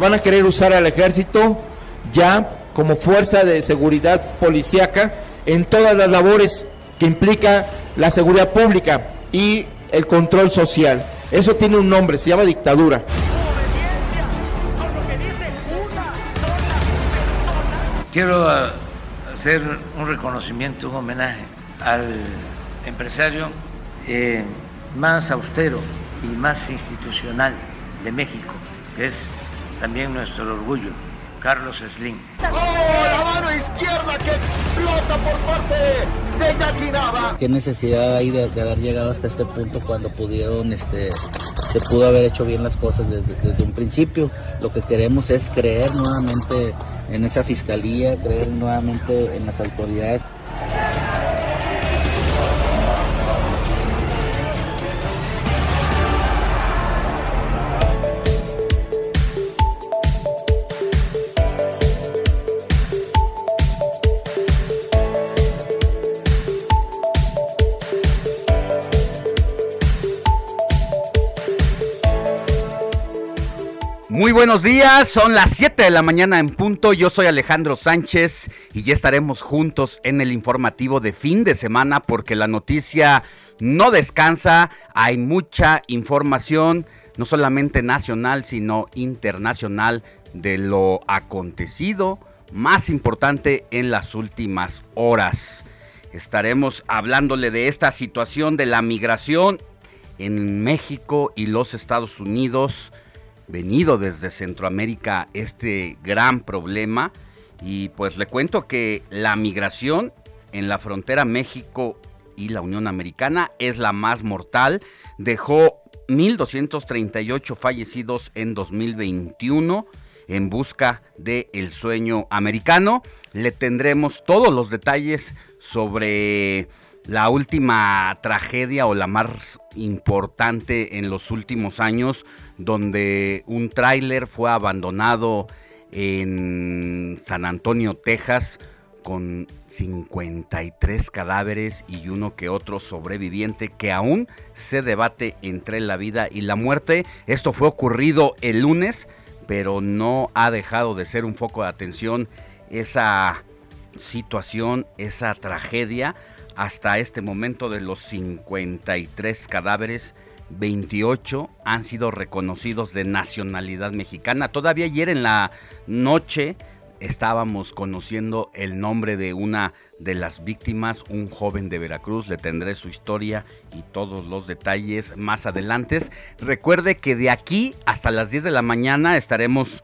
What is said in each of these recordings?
Van a querer usar al ejército ya como fuerza de seguridad policíaca en todas las labores que implica la seguridad pública y el control social. Eso tiene un nombre, se llama dictadura. Quiero ah, hacer un reconocimiento, un homenaje al empresario eh, más austero y más institucional de México, que es también nuestro orgullo, Carlos Slim. ¡Oh, la mano izquierda que explota por parte de Jackie ¿Qué necesidad hay de, haber llegado hasta este punto cuando pudieron, este, se pudo haber hecho bien las cosas desde, desde un principio? Lo que queremos es creer nuevamente en esa fiscalía, creer nuevamente en las autoridades. Muy buenos días, son las 7 de la mañana en punto, yo soy Alejandro Sánchez y ya estaremos juntos en el informativo de fin de semana porque la noticia no descansa, hay mucha información, no solamente nacional, sino internacional de lo acontecido más importante en las últimas horas. Estaremos hablándole de esta situación de la migración en México y los Estados Unidos venido desde Centroamérica este gran problema y pues le cuento que la migración en la frontera México y la Unión Americana es la más mortal. Dejó 1.238 fallecidos en 2021 en busca del el sueño americano. Le tendremos todos los detalles sobre la última tragedia o la más importante en los últimos años, donde un tráiler fue abandonado en San Antonio, Texas, con 53 cadáveres y uno que otro sobreviviente que aún se debate entre la vida y la muerte. Esto fue ocurrido el lunes, pero no ha dejado de ser un foco de atención esa situación, esa tragedia hasta este momento de los 53 cadáveres, 28 han sido reconocidos de nacionalidad mexicana. Todavía ayer en la noche estábamos conociendo el nombre de una de las víctimas, un joven de Veracruz. Le tendré su historia y todos los detalles más adelante. Recuerde que de aquí hasta las 10 de la mañana estaremos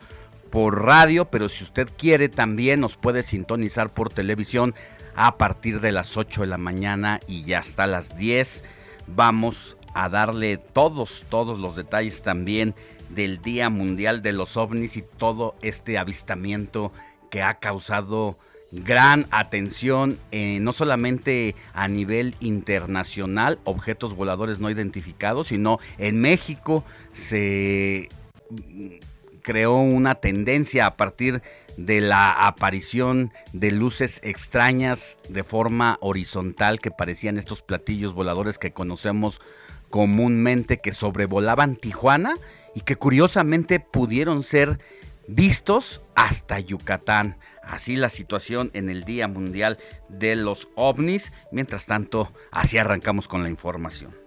por radio, pero si usted quiere también nos puede sintonizar por televisión a partir de las 8 de la mañana y ya hasta las 10. Vamos a darle todos, todos los detalles también del Día Mundial de los OVNIs y todo este avistamiento que ha causado gran atención, eh, no solamente a nivel internacional, objetos voladores no identificados, sino en México se creó una tendencia a partir de la aparición de luces extrañas de forma horizontal que parecían estos platillos voladores que conocemos comúnmente que sobrevolaban Tijuana y que curiosamente pudieron ser vistos hasta Yucatán. Así la situación en el Día Mundial de los OVNIs. Mientras tanto, así arrancamos con la información.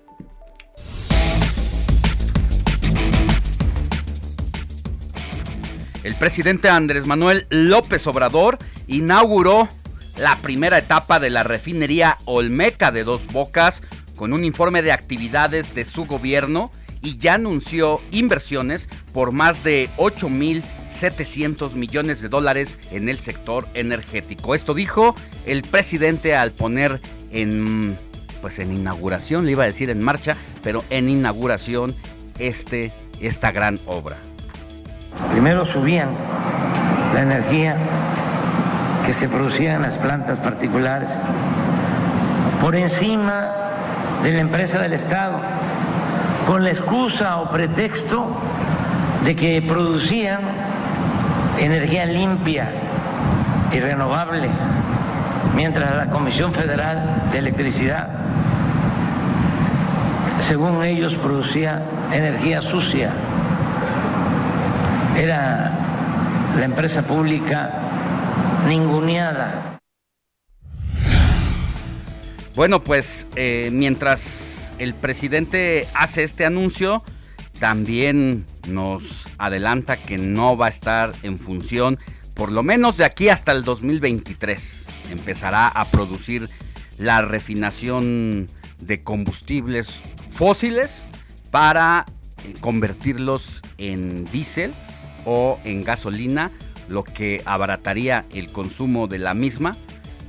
El presidente Andrés Manuel López Obrador inauguró la primera etapa de la refinería Olmeca de Dos Bocas con un informe de actividades de su gobierno y ya anunció inversiones por más de 8.700 millones de dólares en el sector energético. Esto dijo el presidente al poner en pues en inauguración, le iba a decir en marcha, pero en inauguración este esta gran obra. Primero subían la energía que se producía en las plantas particulares por encima de la empresa del Estado, con la excusa o pretexto de que producían energía limpia y renovable, mientras la Comisión Federal de Electricidad, según ellos, producía energía sucia. Era la empresa pública ninguneada. Bueno, pues eh, mientras el presidente hace este anuncio, también nos adelanta que no va a estar en función por lo menos de aquí hasta el 2023. Empezará a producir la refinación de combustibles fósiles para eh, convertirlos en diésel o en gasolina, lo que abarataría el consumo de la misma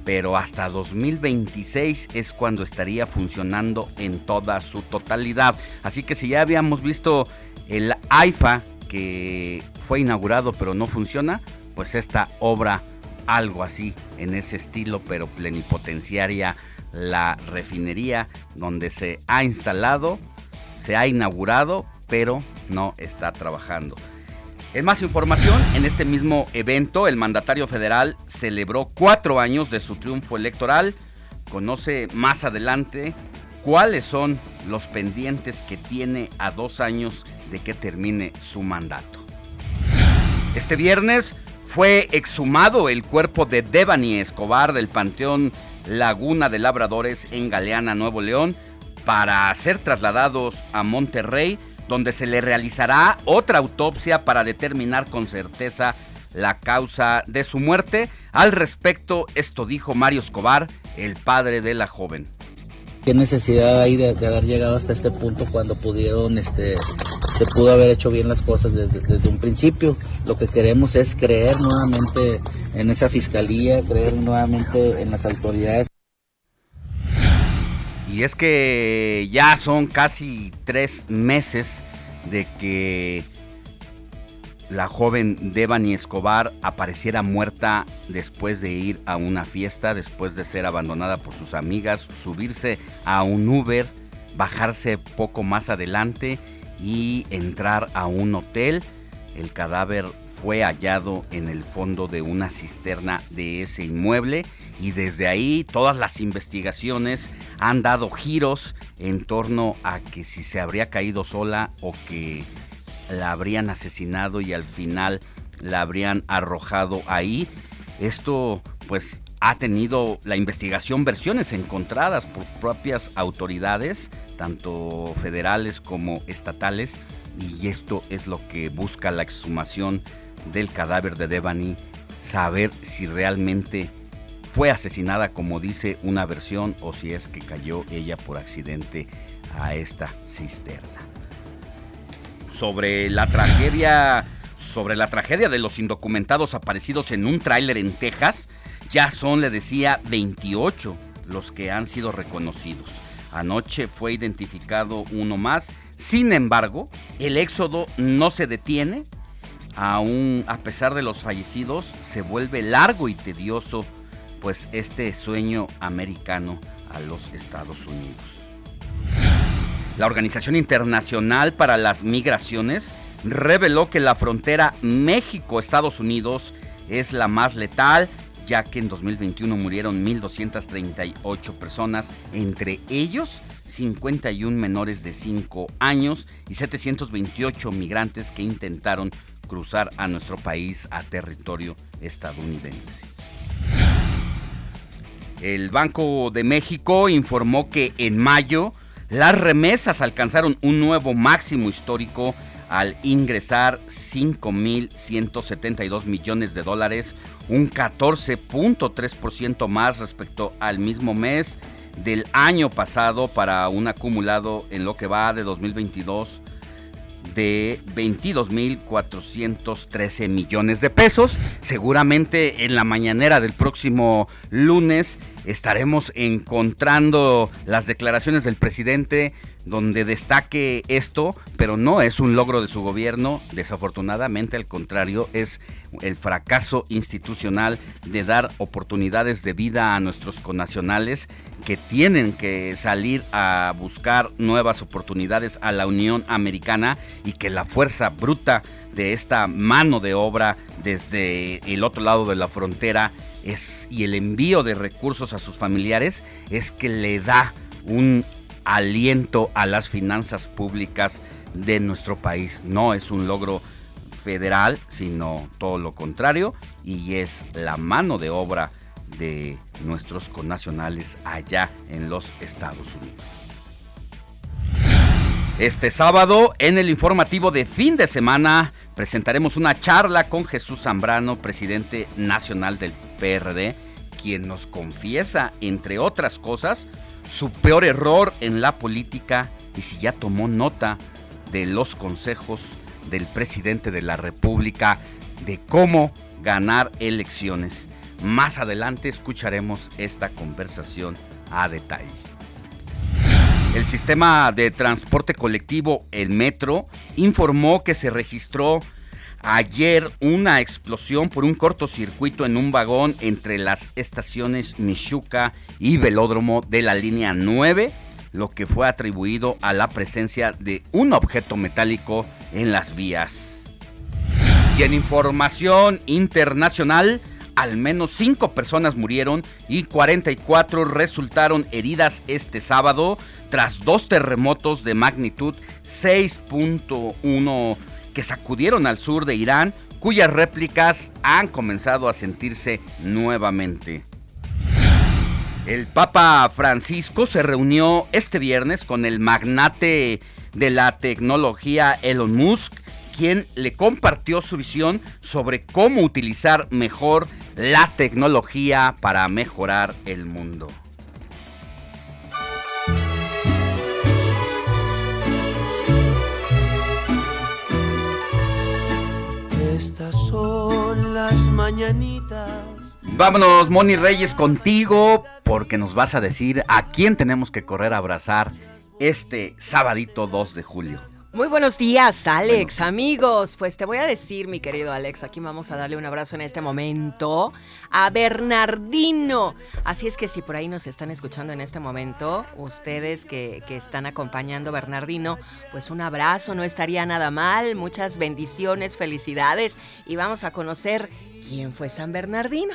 pero hasta 2026 es cuando estaría funcionando en toda su totalidad. Así que si ya habíamos visto el AIFA que fue inaugurado pero no funciona, pues esta obra algo así en ese estilo, pero plenipotenciaria, la refinería donde se ha instalado, se ha inaugurado, pero no está trabajando. En más información, en este mismo evento, el mandatario federal celebró cuatro años de su triunfo electoral. Conoce más adelante cuáles son los pendientes que tiene a dos años de que termine su mandato. Este viernes fue exhumado el cuerpo de Devani Escobar del Panteón Laguna de Labradores en Galeana, Nuevo León, para ser trasladados a Monterrey donde se le realizará otra autopsia para determinar con certeza la causa de su muerte. Al respecto, esto dijo Mario Escobar, el padre de la joven. ¿Qué necesidad hay de, haber llegado hasta este punto cuando pudieron, este, se pudo haber hecho bien las cosas desde, desde, un principio? Lo que queremos es creer nuevamente en esa fiscalía, creer nuevamente en las autoridades. Y es que ya son casi tres meses de que la joven Devani Escobar apareciera muerta después de ir a una fiesta, después de ser abandonada por sus amigas, subirse a un Uber, bajarse poco más adelante y entrar a un hotel. El cadáver fue hallado en el fondo de una cisterna de ese inmueble y desde ahí todas las investigaciones han dado giros en torno a que si se habría caído sola o que la habrían asesinado y al final la habrían arrojado ahí. Esto pues ha tenido la investigación versiones encontradas por propias autoridades, tanto federales como estatales, y esto es lo que busca la exhumación del cadáver de Devani, saber si realmente fue asesinada como dice una versión o si es que cayó ella por accidente a esta cisterna. Sobre la tragedia, sobre la tragedia de los indocumentados aparecidos en un tráiler en Texas, ya son, le decía, 28 los que han sido reconocidos. Anoche fue identificado uno más. Sin embargo, el éxodo no se detiene aún a pesar de los fallecidos, se vuelve largo y tedioso, pues este sueño americano a los Estados Unidos. La Organización Internacional para las Migraciones reveló que la frontera México-Estados Unidos es la más letal, ya que en 2021 murieron 1.238 personas, entre ellos 51 menores de 5 años y 728 migrantes que intentaron cruzar a nuestro país a territorio estadounidense. El Banco de México informó que en mayo las remesas alcanzaron un nuevo máximo histórico al ingresar 5.172 millones de dólares, un 14.3% más respecto al mismo mes del año pasado para un acumulado en lo que va de 2022 de 22.413 millones de pesos. Seguramente en la mañanera del próximo lunes estaremos encontrando las declaraciones del presidente donde destaque esto, pero no es un logro de su gobierno, desafortunadamente al contrario, es el fracaso institucional de dar oportunidades de vida a nuestros conacionales que tienen que salir a buscar nuevas oportunidades a la Unión Americana y que la fuerza bruta de esta mano de obra desde el otro lado de la frontera y el envío de recursos a sus familiares es que le da un aliento a las finanzas públicas de nuestro país. No es un logro federal, sino todo lo contrario, y es la mano de obra de nuestros connacionales allá en los Estados Unidos. Este sábado, en el informativo de fin de semana, presentaremos una charla con Jesús Zambrano, presidente nacional del PRD, quien nos confiesa, entre otras cosas, su peor error en la política y si ya tomó nota de los consejos del presidente de la República de cómo ganar elecciones. Más adelante escucharemos esta conversación a detalle. El sistema de transporte colectivo, el metro, informó que se registró ayer una explosión por un cortocircuito en un vagón entre las estaciones Michuca y Velódromo de la línea 9, lo que fue atribuido a la presencia de un objeto metálico en las vías. Y en información internacional, al menos 5 personas murieron y 44 resultaron heridas este sábado tras dos terremotos de magnitud 6.1 que sacudieron al sur de Irán, cuyas réplicas han comenzado a sentirse nuevamente. El Papa Francisco se reunió este viernes con el magnate de la tecnología Elon Musk, quien le compartió su visión sobre cómo utilizar mejor la tecnología para mejorar el mundo. Estas son las mañanitas. Vámonos, Moni Reyes, contigo, porque nos vas a decir a quién tenemos que correr a abrazar este sabadito 2 de julio. Muy buenos días, Alex, amigos. Pues te voy a decir, mi querido Alex, aquí vamos a darle un abrazo en este momento a Bernardino. Así es que si por ahí nos están escuchando en este momento, ustedes que, que están acompañando a Bernardino, pues un abrazo, no estaría nada mal. Muchas bendiciones, felicidades y vamos a conocer quién fue San Bernardino.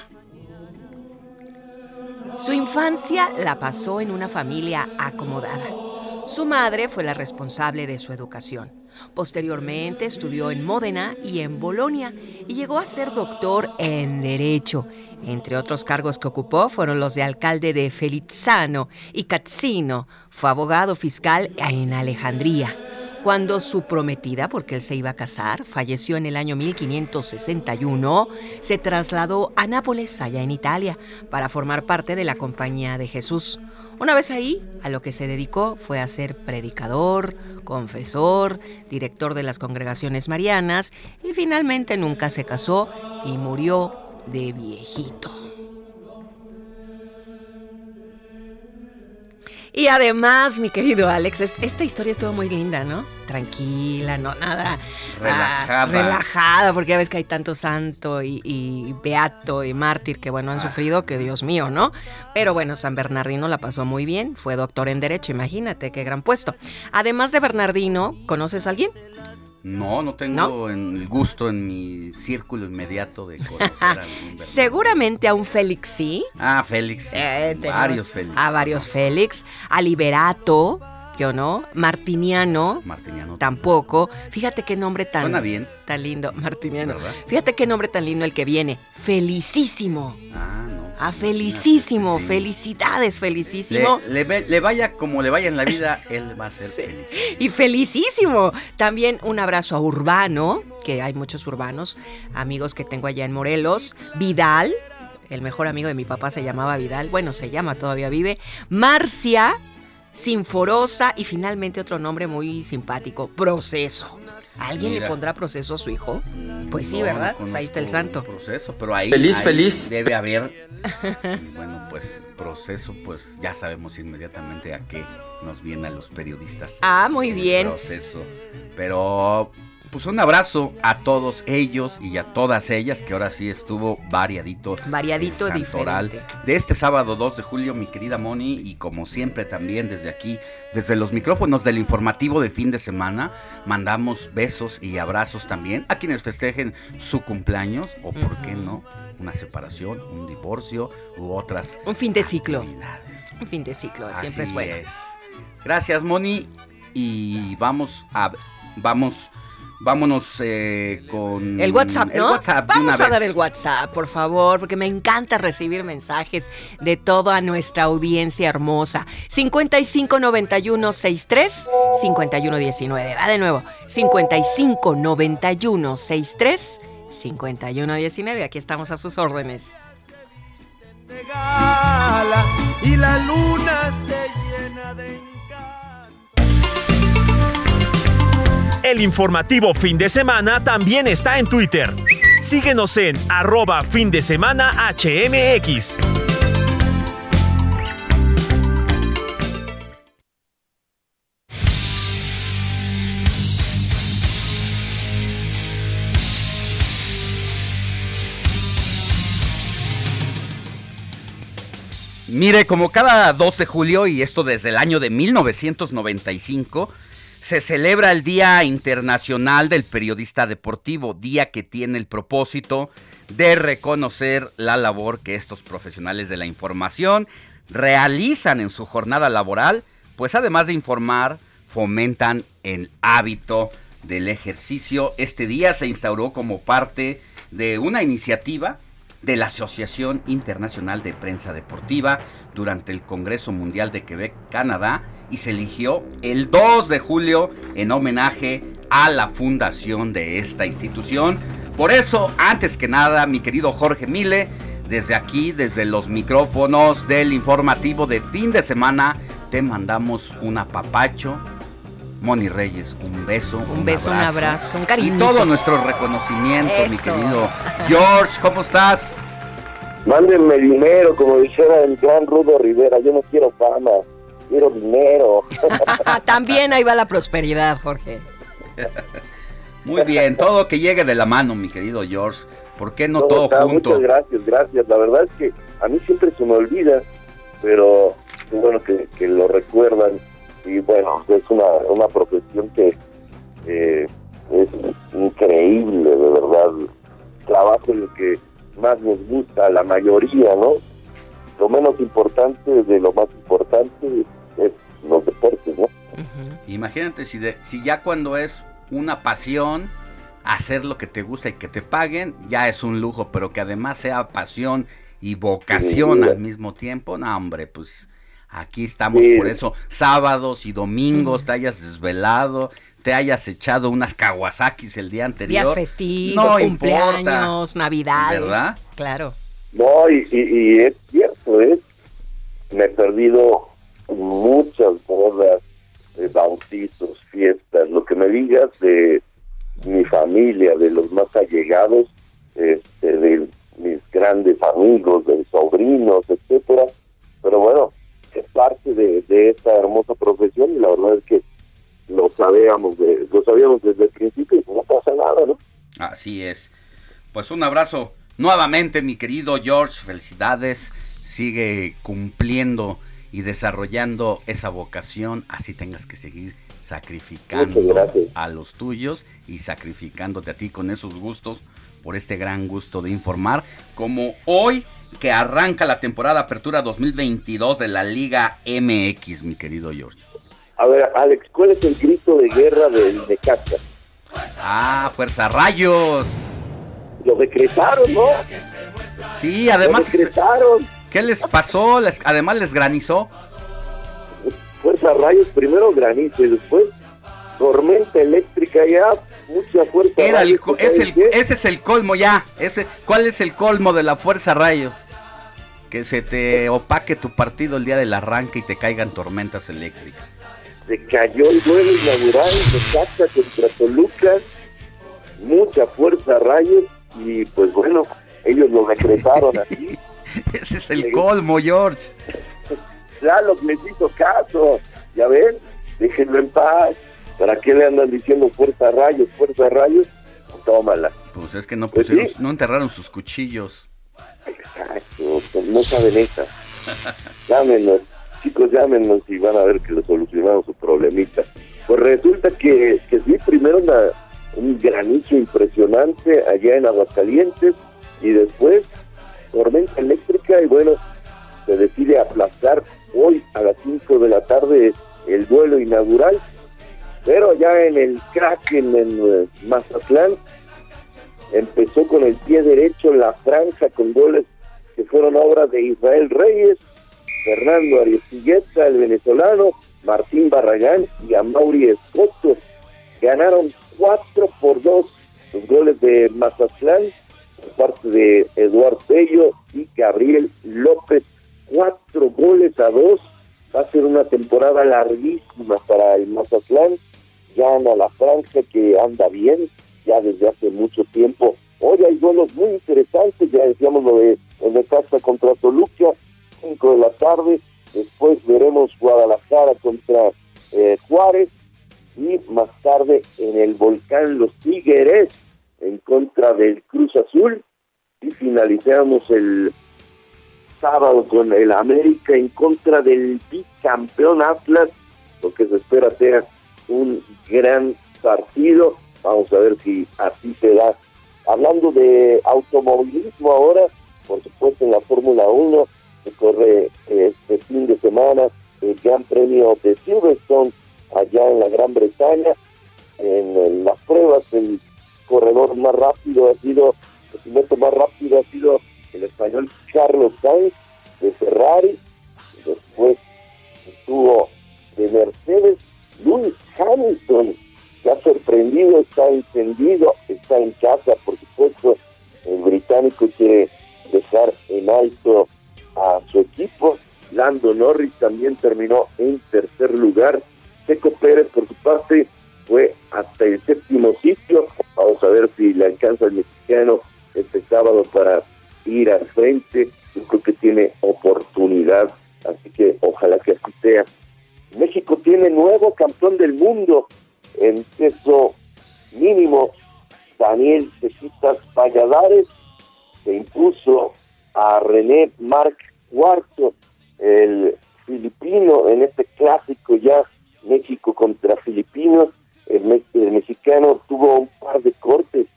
Su infancia la pasó en una familia acomodada. Su madre fue la responsable de su educación. Posteriormente estudió en Módena y en Bolonia y llegó a ser doctor en Derecho. Entre otros cargos que ocupó fueron los de alcalde de Felizzano y Cazzino. Fue abogado fiscal en Alejandría. Cuando su prometida, porque él se iba a casar, falleció en el año 1561, se trasladó a Nápoles, allá en Italia, para formar parte de la Compañía de Jesús. Una vez ahí, a lo que se dedicó fue a ser predicador, confesor, director de las congregaciones marianas y finalmente nunca se casó y murió de viejito. Y además, mi querido Alex, esta historia estuvo muy linda, ¿no? Tranquila, no nada. Relajada. ah, relajada, porque ya ves que hay tanto santo y, y beato y mártir que, bueno, han sufrido, que Dios mío, ¿no? Pero bueno, San Bernardino la pasó muy bien, fue doctor en Derecho, imagínate qué gran puesto. Además de Bernardino, ¿conoces a alguien? No, no tengo en el gusto en mi círculo inmediato de conocer a. Seguramente a un Félix sí. Ah, Félix. sí. Eh, varios Félix. A varios Félix. A Liberato, ¿yo no? Martiniano. Martiniano. Tampoco. Fíjate qué nombre tan, Suena bien. tan lindo, Martiniano. ¿Verdad? Fíjate qué nombre tan lindo el que viene. Felicísimo. Ah, no. A felicísimo. Sí. Felicidades, felicísimo. Le, le ve- le vaya como le vaya en la vida, él va a ser feliz. Y felicísimo. También un abrazo a Urbano, que hay muchos urbanos, amigos que tengo allá en Morelos. Vidal, el mejor amigo de mi papá se llamaba Vidal. Bueno, se llama, todavía vive. Marcia, Sinforosa y finalmente otro nombre muy simpático, Proceso. ¿Alguien le pondrá proceso a su hijo? Pues sí, No, ¿verdad? no Pues ahí está el santo. Proceso, pero ahí, Feliz, ahí feliz. debe haber. bueno, pues proceso, pues ya sabemos inmediatamente a qué nos viene a los periodistas. Ah, muy bien. Proceso. Pero, pues un abrazo a todos ellos y a todas ellas, que ahora sí estuvo variadito. Variadito, el santoral diferente. De este sábado 2 de julio, mi querida Moni, y como siempre también desde aquí, desde los micrófonos del informativo de fin de semana, mandamos besos y abrazos también a quienes festejen su cumpleaños o, por qué no, una separación, un divorcio u otras Un fin de ciclo. Un fin de ciclo, siempre es bueno. es. Gracias, Moni. Y vamos a. Vamos. Vámonos eh, con. El WhatsApp, el ¿no? WhatsApp de Vamos una a dar el WhatsApp, por favor, porque me encanta recibir mensajes de toda nuestra audiencia hermosa. 559163 5119. Va de nuevo. 559163 5119. Aquí estamos a sus órdenes. y la luna se llena de El informativo fin de semana también está en Twitter. Síguenos en arroba fin de semana HMX. Mire, como cada 2 de julio, y esto desde el año de 1995, se celebra el Día Internacional del Periodista Deportivo, día que tiene el propósito de reconocer la labor que estos profesionales de la información realizan en su jornada laboral, pues además de informar, fomentan el hábito del ejercicio. Este día se instauró como parte de una iniciativa de la Asociación Internacional de Prensa Deportiva durante el Congreso Mundial de Quebec, Canadá, y se eligió el 2 de julio en homenaje a la fundación de esta institución. Por eso, antes que nada, mi querido Jorge Mile, desde aquí, desde los micrófonos del informativo de fin de semana, te mandamos un apapacho. Moni Reyes, un beso. Un beso, un abrazo, un cariño. Y todo nuestro reconocimiento, mi querido George, ¿cómo estás? Mándenme dinero, como dijera el gran Rudo Rivera. Yo no quiero fama, quiero dinero. También ahí va la prosperidad, Jorge. Muy bien, todo que llegue de la mano, mi querido George. ¿Por qué no No, todo está, junto? Muchas gracias, gracias. La verdad es que a mí siempre se me olvida, pero qué bueno que, que lo recuerdan. Y bueno, es una, una profesión que eh, es increíble, de verdad. Trabajo en lo que más nos gusta, a la mayoría, ¿no? Lo menos importante de lo más importante es los deportes, ¿no? Imagínate si, de- si ya cuando es una pasión, hacer lo que te gusta y que te paguen, ya es un lujo, pero que además sea pasión y vocación Sí. al mismo tiempo, no hombre, pues aquí estamos Sí. por eso, sábados y domingos te hayas desvelado, te hayas echado unas Kawasakis el día anterior. Días festivos, no cumpleaños, importa, navidades. ¿Verdad? Claro. No, y, y, y es cierto, ¿eh? Me he perdido muchas bodas, bautizos, fiestas, lo que me digas de mi familia, de los más allegados, este, de mis grandes amigos, de sobrinos, etcétera. Pero bueno, es parte de, de esta hermosa profesión y la verdad es que lo sabíamos, de, lo sabíamos desde el principio y no pasa nada, ¿no? Así es. Pues un abrazo nuevamente, mi querido George. Felicidades. Sigue cumpliendo y desarrollando esa vocación, así tengas que seguir sacrificando a los tuyos y sacrificándote a ti con esos gustos por este gran gusto de informar, como hoy que arranca la temporada Apertura 2022 de la Liga MX, mi querido George. A ver, Alex, ¿cuál es el grito de guerra del Necaxa? Ah, Fuerza Rayos. Lo decretaron, ¿no? Sí, además. Lo decretaron. ¿Qué les pasó? Les, además les granizó. Fuerza Rayos, primero granizo y después tormenta eléctrica ya, mucha fuerza. Era el, es el, ese es el colmo ya. Ese, ¿Cuál es el colmo de la Fuerza Rayos? Que se te opaque tu partido el día del arranque y te caigan tormentas eléctricas. Se cayó el duelo inaugural de Cacha contra Toluca, mucha fuerza Rayos y pues bueno, ellos lo decretaron así. Ese es el colmo, George. Claro, les hizo caso. Ya ven, déjenlo en paz. ¿Para qué le andan diciendo fuerza rayos, fuerza rayos? Tómala. Pues es que no pues no enterraron sus cuchillos. Exacto, pues no saben esa. llámenos, chicos, llámenos y van a ver que le solucionamos su problemita. Pues resulta que, que sí, primero una, un granizo impresionante allá en Aguascalientes y después tormenta eléctrica y bueno, se decide aplazar hoy a las 5 de la tarde el duelo inaugural, pero ya en el crack en eh, Mazatlán empezó con el pie derecho la franja con goles que fueron obras de Israel Reyes, Fernando Ariestigueta, el venezolano, Martín Barragán y Amaury Escoto. Ganaron 4 por 2 los goles de Mazatlán parte de Eduardo Bello y Gabriel López. Cuatro goles a dos. Va a ser una temporada larguísima para el Mazatlán. Ya a la franja que anda bien, ya desde hace mucho tiempo. Hoy hay goles muy interesantes, ya decíamos lo de casa contra Toluca, 5 de la tarde. Después veremos Guadalajara contra eh, Juárez y más tarde en el volcán Los Tigres en contra del Cruz Azul y finalizamos el sábado con el América en contra del bicampeón Atlas, lo que se espera sea un gran partido. Vamos a ver si así se da. Hablando de automovilismo ahora, por supuesto en la Fórmula 1 se corre este fin de semana el Gran Premio de Silverstone allá en la Gran Bretaña. En, las pruebas el corredor más rápido ha sido, el piloto más rápido ha sido el español Carlos Sainz de Ferrari. Después estuvo de Mercedes Lewis Hamilton, que ha sorprendido, está encendido, está en casa, por supuesto. El británico quiere dejar en alto a su equipo. Lando Norris también terminó en tercer lugar. Seco Pérez, por su parte, fue hasta el séptimo sitio. Vamos a ver si le alcanza el mexicano este sábado para ir al frente. Yo creo que tiene oportunidad, así que ojalá que así sea. México tiene nuevo campeón del mundo en peso mínimo. Daniel Cejitas Valladares se impuso a René Marc Cuarto, el filipino, en este clásico ya México contra Filipinos. El, mexicano tuvo un par de cortes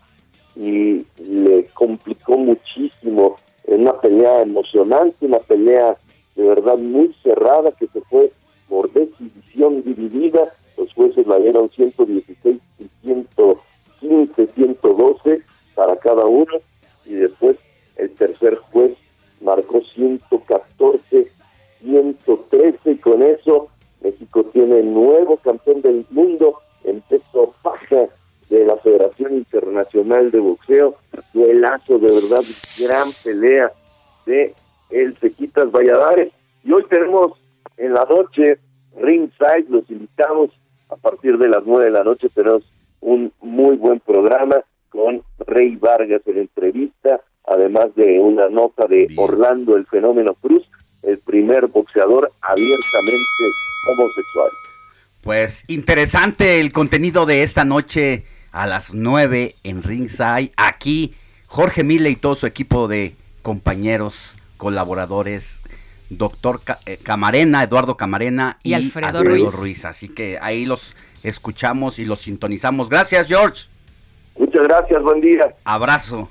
y le complicó muchísimo. En una pelea emocionante, una pelea de verdad muy cerrada que se fue por decisión dividida. Los jueces la dieron 116 y 115, 112 para cada uno. Y después el tercer juez marcó 114, 113 y con eso México tiene nuevo campeón del mundo en peso paja de la Federación Internacional de Boxeo. Duelazo de verdad, gran pelea de el Sequitas Valladares. Y hoy tenemos en la noche Ringside, los invitamos a partir de las nueve de la noche. Tenemos un muy buen programa con Rey Vargas en entrevista, además de una nota de Orlando el Fenómeno Cruz, el primer boxeador abiertamente homosexual. Pues interesante el contenido de esta noche a las 9 en Ringside. Aquí Jorge Mille y todo su equipo de compañeros, colaboradores, doctor eh, Camarena, Eduardo Camarena y, Alfredo, Ruiz. Ruiz. Así que ahí los escuchamos y los sintonizamos. Gracias, George. Muchas gracias, buen día. Abrazo.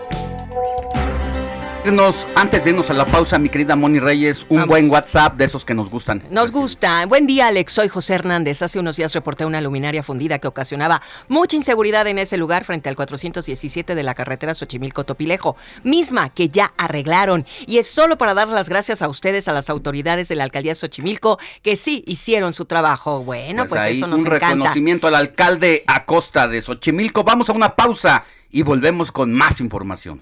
antes de irnos a la pausa, mi querida Moni Reyes, un buen WhatsApp de esos que nos gustan. Nos gusta. Buen día, Alex. Soy José Hernández. Hace unos días reporté una luminaria fundida que ocasionaba mucha inseguridad en ese lugar frente al 417 de la carretera Xochimilco-Topilejo, misma que ya arreglaron. Y es solo para dar las gracias a ustedes, a las autoridades de la alcaldía Xochimilco, que sí hicieron su trabajo. Bueno, pues, pues eso nos un reconocimiento al alcalde Acosta de Xochimilco. Vamos a una pausa y volvemos con más información.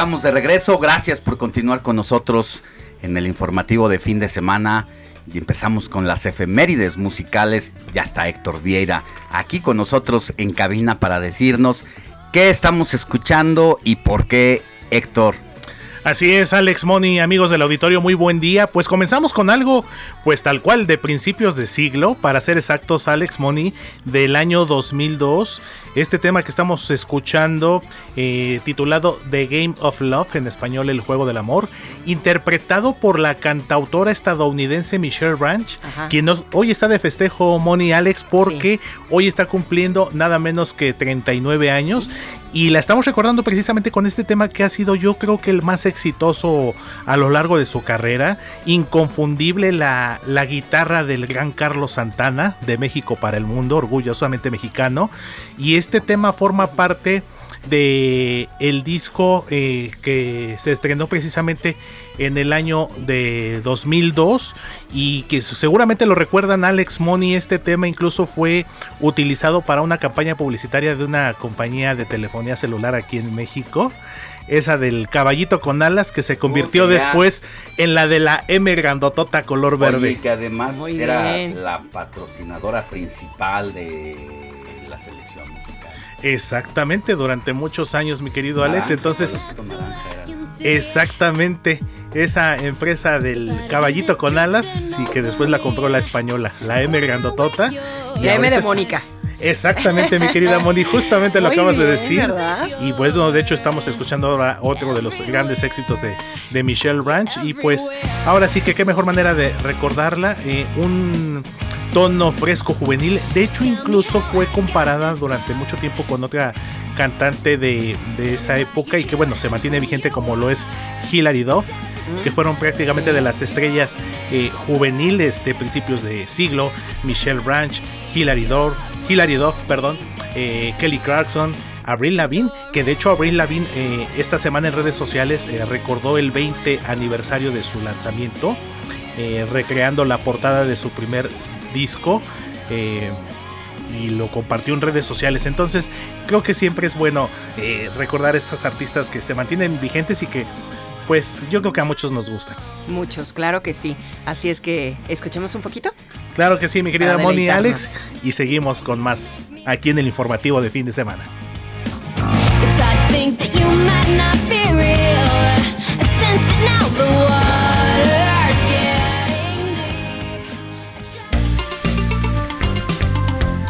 De regreso. Gracias por continuar con nosotros en el informativo de fin de semana. Y empezamos con las efemérides musicales. Ya está Héctor Vieira aquí con nosotros en cabina para decirnos qué estamos escuchando y por qué Héctor Así es, Alex Money, amigos del auditorio, muy buen día. Pues comenzamos con algo, pues tal cual, de principios de siglo, para ser exactos, Alex Money, del año 2002. Este tema que estamos escuchando, eh, titulado The Game of Love, en español El Juego del Amor, interpretado por la cantautora estadounidense Michelle Branch, quien hoy está de festejo, Money Alex, porque hoy está cumpliendo nada menos que 39 años. Y la estamos recordando precisamente con este tema que ha sido yo creo que el más exitoso a lo largo de su carrera. Inconfundible la, la guitarra del gran Carlos Santana de México para el mundo, orgullosamente mexicano. Y este tema forma parte de el disco eh, que se estrenó precisamente en el año de 2002 y que seguramente lo recuerdan Alex Money este tema incluso fue utilizado para una campaña publicitaria de una compañía de telefonía celular aquí en México. Esa del caballito con alas que se convirtió después en la de la M grandotota color verde. que además era la patrocinadora principal de Exactamente, durante muchos años, mi querido Alex. Entonces, exactamente, esa empresa del caballito con alas y que después la compró la española, la M grandotota. La M de Mónica. Exactamente, mi querida Moni, justamente lo acabas de decir. Y pues, no, de hecho, estamos escuchando ahora otro de los grandes éxitos de, de Michelle Ranch. Y pues, ahora sí que qué mejor manera de recordarla. Eh, un tono fresco juvenil. De hecho, incluso fue comparada durante mucho tiempo con otra cantante de, de esa época y que bueno, se mantiene vigente como lo es Hilary Duff que fueron prácticamente de las estrellas eh, juveniles de principios de siglo, Michelle Branch, Hilary Duff, Hilary Duff, perdón, eh, Kelly Clarkson, Avril Lavigne, que de hecho Avril Lavigne eh, esta semana en redes sociales recordó el 20 aniversario de su lanzamiento, recreando la portada de su primer disco y lo compartió en redes sociales. Entonces, creo que siempre es bueno recordar a estas artistas que se mantienen vigentes y que pues yo creo que a muchos nos gusta. Muchos, claro que sí. Así es que, ¿escuchemos un poquito? Claro que sí, mi querida Moni y Alex. Y seguimos con más aquí en el informativo de fin de semana.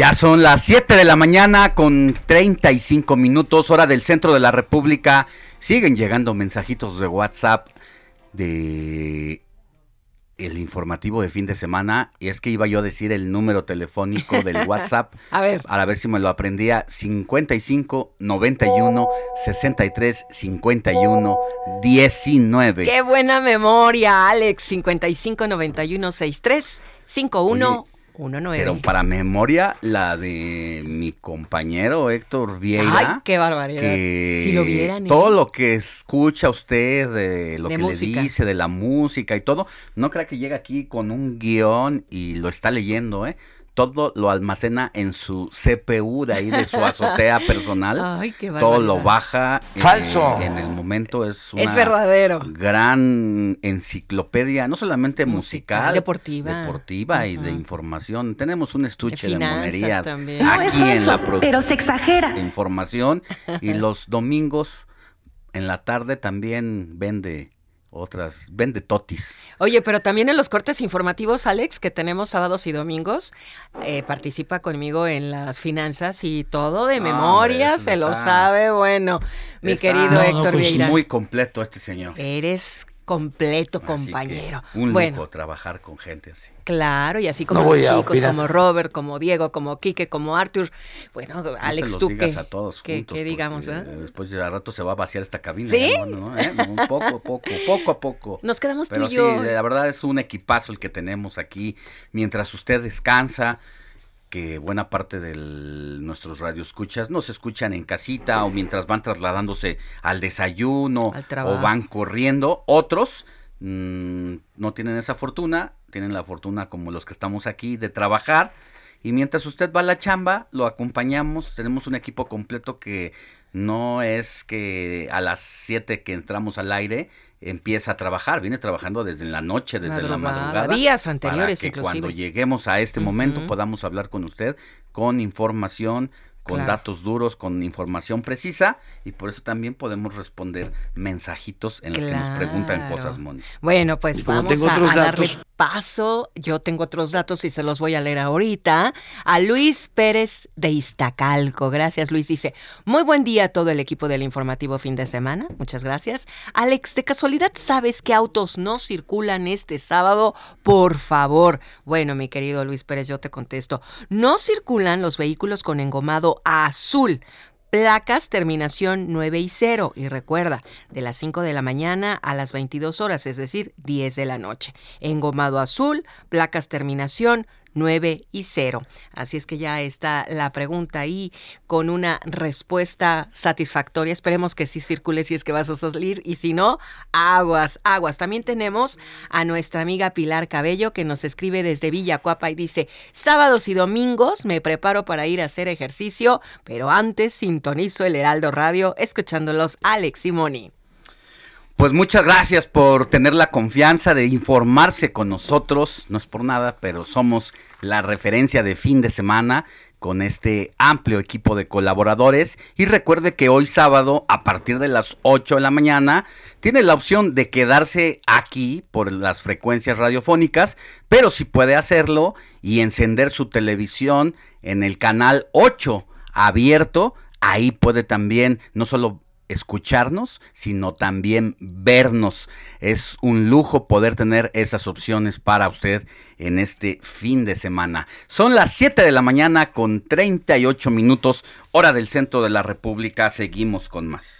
Ya son las 7 de la mañana con 35 minutos, hora del centro de la República. Siguen llegando mensajitos de WhatsApp de el informativo de fin de semana. Y es que iba yo a decir el número telefónico del WhatsApp. a ver. A ver si me lo aprendía. 55 91 63 51 19. Qué buena memoria, Alex. 55 91 63 51 pero para memoria, la de mi compañero Héctor Vieira. Ay, qué barbaridad. si lo vieran. ¿eh? Todo lo que escucha usted, de lo que le dice, de la música y todo, no crea que llega aquí con un guion y lo está leyendo, ¿eh? Todo lo almacena en su CPU de ahí de su azotea personal. Ay, qué todo lo baja. Falso. en el momento es una es verdadero. gran enciclopedia, no solamente musical, deportiva, deportiva y de información. Tenemos un estuche de, monerías aquí en la producción. Pero se exagera. Información y los domingos en la tarde también vende otras, vende totis. Oye, pero también en los cortes informativos, Alex, que tenemos sábados y domingos, eh, participa conmigo en las finanzas y todo de memoria, se lo sabe, bueno, mi querido Héctor pues, Vieira. Muy completo este señor. Eres completo, compañero. Un bueno, trabajar con gente así. Claro, y así como los chicos, como Robert, como Diego, como Quique, como Arthur. Bueno, Alex, tú que, a todos que, digamos, ¿eh? Después de rato se va a vaciar esta cabina. ¿Sí? ¿eh? poco a poco, poco a poco. Nos quedamos Pero tú y yo. Sí, la verdad es un equipazo el que tenemos aquí. Mientras usted descansa, que buena parte de nuestros radioescuchas nos escuchan en casita o mientras van trasladándose al desayuno o van corriendo. Otros mm, no tienen esa fortuna, tienen la fortuna como los que estamos aquí de trabajar. Y mientras usted va a la chamba, lo acompañamos. Tenemos un equipo completo que no es que a las 7 que entramos al aire empieza a trabajar, viene trabajando desde la noche, desde la madrugada. Días anteriores, para que inclusive. Cuando lleguemos a este momento podamos hablar con usted con información, con datos duros, con información precisa y por eso también podemos responder mensajitos en los que nos preguntan cosas, Moni. Bueno, pues vamos a, darle paso. Yo tengo otros datos y se los voy a leer ahorita. A Luis Pérez de Iztacalco. Gracias, Luis. Dice, muy buen día a todo el equipo del informativo fin de semana. Muchas gracias. Alex, ¿de casualidad sabes qué autos no circulan este sábado? Por favor. Bueno, mi querido Luis Pérez, yo te contesto. No circulan los vehículos con engomado azul placas terminación 9 y 0 y recuerda, de las 5 de la mañana a las 22 horas, es decir, 10 de la noche. Engomado azul, placas terminación 9 y 0. Así es que ya está la pregunta ahí con una respuesta satisfactoria. Esperemos que sí circule si es que vas a salir y si no, aguas, aguas. También tenemos a nuestra amiga Pilar Cabello que nos escribe desde Villacuapa y dice, sábados y domingos me preparo para ir a hacer ejercicio, pero antes sintonizo el Heraldo Radio escuchándolos Alex y Moni. Pues muchas gracias por tener la confianza de informarse con nosotros. No es por nada, pero somos la referencia de fin de semana con este amplio equipo de colaboradores y recuerde que hoy sábado a partir de las 8 de la mañana tiene la opción de quedarse aquí por las frecuencias radiofónicas, pero si puede hacerlo y encender su televisión en el canal 8 abierto, ahí puede también no solo escucharnos, sino también vernos. Es un lujo poder tener esas opciones para usted en este fin de semana. Son las 7 de la mañana con 38 minutos, hora del centro de la República. Seguimos con más.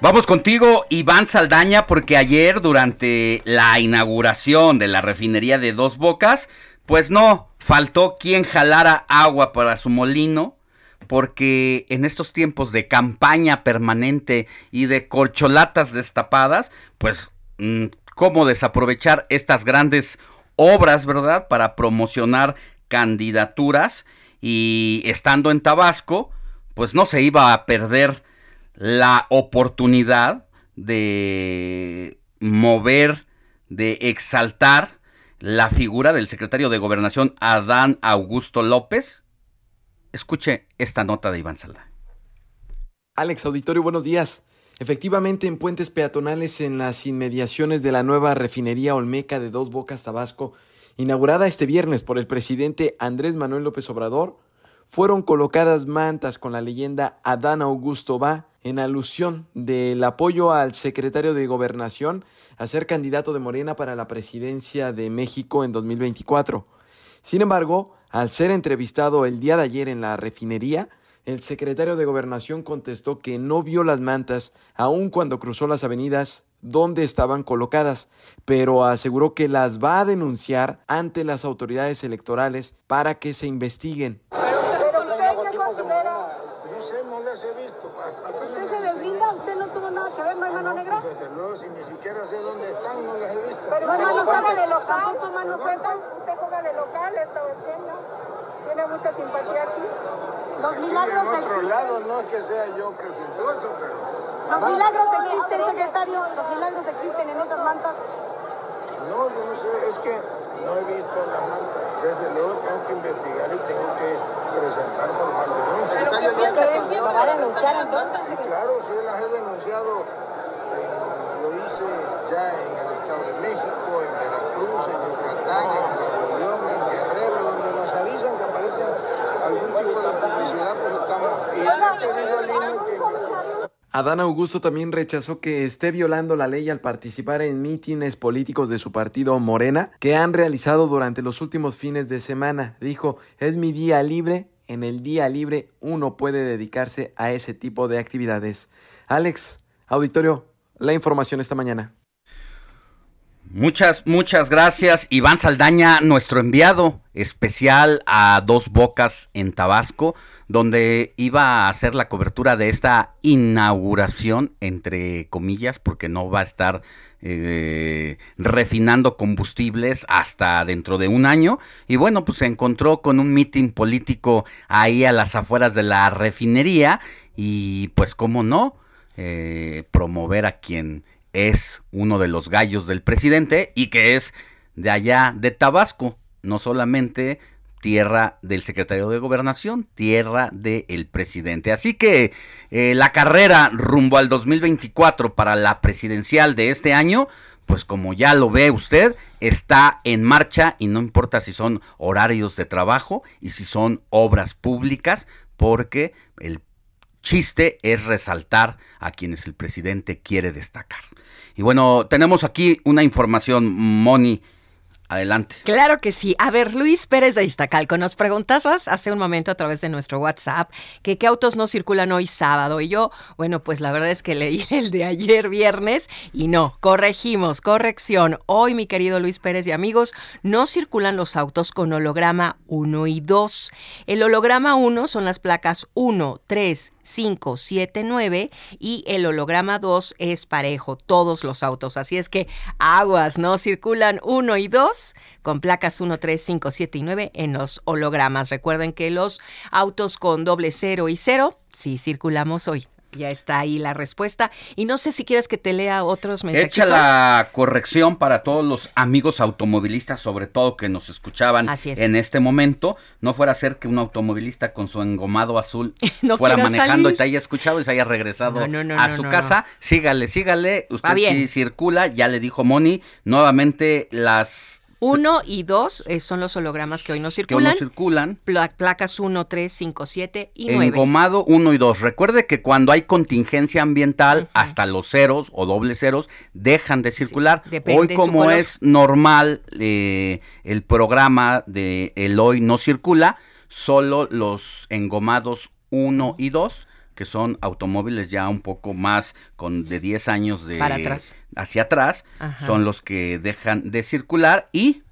Vamos contigo, Iván Saldaña, porque ayer durante la inauguración de la refinería de Dos Bocas, pues no, faltó quien jalara agua para su molino, porque en estos tiempos de campaña permanente y de corcholatas destapadas, pues, mm, ¿cómo desaprovechar estas grandes obras, verdad? Para promocionar candidaturas y estando en Tabasco, pues no se iba a perder la oportunidad de mover, de exaltar la figura del secretario de Gobernación Adán Augusto López. Escuche esta nota de Iván Salda. Alex Auditorio, buenos días. Efectivamente, en puentes peatonales en las inmediaciones de la nueva refinería Olmeca de Dos Bocas, Tabasco, inaugurada este viernes por el presidente Andrés Manuel López Obrador, fueron colocadas mantas con la leyenda Adán Augusto va en alusión del apoyo al secretario de Gobernación a ser candidato de Morena para la presidencia de México en 2024. Sin embargo, al ser entrevistado el día de ayer en la refinería, el secretario de Gobernación contestó que no vio las mantas aun cuando cruzó las avenidas donde estaban colocadas, pero aseguró que las va a denunciar ante las autoridades electorales para que se investiguen. Desde luego, si ni siquiera sé dónde están, no las he visto. Pero hermano, juega de local, tu mano suelta. Usted juega de local, esta haciendo. Tiene mucha simpatía aquí. Los milagros en otro lado no es que sea yo presuntuoso, pero... Los milagros existen, secretario. Los milagros existen en estas mantas. No, yo no sé, es que no he visto las mantas. Desde luego tengo que investigar y tengo que presentar formal denuncia. ¿Pero qué piensa decir? ¿Lo va a denunciar entonces? Sí, claro, sí las he denunciado lo hice ya en el Estado de México, en Veracruz, en Yucatán, en Nuevo León, en Guerrero, donde nos avisan que aparece algún tipo de publicidad, pues estamos. Y he pedido al Adán Augusto también rechazó que esté violando la ley al participar en mítines políticos de su partido Morena que han realizado durante los últimos fines de semana. Dijo, es mi día libre, en el día libre uno puede dedicarse a ese tipo de actividades. Alex, auditorio, la información esta mañana. Muchas, muchas gracias. Iván Saldaña, nuestro enviado especial a Dos Bocas en Tabasco, donde iba a hacer la cobertura de esta inauguración, entre comillas, porque no va a estar eh, refinando combustibles hasta dentro de un año. Y bueno, pues se encontró con un mitin político ahí a las afueras de la refinería y pues cómo no eh, promover a quien es uno de los gallos del presidente y que es de allá de Tabasco, no solamente tierra del secretario de gobernación, tierra del presidente. Así que eh, la carrera rumbo al 2024 para la presidencial de este año, pues como ya lo ve usted, está en marcha y no importa si son horarios de trabajo y si son obras públicas, porque el chiste es resaltar a quienes el presidente quiere destacar. Y bueno, tenemos aquí una información, Moni. Adelante. Claro que sí. A ver, Luis Pérez de Iztacalco, nos preguntabas hace un momento a través de nuestro WhatsApp que qué autos no circulan hoy sábado. Y yo, bueno, pues la verdad es que leí el de ayer viernes y no, corregimos, corrección. Hoy, mi querido Luis Pérez y amigos, no circulan los autos con holograma 1 y 2. El holograma 1 son las placas 1, 3, 5, 7, 9 y el holograma 2 es parejo, todos los autos. Así es que aguas, ¿no? Circulan 1 y 2 con placas 1, 3, 5, 7 y 9 en los hologramas. Recuerden que los autos con doble 0 y 0 sí circulamos hoy. Ya está ahí la respuesta. Y no sé si quieres que te lea otros mensajes. Echa la corrección para todos los amigos automovilistas, sobre todo que nos escuchaban en este momento. No fuera a ser que un automovilista con su engomado azul No fuera manejando salir. y te haya escuchado y se haya regresado No, no, no, a su casa. Sígale, sígale. Usted bien. sí circula, ya le dijo Moni. Nuevamente las 1 y 2 eh, son los hologramas que hoy no que circulan. no circulan. Pla- placas 1, 3, 5, 7 y 9. Engomado 1 y 2. Recuerde que cuando hay contingencia ambiental, hasta los ceros o dobles ceros dejan de circular. depende hoy como es normal eh, el programa de el hoy no circula, solo los engomados 1 y 2 que son automóviles ya un poco más con de 10 años de Para atrás. hacia atrás, Ajá. son los que dejan de circular y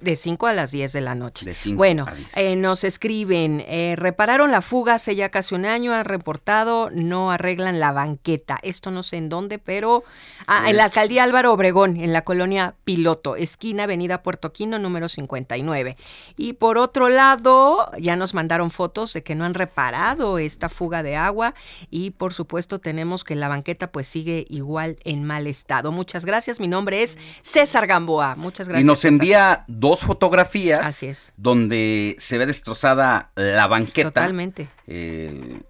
De 5 a las 10 de la noche. De cinco bueno, a eh, nos escriben, eh, repararon la fuga hace ya casi un año, han reportado, no arreglan la banqueta. Esto no sé en dónde, pero... Ah, en la Es- alcaldía Álvaro Obregón, en la colonia Piloto, esquina Avenida Puerto Quino, número 59. Y por otro lado, ya nos mandaron fotos de que no han reparado esta fuga de agua y por supuesto tenemos que la banqueta pues sigue igual en mal estado. Muchas gracias, mi nombre es César Gamboa. Muchas gracias. y nos César. envía dos fotografías Así es. donde se ve destrozada la banqueta. Totalmente. eh,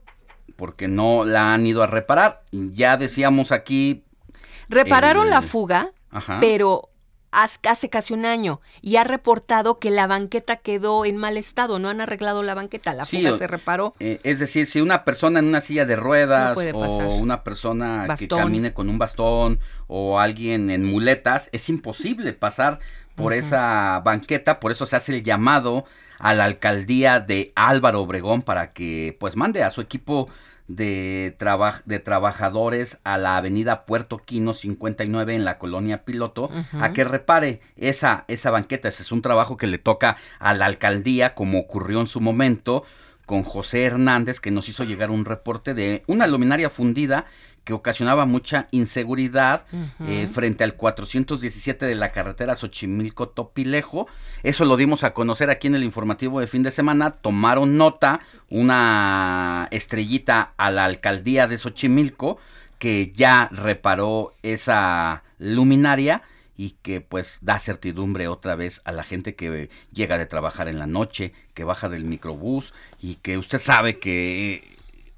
porque no la han ido a reparar. Ya decíamos aquí. Repararon el- la fuga, Ajá. pero hace casi un año y ha reportado que la banqueta quedó en mal estado. No han arreglado la banqueta. La Sí, fuga o- se reparó. eh, es decir, si una persona en una silla de ruedas No o una persona que camine con un bastón o alguien en muletas, es imposible pasar por esa banqueta, por eso se hace el llamado a la alcaldía de Álvaro Obregón para que pues mande a su equipo de, traba- de trabajadores a la avenida Puerto Quino 59 en la colonia Piloto a que repare esa, esa banqueta. Ese es un trabajo que le toca a la alcaldía como ocurrió en su momento con José Hernández que nos hizo llegar un reporte de una luminaria fundida que ocasionaba mucha inseguridad eh, frente al 417 de la carretera Xochimilco-Topilejo. Eso lo dimos a conocer aquí en el informativo de fin de semana. Tomaron nota, una estrellita a la alcaldía de Xochimilco que ya reparó esa luminaria y que pues da certidumbre otra vez a la gente que llega de trabajar en la noche, que baja del microbús y que usted sabe que eh,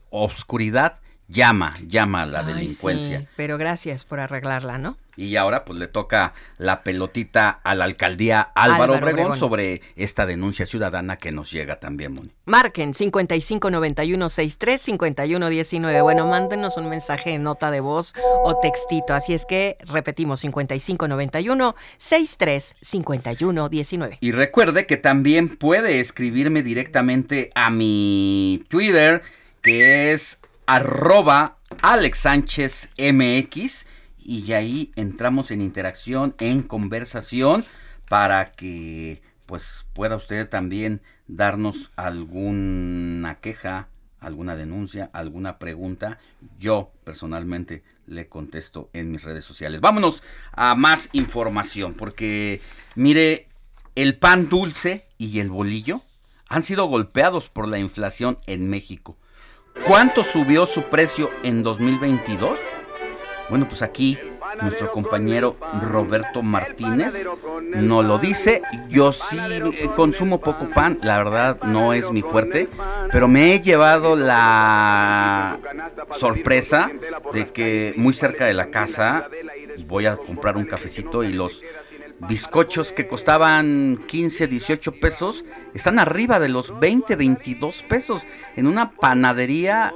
obscuridad llama, llama a la Ay, delincuencia. sí, pero gracias por arreglarla, ¿no? Y ahora pues le toca la pelotita a la alcaldía Álvaro, Álvaro Obregón, Obregón. sobre esta denuncia ciudadana que nos llega también, Moni. Marquen 5591635119. Bueno, mándenos un mensaje en nota de voz o textito. Así es que repetimos 5591635119. Y recuerde que también puede escribirme directamente a mi Twitter, que es arroba Alex Sánchez MX, y ahí entramos en interacción, en conversación, para que pues pueda usted también darnos alguna queja, alguna denuncia, alguna pregunta. Yo personalmente le contesto en mis redes sociales. Vámonos a más información, porque mire, el pan dulce y el bolillo han sido golpeados por la inflación en México. ¿Cuánto subió su precio en 2022? Bueno, pues aquí nuestro compañero Roberto Martínez nos lo dice. Yo sí eh, consumo poco pan, la verdad no es mi fuerte, pero me he llevado la sorpresa de que muy cerca de la casa voy a comprar un cafecito y los bizcochos que costaban 15, 18 pesos están arriba de los 20, 22 pesos en una panadería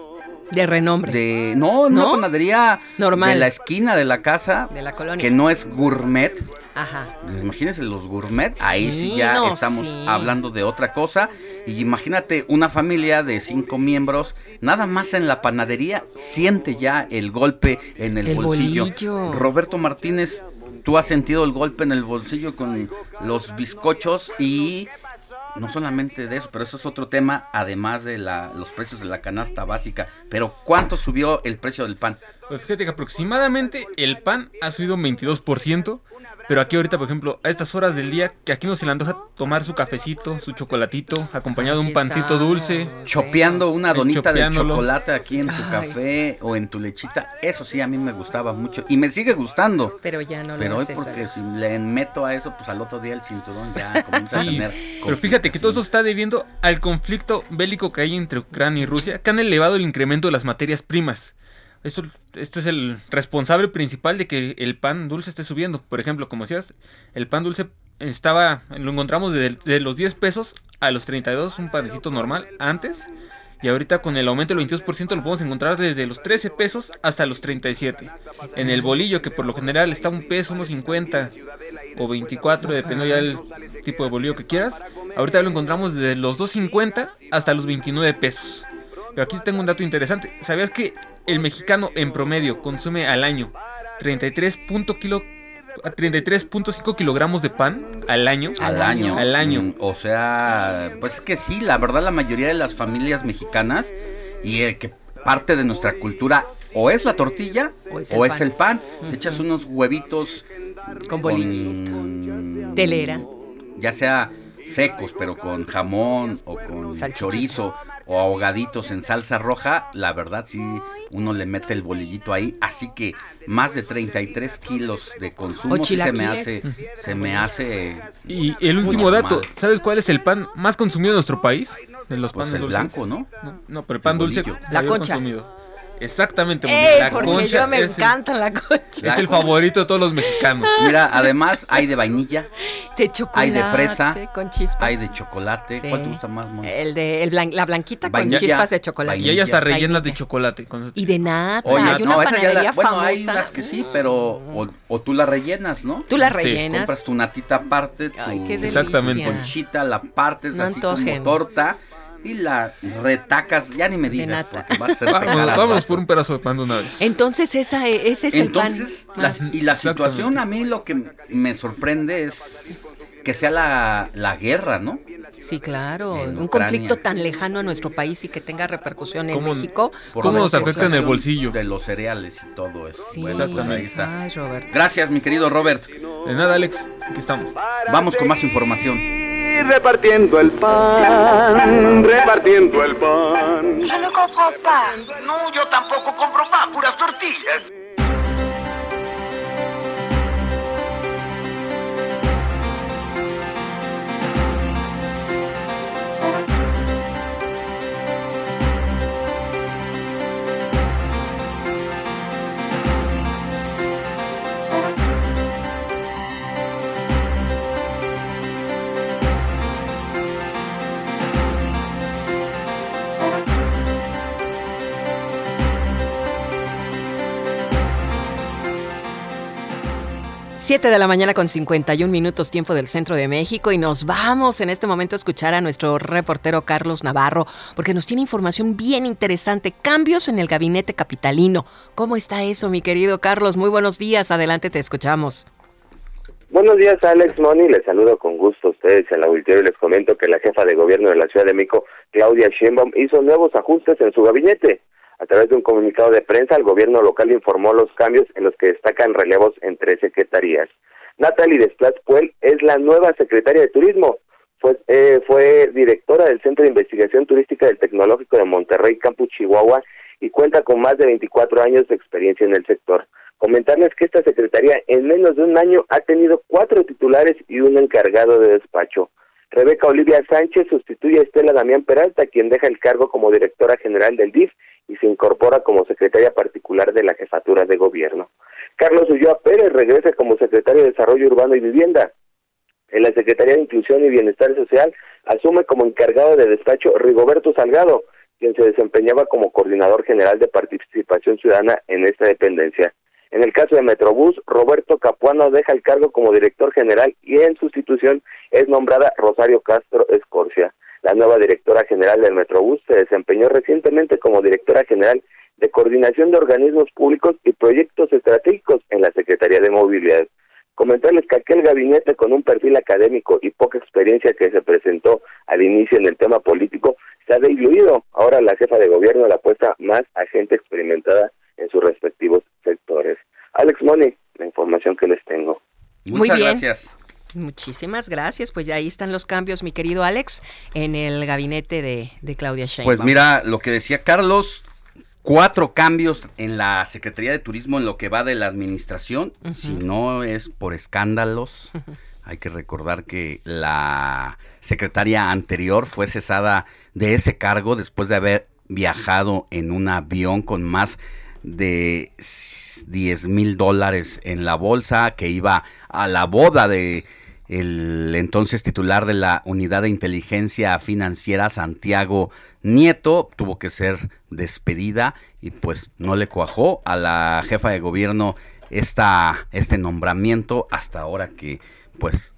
De renombre. De, no, una ¿No? panadería Normal. de la esquina de la casa. De la colonia. Que no es gourmet. Ajá. Imagínense los gourmet, ahí sí, Sí, ya no, estamos sí. hablando de otra cosa. Y imagínate una familia de cinco miembros, nada más en la panadería siente ya el golpe en el, El bolsillo. bolillo. Roberto Martínez, tú has sentido el golpe en el bolsillo con los bizcochos y no solamente de eso, pero eso es otro tema, además de la, los precios de la canasta básica. Pero ¿cuánto subió el precio del pan? Pues fíjate que aproximadamente el pan ha subido un 22%, pero aquí ahorita, por ejemplo, a estas horas del día, que aquí no se le antoja tomar su cafecito, su chocolatito, acompañado de un pancito dulce. Chopeando una donita de chocolate aquí en tu Ay. café o en tu lechita, eso sí a mí me gustaba mucho y me sigue gustando. Pero ya no Pero lo hoy haces. porque si le meto a eso, pues al otro día el cinturón ya comienza a tener. pero fíjate que todo eso está debiendo al conflicto bélico que hay entre Ucrania y Rusia, que han elevado el incremento de las materias primas. Esto, esto es el responsable principal de que el pan dulce esté subiendo. Por ejemplo, como decías, el pan dulce estaba, lo encontramos de, los 10 pesos a los 32, un panecito normal antes. Y ahorita con el aumento del 22% lo podemos encontrar desde los 13 pesos hasta los 37. En el bolillo, que por lo general está un peso, unos 50 o 24, dependiendo ya del tipo de bolillo que quieras. Ahorita lo encontramos desde los 2.50 hasta los 29 pesos. Pero aquí tengo un dato interesante. ¿Sabías que el mexicano en promedio consume al año 33 punto kilo, 33.5 kilogramos de pan al año? Al año. Al año. Mm, O sea, pues es que sí, la verdad la mayoría de las familias mexicanas y eh, que parte de nuestra cultura o es la tortilla O es o el es pan. Te echas unos huevitos Con bolillito. con- Telera. Ya sea secos, pero con jamón o con chorizo o ahogaditos en salsa roja, la verdad sí uno le mete el bolillito ahí, así que más de 33 kilos de consumo sí se me hace, se me hace Y el último dato, mal. ¿sabes cuál es el pan más consumido en nuestro país? De los Pues panes el dulces. blanco, ¿no? No, no, pero el pan El dulce. La concha. consumido. Exactamente, la Porque concha yo me es el- encanta la concha. Es el favorito de todos los mexicanos. Mira, además hay de vainilla, De chocolate. hay de fresa, Con chispas. hay de chocolate. Sí. ¿Cuál te gusta más, Moni? El de el blan- la blanquita con chispas de chocolate. Y ella está Vainilla. rellenas de chocolate. con- Y de nata. Oye, hay una no, panadería la, bueno, famosa. hay unas que sí, pero o, o tú la rellenas, ¿no? Tú la Sí, rellenas. Compras tu natita aparte, tu Ay, qué conchita, la partes No así antojen. como torta y la retacas, ya ni me digas, porque va a ser vámonos rato. por un pedazo de pan de una vez. Entonces esa, e- ese es Entonces, el pan. la- más- y la situación a mí lo que me sorprende es que sea la, la guerra, ¿no? Sí, claro. Un conflicto tan lejano a nuestro país y que tenga repercusión en ¿Cómo- México. ¿Cómo nos afecta en el bolsillo? De los cereales y todo eso. Sí, Bueno, pues ahí está. Ay. Gracias, mi querido Robert. De nada, Alex. Aquí estamos. Vamos con más información. Repartiendo el pan, repartiendo el pan. Je ne comprends pas. No, yo tampoco compro pan, puras tortillas. Siete de la mañana con 51 minutos tiempo del centro de México y nos vamos en este momento a escuchar a nuestro reportero Carlos Navarro porque nos tiene información bien interesante, cambios en el gabinete capitalino. ¿Cómo está eso, mi querido Carlos? Muy buenos días, adelante te escuchamos. Buenos días, Alex Moni. Les saludo con gusto a ustedes en la auditorio y les comento que la jefa de gobierno de la Ciudad de México, Claudia Sheinbaum, hizo nuevos ajustes en su gabinete. A través de un comunicado de prensa, el gobierno local informó los cambios en los que destacan relevos en tres secretarías. Natalie Desplat Puel es la nueva secretaria de Turismo. Fue, eh, fue directora del Centro de Investigación Turística del Tecnológico de Monterrey, Campus Chihuahua, y cuenta con más de 24 años de experiencia en el sector. Comentarles que esta secretaría en menos de un año ha tenido cuatro titulares y un encargado de despacho. Rebeca Olivia Sánchez sustituye a Estela Damián Peralta, quien deja el cargo como directora general del DIF y se incorpora como secretaria particular de la jefatura de gobierno. Carlos Ulloa Pérez regresa como secretario de Desarrollo Urbano y Vivienda. En la Secretaría de Inclusión y Bienestar Social asume como encargado de despacho Rigoberto Salgado, quien se desempeñaba como coordinador general de participación ciudadana en esta dependencia. En el caso de Metrobús, Roberto Capuano deja el cargo como director general y en sustitución es nombrada Rosario Castro Escorcia. La nueva directora general del Metrobús se desempeñó recientemente como directora general de coordinación de organismos públicos y proyectos estratégicos en la Secretaría de Movilidad. Comentarles que aquel gabinete con un perfil académico y poca experiencia que se presentó al inicio en el tema político se ha diluido. Ahora la jefa de gobierno la apuesta más a gente experimentada en sus respectivos sectores. Alex Moni, la información que les tengo. Muchas gracias. Muchísimas gracias. Pues ya ahí están los cambios, mi querido Alex, en el gabinete de, de Claudia Sheinbaum. Pues mira, lo que decía Carlos, cuatro cambios en la Secretaría de Turismo en lo que va de la administración. Si no es por escándalos, hay que recordar que la secretaria anterior fue cesada de ese cargo después de haber viajado en un avión con más de 10 mil dólares en la bolsa que iba a la boda de el entonces titular de la Unidad de Inteligencia Financiera, Santiago Nieto, tuvo que ser despedida y pues no le cuajó a la jefa de gobierno esta, este nombramiento hasta ahora que pues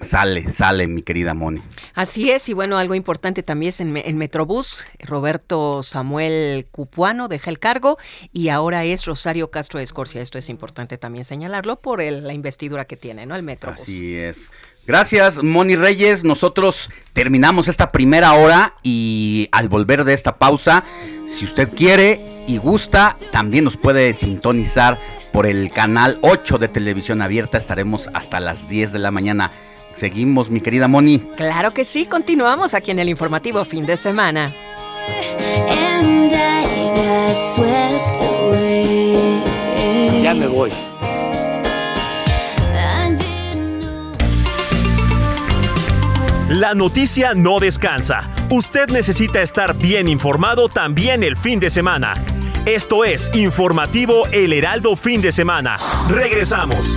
sale, sale mi querida Moni. Así es, y bueno, algo importante también es en, en, Metrobús, Roberto Samuel Cupuano deja el cargo y ahora es Rosario Castro Escorcia. Esto es importante también señalarlo por el, la investidura que tiene, ¿no? El Metrobús. Así es. Gracias, Moni Reyes. Nosotros terminamos esta primera hora y al volver de esta pausa, si usted quiere y gusta, también nos puede sintonizar por el canal 8 de televisión abierta. Estaremos hasta las 10 de la mañana. Seguimos, mi querida Moni. Claro que sí, continuamos aquí en el informativo fin de semana. Ya me voy. La noticia no descansa. Usted necesita estar bien informado también el fin de semana. Esto es Informativo El Heraldo Fin de Semana. Regresamos.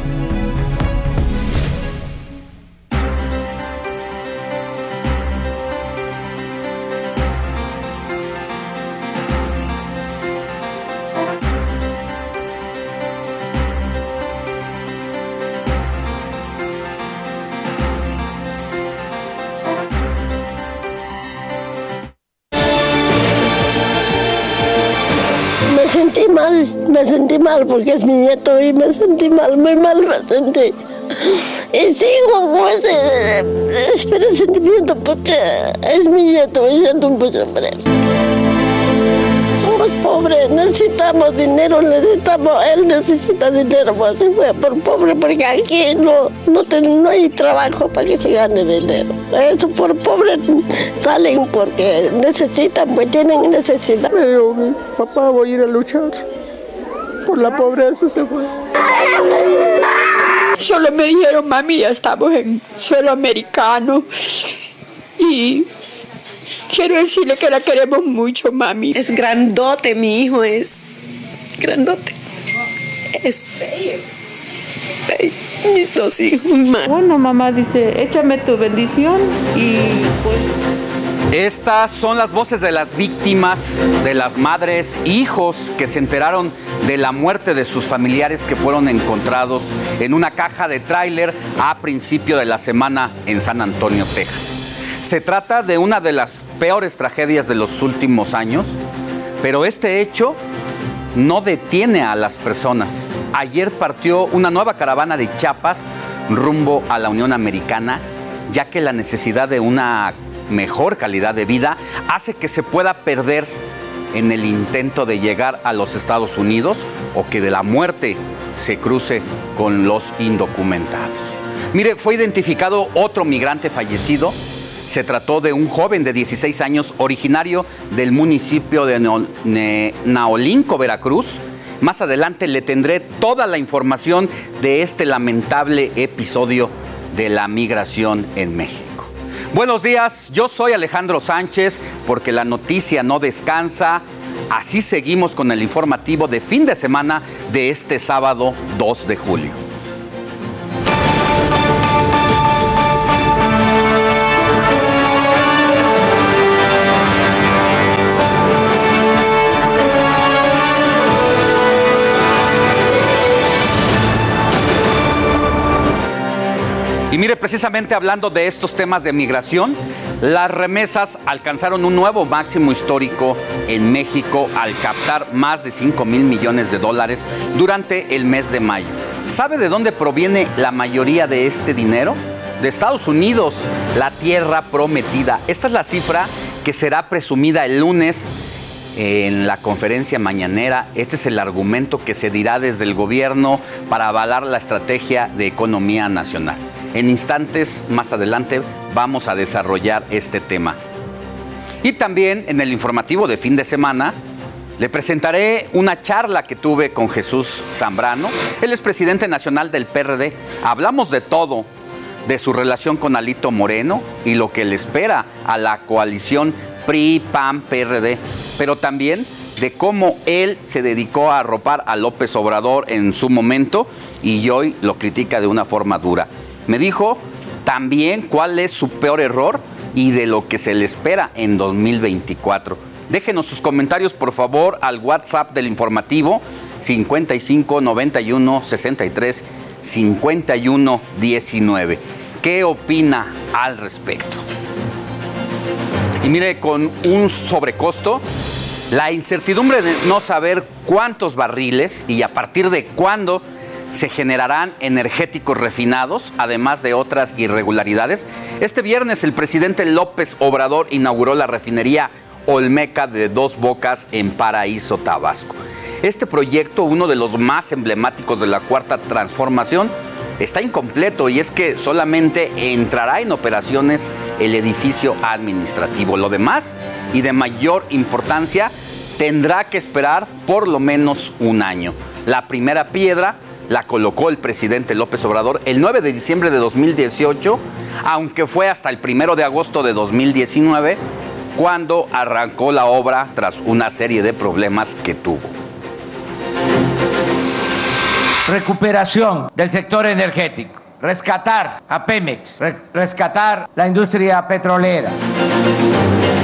Mal porque es mi nieto y me sentí mal, muy mal me sentí. Y sigo con ese, ese sentimiento porque es mi nieto y siento mucho por. Somos pobres, necesitamos dinero, necesitamos, él necesita dinero, pues por pobre, porque aquí no, no, no hay trabajo para que se gane dinero. Eso por pobre salen porque necesitan, pues tienen necesidad. Pero papá voy a ir a luchar. Por la pobreza se fue. Solo me dijeron, mami, ya estamos en suelo americano. Y quiero decirle que la queremos mucho, mami. Es grandote, mi hijo es grandote. Es mis dos hijos. Bueno, mamá dice, échame tu bendición y pues... Estas son las voces de las víctimas, de las madres, hijos que se enteraron de la muerte de sus familiares que fueron encontrados en una caja de tráiler a principio de la semana en San Antonio, Texas. Se trata de una de las peores tragedias de los últimos años, pero este hecho no detiene a las personas. Ayer partió una nueva caravana de Chiapas rumbo a la Unión Americana, ya que la necesidad de una mejor calidad de vida hace que se pueda perder en el intento de llegar a los Estados Unidos o que de la muerte se cruce con los indocumentados. Mire, fue identificado otro migrante fallecido. Se trató de un joven de 16 años originario del municipio de Naolinco, Veracruz. Más adelante le tendré toda la información de este lamentable episodio de la migración en México. Buenos días, yo soy Alejandro Sánchez porque la noticia no descansa. Así seguimos con el informativo de fin de semana de este sábado 2 de julio. Y mire, precisamente hablando de estos temas de migración, las remesas alcanzaron un nuevo máximo histórico en México al captar más de 5 mil millones de dólares durante el mes de mayo. ¿Sabe de dónde proviene la mayoría de este dinero? De Estados Unidos, la tierra prometida. Esta es la cifra que será presumida el lunes en la conferencia mañanera. Este es el argumento que se dirá desde el gobierno para avalar la estrategia de economía nacional. En instantes más adelante vamos a desarrollar este tema. Y también en el informativo de fin de semana le presentaré una charla que tuve con Jesús Zambrano. Él es presidente nacional del PRD. Hablamos de todo, de su relación con Alito Moreno y lo que le espera a la coalición PRI, PAN, PRD, pero también de cómo él se dedicó a arropar a López Obrador en su momento y hoy lo critica de una forma dura. Me dijo también cuál es su peor error y de lo que se le espera en 2024. Déjenos sus comentarios por favor al WhatsApp del informativo 55 91 63 51 19. ¿Qué opina al respecto? Y mire, con un sobrecosto, la incertidumbre de no saber cuántos barriles y a partir de cuándo se generarán energéticos refinados, además de otras irregularidades. Este viernes el presidente López Obrador inauguró la refinería Olmeca de Dos Bocas en Paraíso, Tabasco. Este proyecto, uno de los más emblemáticos de la cuarta transformación, está incompleto y es que solamente entrará en operaciones el edificio administrativo. Lo demás y de mayor importancia tendrá que esperar por lo menos un año. La primera piedra la colocó el presidente López Obrador el 9 de diciembre de 2018, aunque fue hasta el 1 de agosto de 2019 cuando arrancó la obra tras una serie de problemas que tuvo. Recuperación del sector energético, rescatar a Pemex, rescatar la industria petrolera.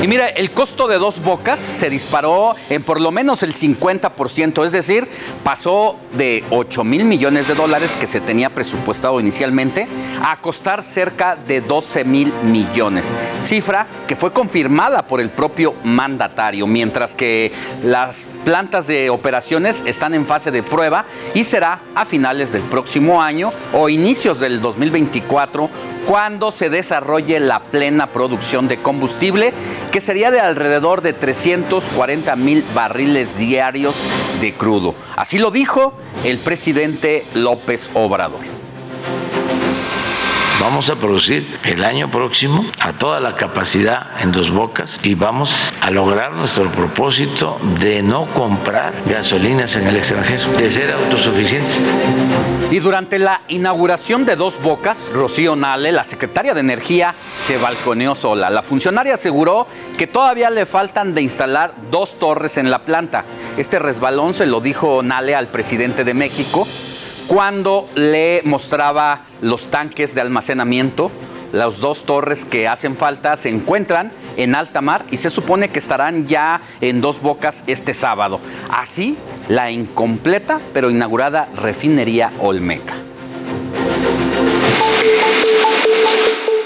Y mira, el costo de dos bocas se disparó en por lo menos el 50%, es decir, pasó de 8 mil millones de dólares que se tenía presupuestado inicialmente a costar cerca de 12 mil millones, cifra que fue confirmada por el propio mandatario, mientras que las plantas de operaciones están en fase de prueba y será a finales del próximo año o inicios del 2024 cuando se desarrolle la plena producción de combustible, que sería de alrededor de 340 mil barriles diarios de crudo. Así lo dijo el presidente López Obrador. Vamos a producir el año próximo a toda la capacidad en dos bocas y vamos a lograr nuestro propósito de no comprar gasolinas en el extranjero, de ser autosuficientes. Y durante la inauguración de Dos Bocas, Rocío Nale, la secretaria de Energía, se balconeó sola. La funcionaria aseguró que todavía le faltan de instalar dos torres en la planta. Este resbalón se lo dijo Nale al presidente de México cuando le mostraba los tanques de almacenamiento. Las dos torres que hacen falta se encuentran en alta mar y se supone que estarán ya en dos bocas este sábado. Así, la incompleta pero inaugurada refinería Olmeca.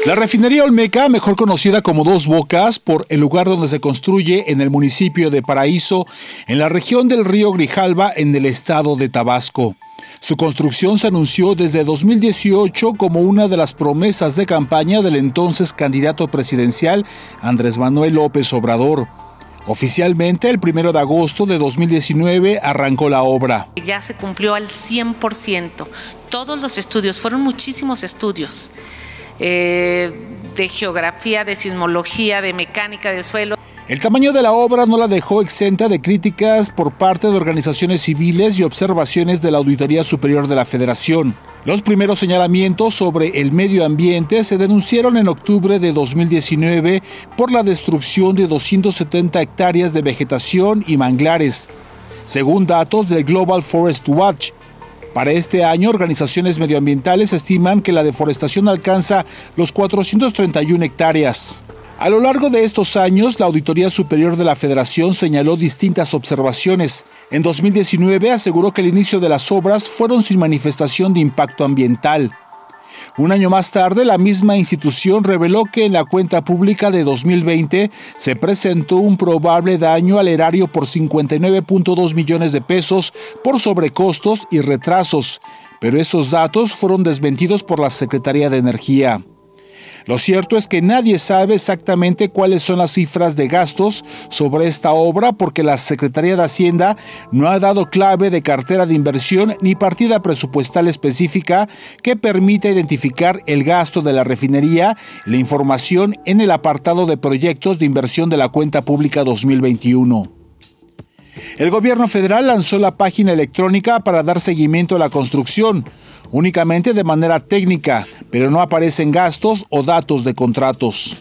La refinería Olmeca, mejor conocida como Dos Bocas por el lugar donde se construye en el municipio de Paraíso, en la región del río Grijalba, en el estado de Tabasco. Su construcción se anunció desde 2018 como una de las promesas de campaña del entonces candidato presidencial Andrés Manuel López Obrador. Oficialmente, el 1 de agosto de 2019 arrancó la obra. Ya se cumplió al 100%. Todos los estudios, fueron muchísimos estudios eh, de geografía, de sismología, de mecánica del suelo. El tamaño de la obra no la dejó exenta de críticas por parte de organizaciones civiles y observaciones de la Auditoría Superior de la Federación. Los primeros señalamientos sobre el medio ambiente se denunciaron en octubre de 2019 por la destrucción de 270 hectáreas de vegetación y manglares, según datos del Global Forest Watch. Para este año, organizaciones medioambientales estiman que la deforestación alcanza los 431 hectáreas. A lo largo de estos años, la Auditoría Superior de la Federación señaló distintas observaciones. En 2019 aseguró que el inicio de las obras fueron sin manifestación de impacto ambiental. Un año más tarde, la misma institución reveló que en la cuenta pública de 2020 se presentó un probable daño al erario por 59.2 millones de pesos por sobrecostos y retrasos, pero esos datos fueron desmentidos por la Secretaría de Energía. Lo cierto es que nadie sabe exactamente cuáles son las cifras de gastos sobre esta obra porque la Secretaría de Hacienda no ha dado clave de cartera de inversión ni partida presupuestal específica que permita identificar el gasto de la refinería, la información en el apartado de proyectos de inversión de la cuenta pública 2021. El gobierno federal lanzó la página electrónica para dar seguimiento a la construcción únicamente de manera técnica, pero no aparecen gastos o datos de contratos.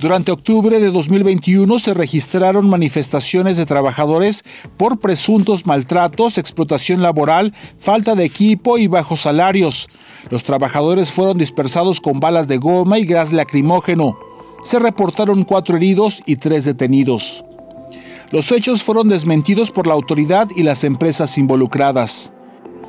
Durante octubre de 2021 se registraron manifestaciones de trabajadores por presuntos maltratos, explotación laboral, falta de equipo y bajos salarios. Los trabajadores fueron dispersados con balas de goma y gas lacrimógeno. Se reportaron cuatro heridos y tres detenidos. Los hechos fueron desmentidos por la autoridad y las empresas involucradas.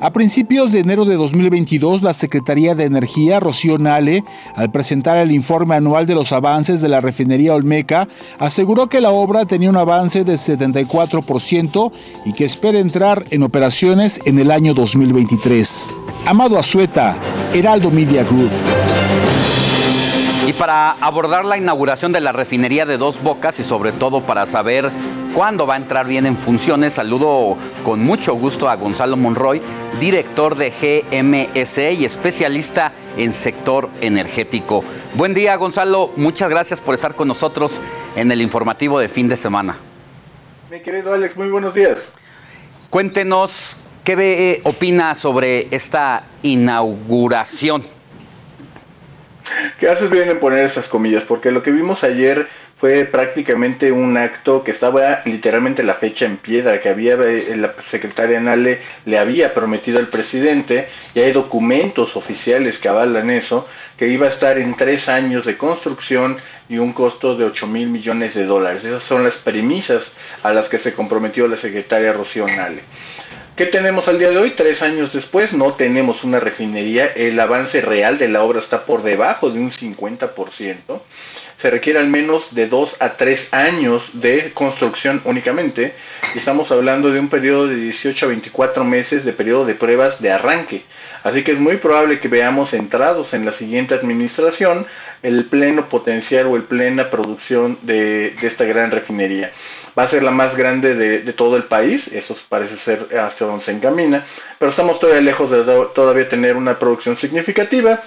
A principios de enero de 2022, la Secretaría de Energía, Rocío Nale, al presentar el informe anual de los avances de la refinería Olmeca, aseguró que la obra tenía un avance de 74% y que espera entrar en operaciones en el año 2023. Amado Azueta, Heraldo Media Group. Y para abordar la inauguración de la refinería de Dos Bocas y sobre todo para saber cuándo va a entrar bien en funciones, saludo con mucho gusto a Gonzalo Monroy, director de GMSE y especialista en sector energético. Buen día Gonzalo, muchas gracias por estar con nosotros en el informativo de fin de semana. Mi querido Alex, muy buenos días. Cuéntenos qué opina sobre esta inauguración. ¿Qué haces bien en poner esas comillas? Porque lo que vimos ayer fue prácticamente un acto que estaba literalmente la fecha en piedra, que había eh, la secretaria Nale le había prometido al presidente, y hay documentos oficiales que avalan eso, que iba a estar en tres años de construcción y un costo de 8 mil millones de dólares. Esas son las premisas a las que se comprometió la secretaria Rocío Nale. ¿Qué tenemos al día de hoy? Tres años después no tenemos una refinería. El avance real de la obra está por debajo de un 50%. Se requiere al menos de dos a tres años de construcción únicamente. Estamos hablando de un periodo de 18 a 24 meses de periodo de pruebas de arranque. Así que es muy probable que veamos entrados en la siguiente administración el pleno potencial o el plena producción de, de esta gran refinería va a ser la más grande de, todo el país, eso parece ser hacia donde se encamina, pero estamos todavía lejos de todavía tener una producción significativa.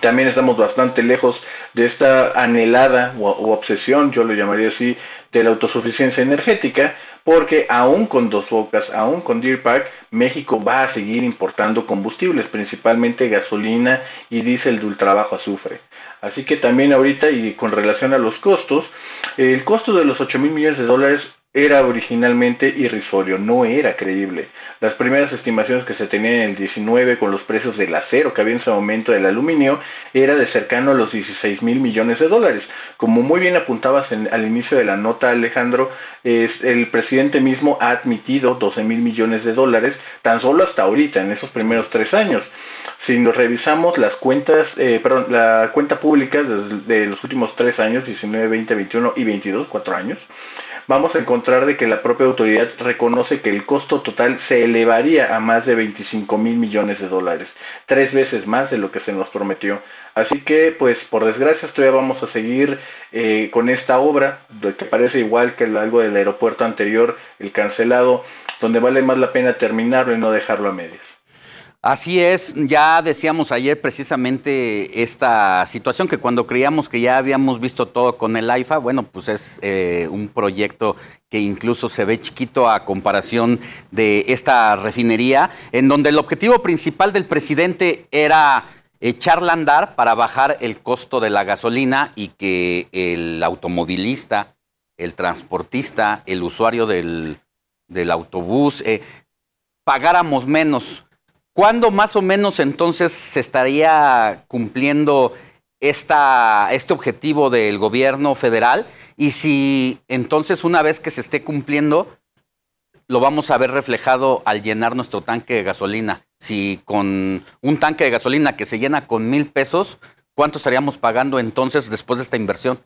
También estamos bastante lejos de esta anhelada o, obsesión, yo lo llamaría así, de la autosuficiencia energética, porque aún con dos bocas, aún con Deer Park, México va a seguir importando combustibles, principalmente gasolina y diésel de ultra bajo azufre. Así que también ahorita y con relación a los costos, el costo de los 8 mil millones de dólares era originalmente irrisorio, no era creíble. Las primeras estimaciones que se tenían en el 19 con los precios del acero que había en ese momento del aluminio era de cercano a los 16 mil millones de dólares. Como muy bien apuntabas al inicio de la nota, Alejandro, el presidente mismo ha admitido 12 mil millones de dólares tan solo hasta ahorita, en esos primeros tres años. Si nos revisamos las cuentas, eh, perdón, la cuenta pública de, de los últimos tres años, 19, 20, 21 y 22, cuatro años, vamos a encontrar de que la propia autoridad reconoce que el costo total se elevaría a más de 25 mil millones de dólares, tres veces más de lo que se nos prometió. Así que, pues, por desgracia, todavía vamos a seguir eh, con esta obra, que parece igual que algo del aeropuerto anterior, el cancelado, donde vale más la pena terminarlo y no dejarlo a medias. Así es, ya decíamos ayer precisamente esta situación que cuando creíamos que ya habíamos visto todo con el AIFA, bueno, pues es eh, un proyecto que incluso se ve chiquito a comparación de esta refinería, en donde el objetivo principal del presidente era echarla a andar para bajar el costo de la gasolina y que el automovilista, el transportista, el usuario del, autobús, eh, pagáramos menos ¿Cuándo más o menos entonces se estaría cumpliendo esta, este objetivo del gobierno federal? Y si entonces una vez que se esté cumpliendo, lo vamos a ver reflejado al llenar nuestro tanque de gasolina. Si con un tanque de gasolina que se llena con mil pesos, ¿cuánto estaríamos pagando entonces después de esta inversión?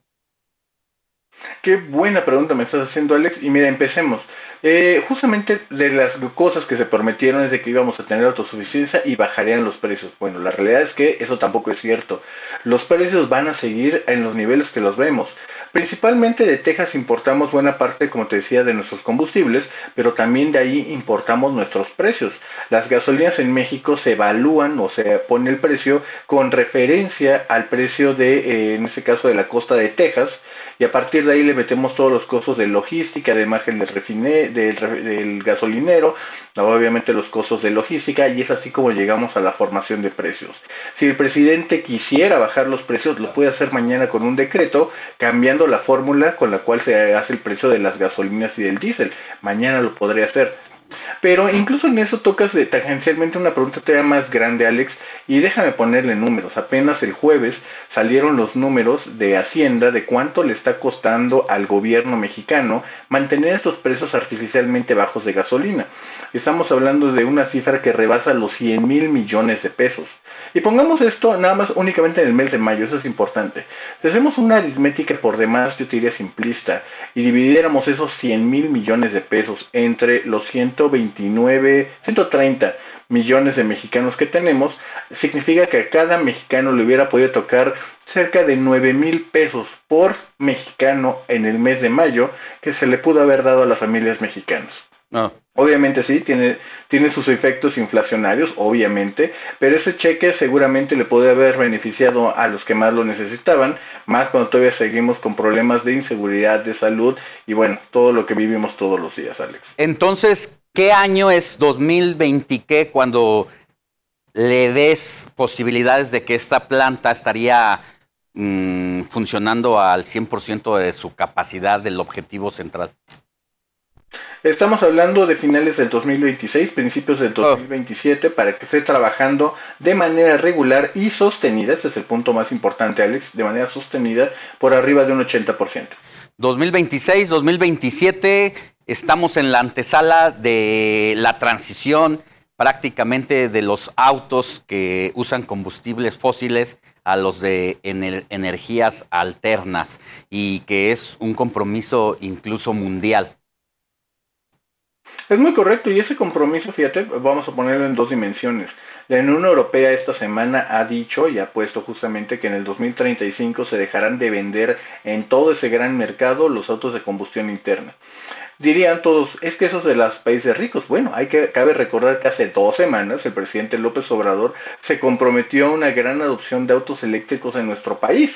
Qué buena pregunta me estás haciendo, Alex. Y mira, empecemos. Eh, justamente de las cosas que se prometieron es de que íbamos a tener autosuficiencia y bajarían los precios. Bueno, la realidad es que eso tampoco es cierto. Los precios van a seguir en los niveles que los vemos. Principalmente de Texas importamos buena parte, como te decía, de nuestros combustibles, pero también de ahí importamos nuestros precios. Las gasolinas en México se evalúan o se pone el precio con referencia al precio de, eh, en este caso, de la costa de Texas, y a partir de ahí le metemos todos los costos de logística, de margen del, refine, del, gasolinero, obviamente los costos de logística y es así como llegamos a la formación de precios. Si el presidente quisiera bajar los precios, lo puede hacer mañana con un decreto cambiando la fórmula con la cual se hace el precio de las gasolinas y del diésel. Mañana lo podría hacer. Pero incluso en eso tocas de, tangencialmente una pregunta todavía más grande, Alex, y déjame ponerle números. Apenas el jueves salieron los números de Hacienda de cuánto le está costando al gobierno mexicano mantener estos precios artificialmente bajos de gasolina. Estamos hablando de una cifra que rebasa los 100 mil millones de pesos. Y pongamos esto nada más únicamente en el mes de mayo, eso es importante. Si hacemos una aritmética por demás, yo te diría simplista, y dividiéramos esos 100 mil millones de pesos entre los 129, 130 millones de mexicanos que tenemos, significa que a cada mexicano le hubiera podido tocar cerca de 9 mil pesos por mexicano en el mes de mayo que se le pudo haber dado a las familias mexicanas. Ah. Obviamente sí, tiene, tiene sus efectos inflacionarios, obviamente, pero ese cheque seguramente le puede haber beneficiado a los que más lo necesitaban, más cuando todavía seguimos con problemas de inseguridad, de salud y bueno, todo lo que vivimos todos los días, Alex. Entonces, ¿qué año es 2020 qué cuando le des posibilidades de que esta planta estaría mm, funcionando al 100% de su capacidad del objetivo central? Estamos hablando de finales del 2026, principios del 2027, para que esté trabajando de manera regular y sostenida, ese es el punto más importante, Alex, de manera sostenida por arriba de un 80%. 2026, 2027, estamos en la antesala de la transición prácticamente de los autos que usan combustibles fósiles a los de energías alternas y que es un compromiso incluso mundial. Es muy correcto y ese compromiso, fíjate, vamos a ponerlo en dos dimensiones. La Unión Europea esta semana ha dicho y ha puesto justamente que en el 2035 se dejarán de vender en todo ese gran mercado los autos de combustión interna. Dirían todos, es que esos de los países ricos. Bueno, hay que, cabe recordar que hace dos semanas el presidente López Obrador se comprometió a una gran adopción de autos eléctricos en nuestro país.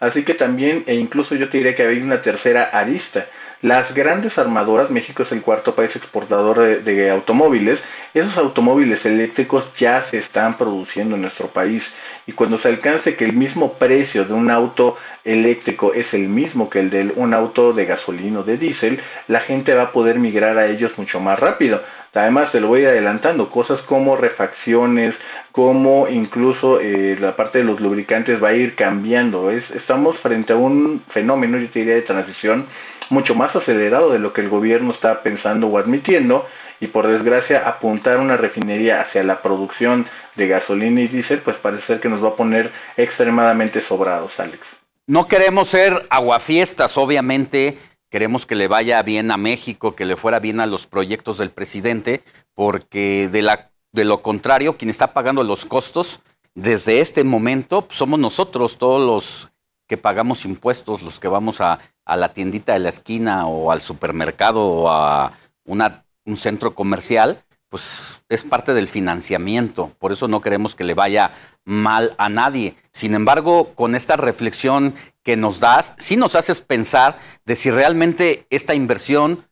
Así que también, e incluso yo te diría que hay una tercera arista. Las grandes armadoras, México es el cuarto país exportador de, automóviles, esos automóviles eléctricos ya se están produciendo en nuestro país y cuando se alcance que el mismo precio de un auto eléctrico es el mismo que el de un auto de gasolina o de diésel, la gente va a poder migrar a ellos mucho más rápido. Además, te lo voy adelantando, cosas como refacciones, como incluso eh, la parte de los lubricantes va a ir cambiando. Es, estamos frente a un fenómeno, yo te diría, de transición mucho más acelerado de lo que el gobierno está pensando o admitiendo y por desgracia apuntar una refinería hacia la producción de gasolina y diésel pues parece ser que nos va a poner extremadamente sobrados, Alex. No queremos ser aguafiestas, obviamente queremos que le vaya bien a México, que le fuera bien a los proyectos del presidente, porque de, la, de lo contrario, quien está pagando los costos desde este momento pues, somos nosotros, todos los que pagamos impuestos, los que vamos a, a la tiendita de la esquina o al supermercado o a una, un centro comercial, pues es parte del financiamiento, por eso no queremos que le vaya mal a nadie. Sin embargo, con esta reflexión que nos das, sí nos haces pensar de si realmente esta inversión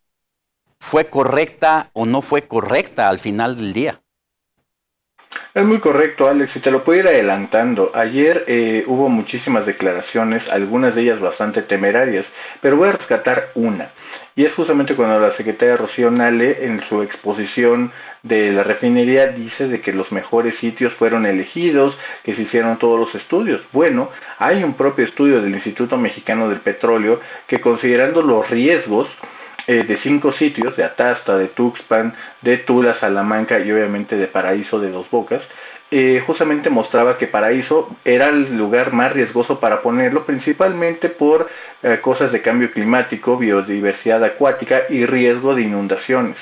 fue correcta o no fue correcta al final del día. Es muy correcto, Alex. Si te lo puedo ir adelantando, ayer eh, hubo muchísimas declaraciones, algunas de ellas bastante temerarias, pero voy a rescatar una. Y es justamente cuando la secretaria Rocío Nale, en su exposición de la refinería, dice de que los mejores sitios fueron elegidos, que se hicieron todos los estudios. Bueno, hay un propio estudio del Instituto Mexicano del Petróleo que considerando los riesgos, eh, de cinco sitios, de Atasta, de Tuxpan, de Tula, Salamanca y obviamente de Paraíso de Dos Bocas, eh, justamente mostraba que Paraíso era el lugar más riesgoso para ponerlo, principalmente por eh, cosas de cambio climático, biodiversidad acuática y riesgo de inundaciones.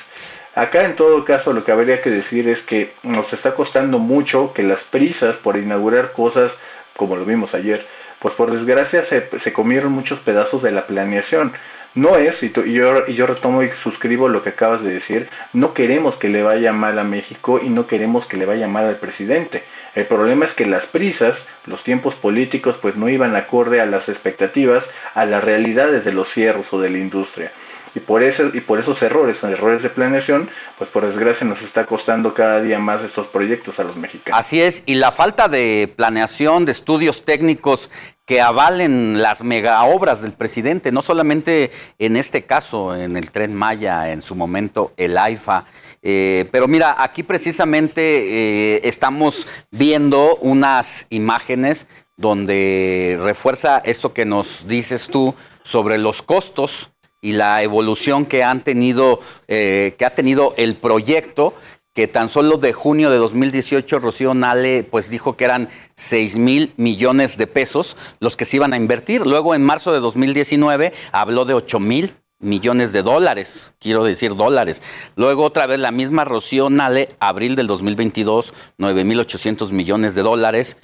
Acá en todo caso lo que habría que decir es que nos está costando mucho que las prisas por inaugurar cosas, como lo vimos ayer, pues por desgracia se, se comieron muchos pedazos de la planeación. No es, y, yo, y yo retomo y suscribo lo que acabas de decir, no queremos que le vaya mal a México y no queremos que le vaya mal al presidente. El problema es que las prisas, los tiempos políticos, pues no iban acorde a las expectativas, a las realidades de los fierros o de la industria. Y por, eso, y por esos errores, errores de planeación, pues por desgracia nos está costando cada día más estos proyectos a los mexicanos. Así es, y la falta de planeación, de estudios técnicos que avalen las mega obras del presidente, no solamente en este caso, en el tren Maya, en su momento el AIFA. Eh, pero mira, aquí precisamente eh, estamos viendo unas imágenes donde refuerza esto que nos dices tú sobre los costos y la evolución que han tenido, eh, que ha tenido el proyecto, que tan solo de junio de 2018 Rocío Nale pues dijo que eran 6 mil millones de pesos los que se iban a invertir. Luego en marzo de 2019 habló de 8 mil millones de dólares, quiero decir dólares. Luego otra vez la misma Rocío Nale, abril del 2022, 9 mil 800 millones de dólares.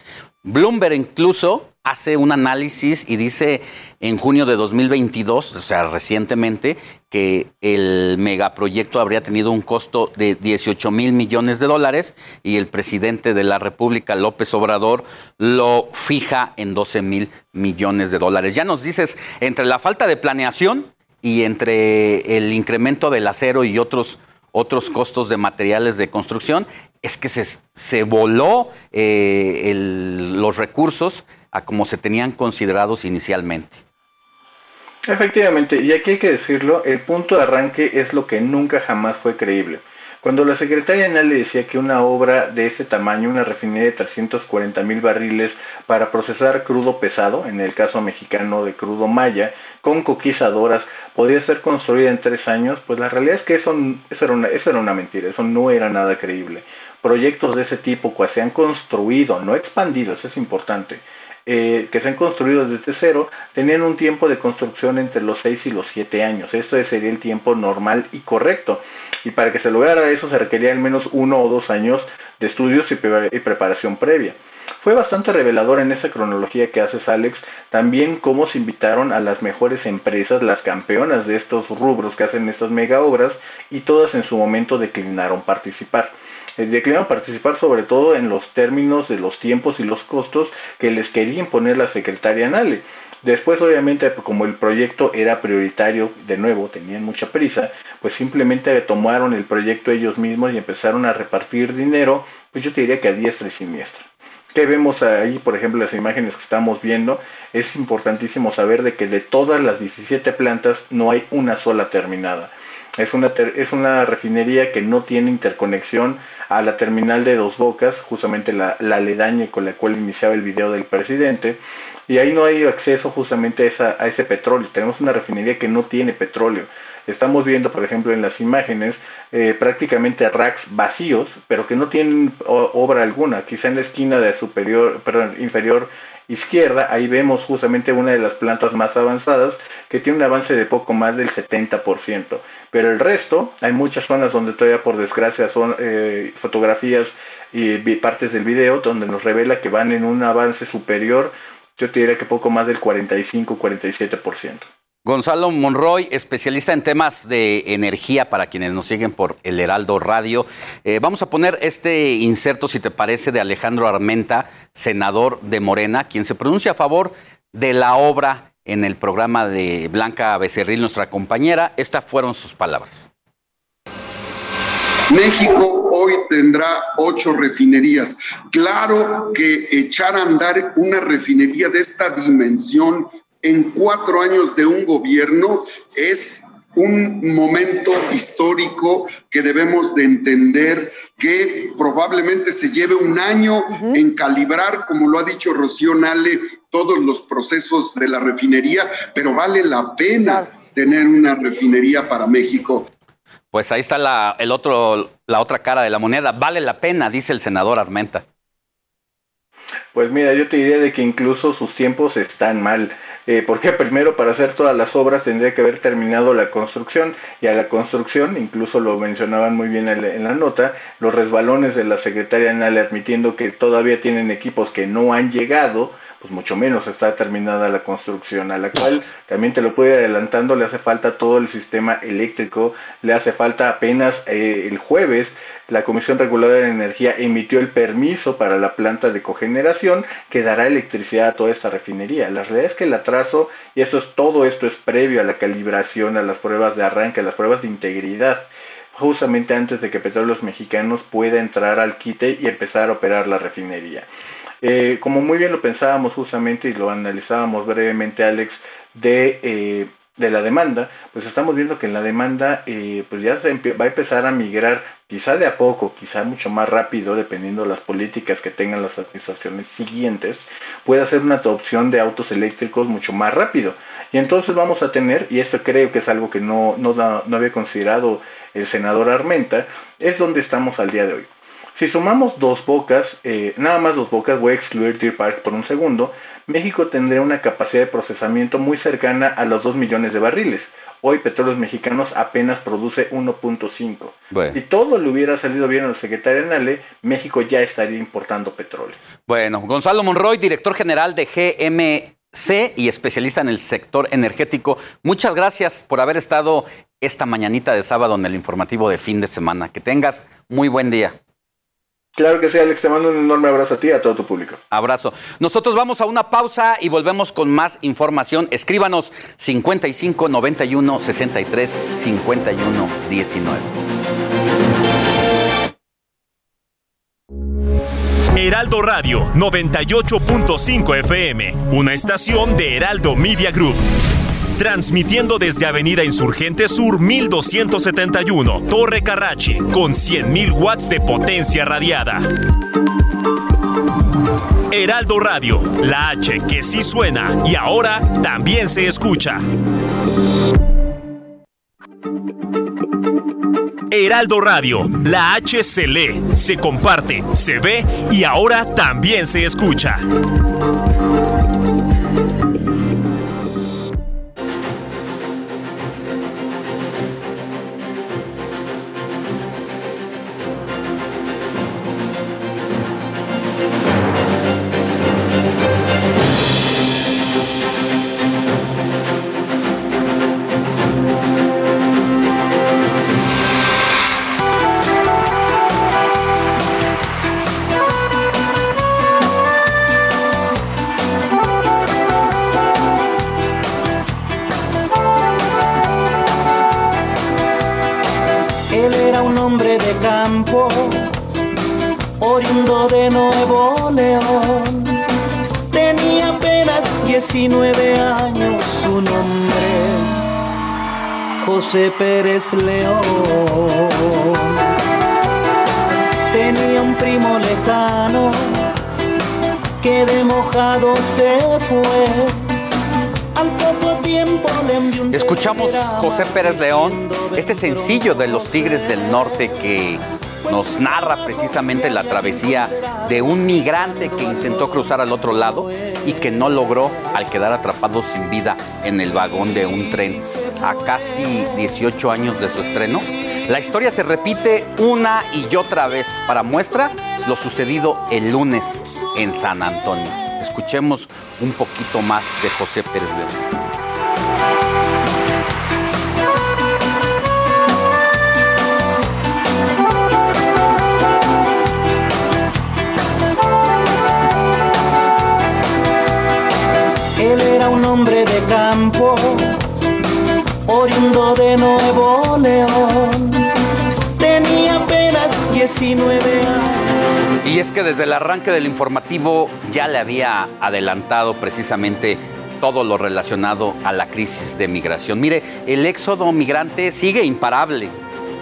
Bloomberg incluso hace un análisis y dice en junio de 2022, o sea, recientemente, que el megaproyecto habría tenido un costo de 18 mil millones de dólares y el presidente de la República, López Obrador, lo fija en 12 mil millones de dólares. Ya nos dices, entre la falta de planeación y entre el incremento del acero y otros otros costos de materiales de construcción, es que se, se voló eh, los recursos a como se tenían considerados inicialmente. Efectivamente, y aquí hay que decirlo, el punto de arranque es lo que nunca jamás fue creíble. Cuando la secretaria le decía que una obra de ese tamaño, una refinería de 340 mil barriles para procesar crudo pesado, en el caso mexicano de crudo maya, con coquizadoras, podía ser construida en tres años, pues la realidad es que eso, eso era una mentira, eso no era nada creíble. Proyectos de ese tipo que se han construido, no expandido, eso es importante, eh, que se han construido desde cero, tenían un tiempo de construcción entre los 6 y los 7 años. Esto sería el tiempo normal y correcto. Y para que se lograra eso se requería al menos uno o dos años de estudios y, preparación previa. Fue bastante revelador en esa cronología que haces, Alex, también cómo se invitaron a las mejores empresas, las campeonas de estos rubros que hacen estas mega obras, y todas en su momento declinaron participar. Eh, declinaron participar sobre todo en los términos de los tiempos y los costos que les quería imponer la secretaria Nale. Después, obviamente, como el proyecto era prioritario, de nuevo, tenían mucha prisa, pues simplemente tomaron el proyecto ellos mismos y empezaron a repartir dinero, pues yo te diría que a diestra y siniestra. ¿Qué vemos ahí, por ejemplo, las imágenes que estamos viendo? Es importantísimo saber de que de todas las 17 plantas no hay una sola terminada. Es una, es una refinería que no tiene interconexión a la terminal de Dos Bocas, justamente la, la aledaña con la cual iniciaba el video del presidente, y ahí no hay acceso justamente a, ese petróleo. Tenemos una refinería que no tiene petróleo. Estamos viendo, por ejemplo, en las imágenes eh, prácticamente racks vacíos, pero que no tienen obra alguna. Quizá en la esquina de superior, perdón, inferior izquierda, ahí vemos justamente una de las plantas más avanzadas que tiene un avance de poco más del 70%. Pero el resto, hay muchas zonas donde todavía por desgracia son eh, fotografías y partes del video donde nos revela que van en un avance superior, yo te diría que poco más del 45-47%. Gonzalo Monroy, especialista en temas de energía para quienes nos siguen por el Heraldo Radio. Eh, vamos a poner este inserto, si te parece, de Alejandro Armenta, senador de Morena, quien se pronuncia a favor de la obra en el programa de Blanca Becerril, nuestra compañera. Estas fueron sus palabras. México hoy tendrá ocho refinerías. Claro que echar a andar una refinería de esta dimensión en cuatro años de un gobierno es un momento histórico que debemos de entender que probablemente se lleve un año en calibrar, como lo ha dicho Rocío Nale, todos los procesos de la refinería, pero vale la pena tener una refinería para México. Pues ahí está la, el otro, la otra cara de la moneda. Vale la pena, dice el senador Armenta. Pues mira, yo te diría de que incluso sus tiempos están mal. Eh, porque primero para hacer todas las obras tendría que haber terminado la construcción y a la construcción, incluso lo mencionaban muy bien en la, nota, los resbalones de la secretaria Nale admitiendo que todavía tienen equipos que no han llegado, pues mucho menos está terminada la construcción, a la cual también te lo puede adelantando, le hace falta todo el sistema eléctrico, le hace falta apenas eh, el jueves la Comisión Reguladora de Energía emitió el permiso para la planta de cogeneración que dará electricidad a toda esta refinería. La realidad es que el atraso, y eso es todo esto es previo a la calibración, a las pruebas de arranque, a las pruebas de integridad, justamente antes de que Petróleos Mexicanos pueda entrar al quite y empezar a operar la refinería. Eh, como muy bien lo pensábamos justamente y lo analizábamos brevemente, Alex, de eh, de la demanda, pues estamos viendo que en la demanda eh, pues ya se va a empezar a migrar quizá de a poco, quizá mucho más rápido, dependiendo de las políticas que tengan las administraciones siguientes, puede hacer una adopción de autos eléctricos mucho más rápido. Y entonces vamos a tener, y esto creo que es algo que no, no, no había considerado el senador Armenta, es donde estamos al día de hoy. Si sumamos dos bocas, eh, nada más dos bocas, voy a excluir Deer Park por un segundo, México tendría una capacidad de procesamiento muy cercana a los 2 millones de barriles. Hoy Petróleos Mexicanos apenas produce 1.5. Si todo le hubiera salido bien al secretario Nale, México ya estaría importando petróleo. Bueno, Gonzalo Monroy, director general de GMC y especialista en el sector energético. Muchas gracias por haber estado esta mañanita de sábado en el informativo de fin de semana. Que tengas muy buen día. Claro que sí, Alex, te mando un enorme abrazo a ti y a todo tu público. Abrazo. Nosotros vamos a una pausa y volvemos con más información. Escríbanos 55 91 63 51 19. Heraldo Radio 98.5 FM, una estación de Heraldo Media Group transmitiendo desde Avenida Insurgente Sur 1271, Torre Carrachi, con 100.000 watts de potencia radiada. Heraldo Radio, la H que sí suena y ahora también se escucha. Heraldo Radio, la H se lee, se comparte, se ve y ahora también se escucha. Pérez León. Tenía un primo lejano que de mojado se fue. Al poco tiempo le envió un Escuchamos José Pérez León, este sencillo de los Tigres del Norte que nos narra precisamente la travesía de un migrante que intentó cruzar al otro lado y que no logró al quedar atrapado sin vida en el vagón de un tren a casi 18 años de su estreno. La historia se repite una y otra vez para muestra lo sucedido el lunes en San Antonio. Escuchemos un poquito más de José Pérez León. Campo, oriundo de Nuevo León. Tenía apenas 19 años. Y es que desde el arranque del informativo ya le había adelantado precisamente todo lo relacionado a la crisis de migración. Mire, el éxodo migrante sigue imparable.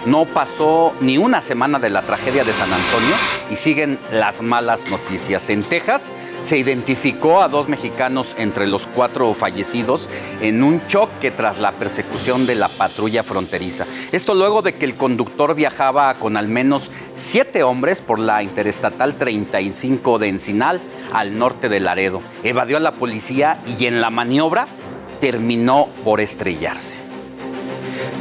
No pasó ni una semana de la tragedia de San Antonio y siguen las malas noticias. En Texas se identificó a dos mexicanos entre los cuatro fallecidos en un choque tras la persecución de la patrulla fronteriza. Esto luego de que el conductor viajaba con al menos siete hombres por la interestatal 35 de Encinal al norte de Laredo. Evadió a la policía y en la maniobra terminó por estrellarse.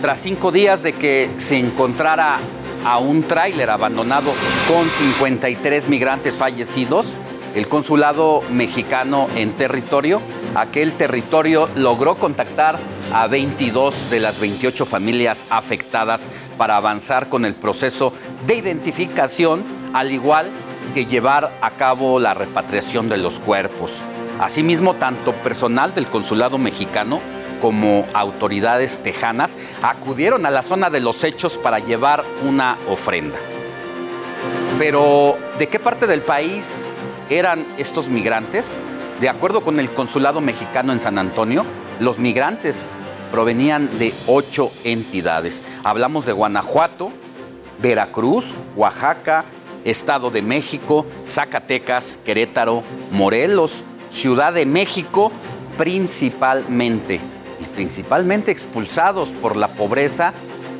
Tras cinco días de que se encontrara a un tráiler abandonado con 53 migrantes fallecidos, el consulado mexicano en territorio, aquel territorio logró contactar a 22 de las 28 familias afectadas para avanzar con el proceso de identificación, al igual que llevar a cabo la repatriación de los cuerpos. Asimismo, tanto personal del consulado mexicano como autoridades tejanas acudieron a la zona de los hechos para llevar una ofrenda. Pero, ¿de qué parte del país eran estos migrantes? De acuerdo con el consulado mexicano en San Antonio, los migrantes provenían de ocho entidades. Hablamos de Guanajuato, Veracruz, Oaxaca, Estado de México, Zacatecas, Querétaro, Morelos, Ciudad de México, principalmente principalmente expulsados por la pobreza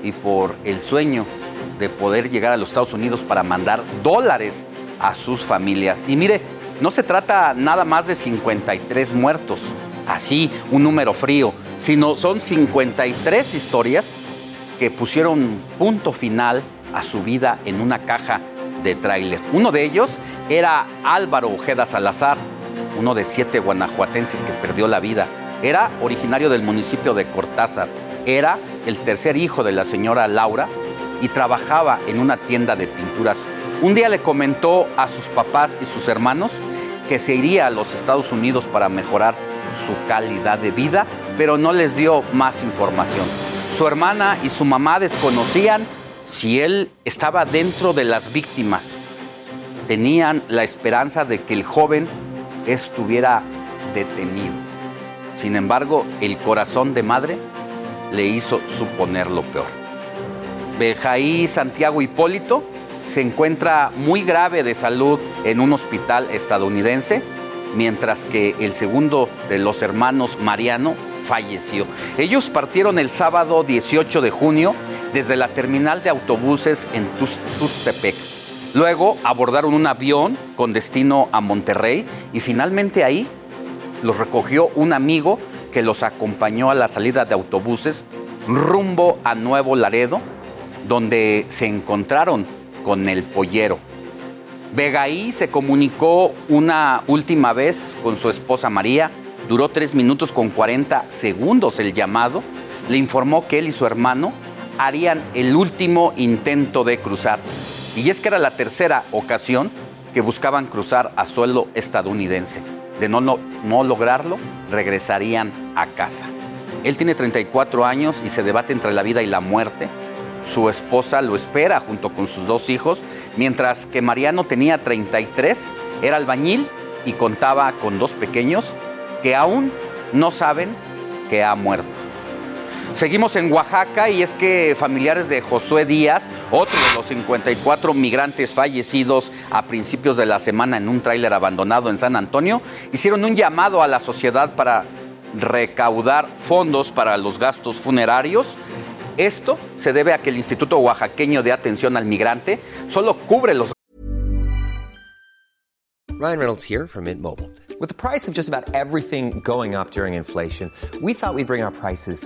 y por el sueño de poder llegar a los Estados Unidos para mandar dólares a sus familias. Y mire, no se trata nada más de 53 muertos, así un número frío, sino son 53 historias que pusieron punto final a su vida en una caja de tráiler. Uno de ellos era Álvaro Ojeda Salazar, uno de siete guanajuatenses que perdió la vida era originario del municipio de Cortázar, era el tercer hijo de la señora Laura y trabajaba en una tienda de pinturas. Un día le comentó a sus papás y sus hermanos que se iría a los Estados Unidos para mejorar su calidad de vida, pero no les dio más información. Su hermana y su mamá desconocían si él estaba dentro de las víctimas. Tenían la esperanza de que el joven estuviera detenido. Sin embargo, el corazón de madre le hizo suponer lo peor. Bejaí Santiago Hipólito se encuentra muy grave de salud en un hospital estadounidense, mientras que el segundo de los hermanos Mariano falleció. Ellos partieron el sábado 18 de junio desde la terminal de autobuses en Tuxtepec. Luego abordaron un avión con destino a Monterrey y finalmente ahí los recogió un amigo que los acompañó a la salida de autobuses rumbo a Nuevo Laredo, donde se encontraron con el pollero. Vegaí se comunicó una última vez con su esposa María, duró tres minutos con 40 segundos el llamado, le informó que él y su hermano harían el último intento de cruzar. Y es que era la tercera ocasión que buscaban cruzar a suelo estadounidense de no, no, lograrlo, regresarían a casa. Él tiene 34 años y se debate entre la vida y la muerte. Su esposa lo espera junto con sus dos hijos, mientras que Mariano tenía 33, era albañil y contaba con dos pequeños que aún no saben que ha muerto. Seguimos en Oaxaca y es que familiares de Josué Díaz, otro de los 54 migrantes fallecidos a principios de la semana en un tráiler abandonado en San Antonio, hicieron un llamado a la sociedad para recaudar fondos para los gastos funerarios. Esto se debe a que el Instituto Oaxaqueño de Atención al Migrante solo cubre los Ryan Reynolds here from Mint Mobile. With the price of just about everything going up during inflation, we thought we'd bring our prices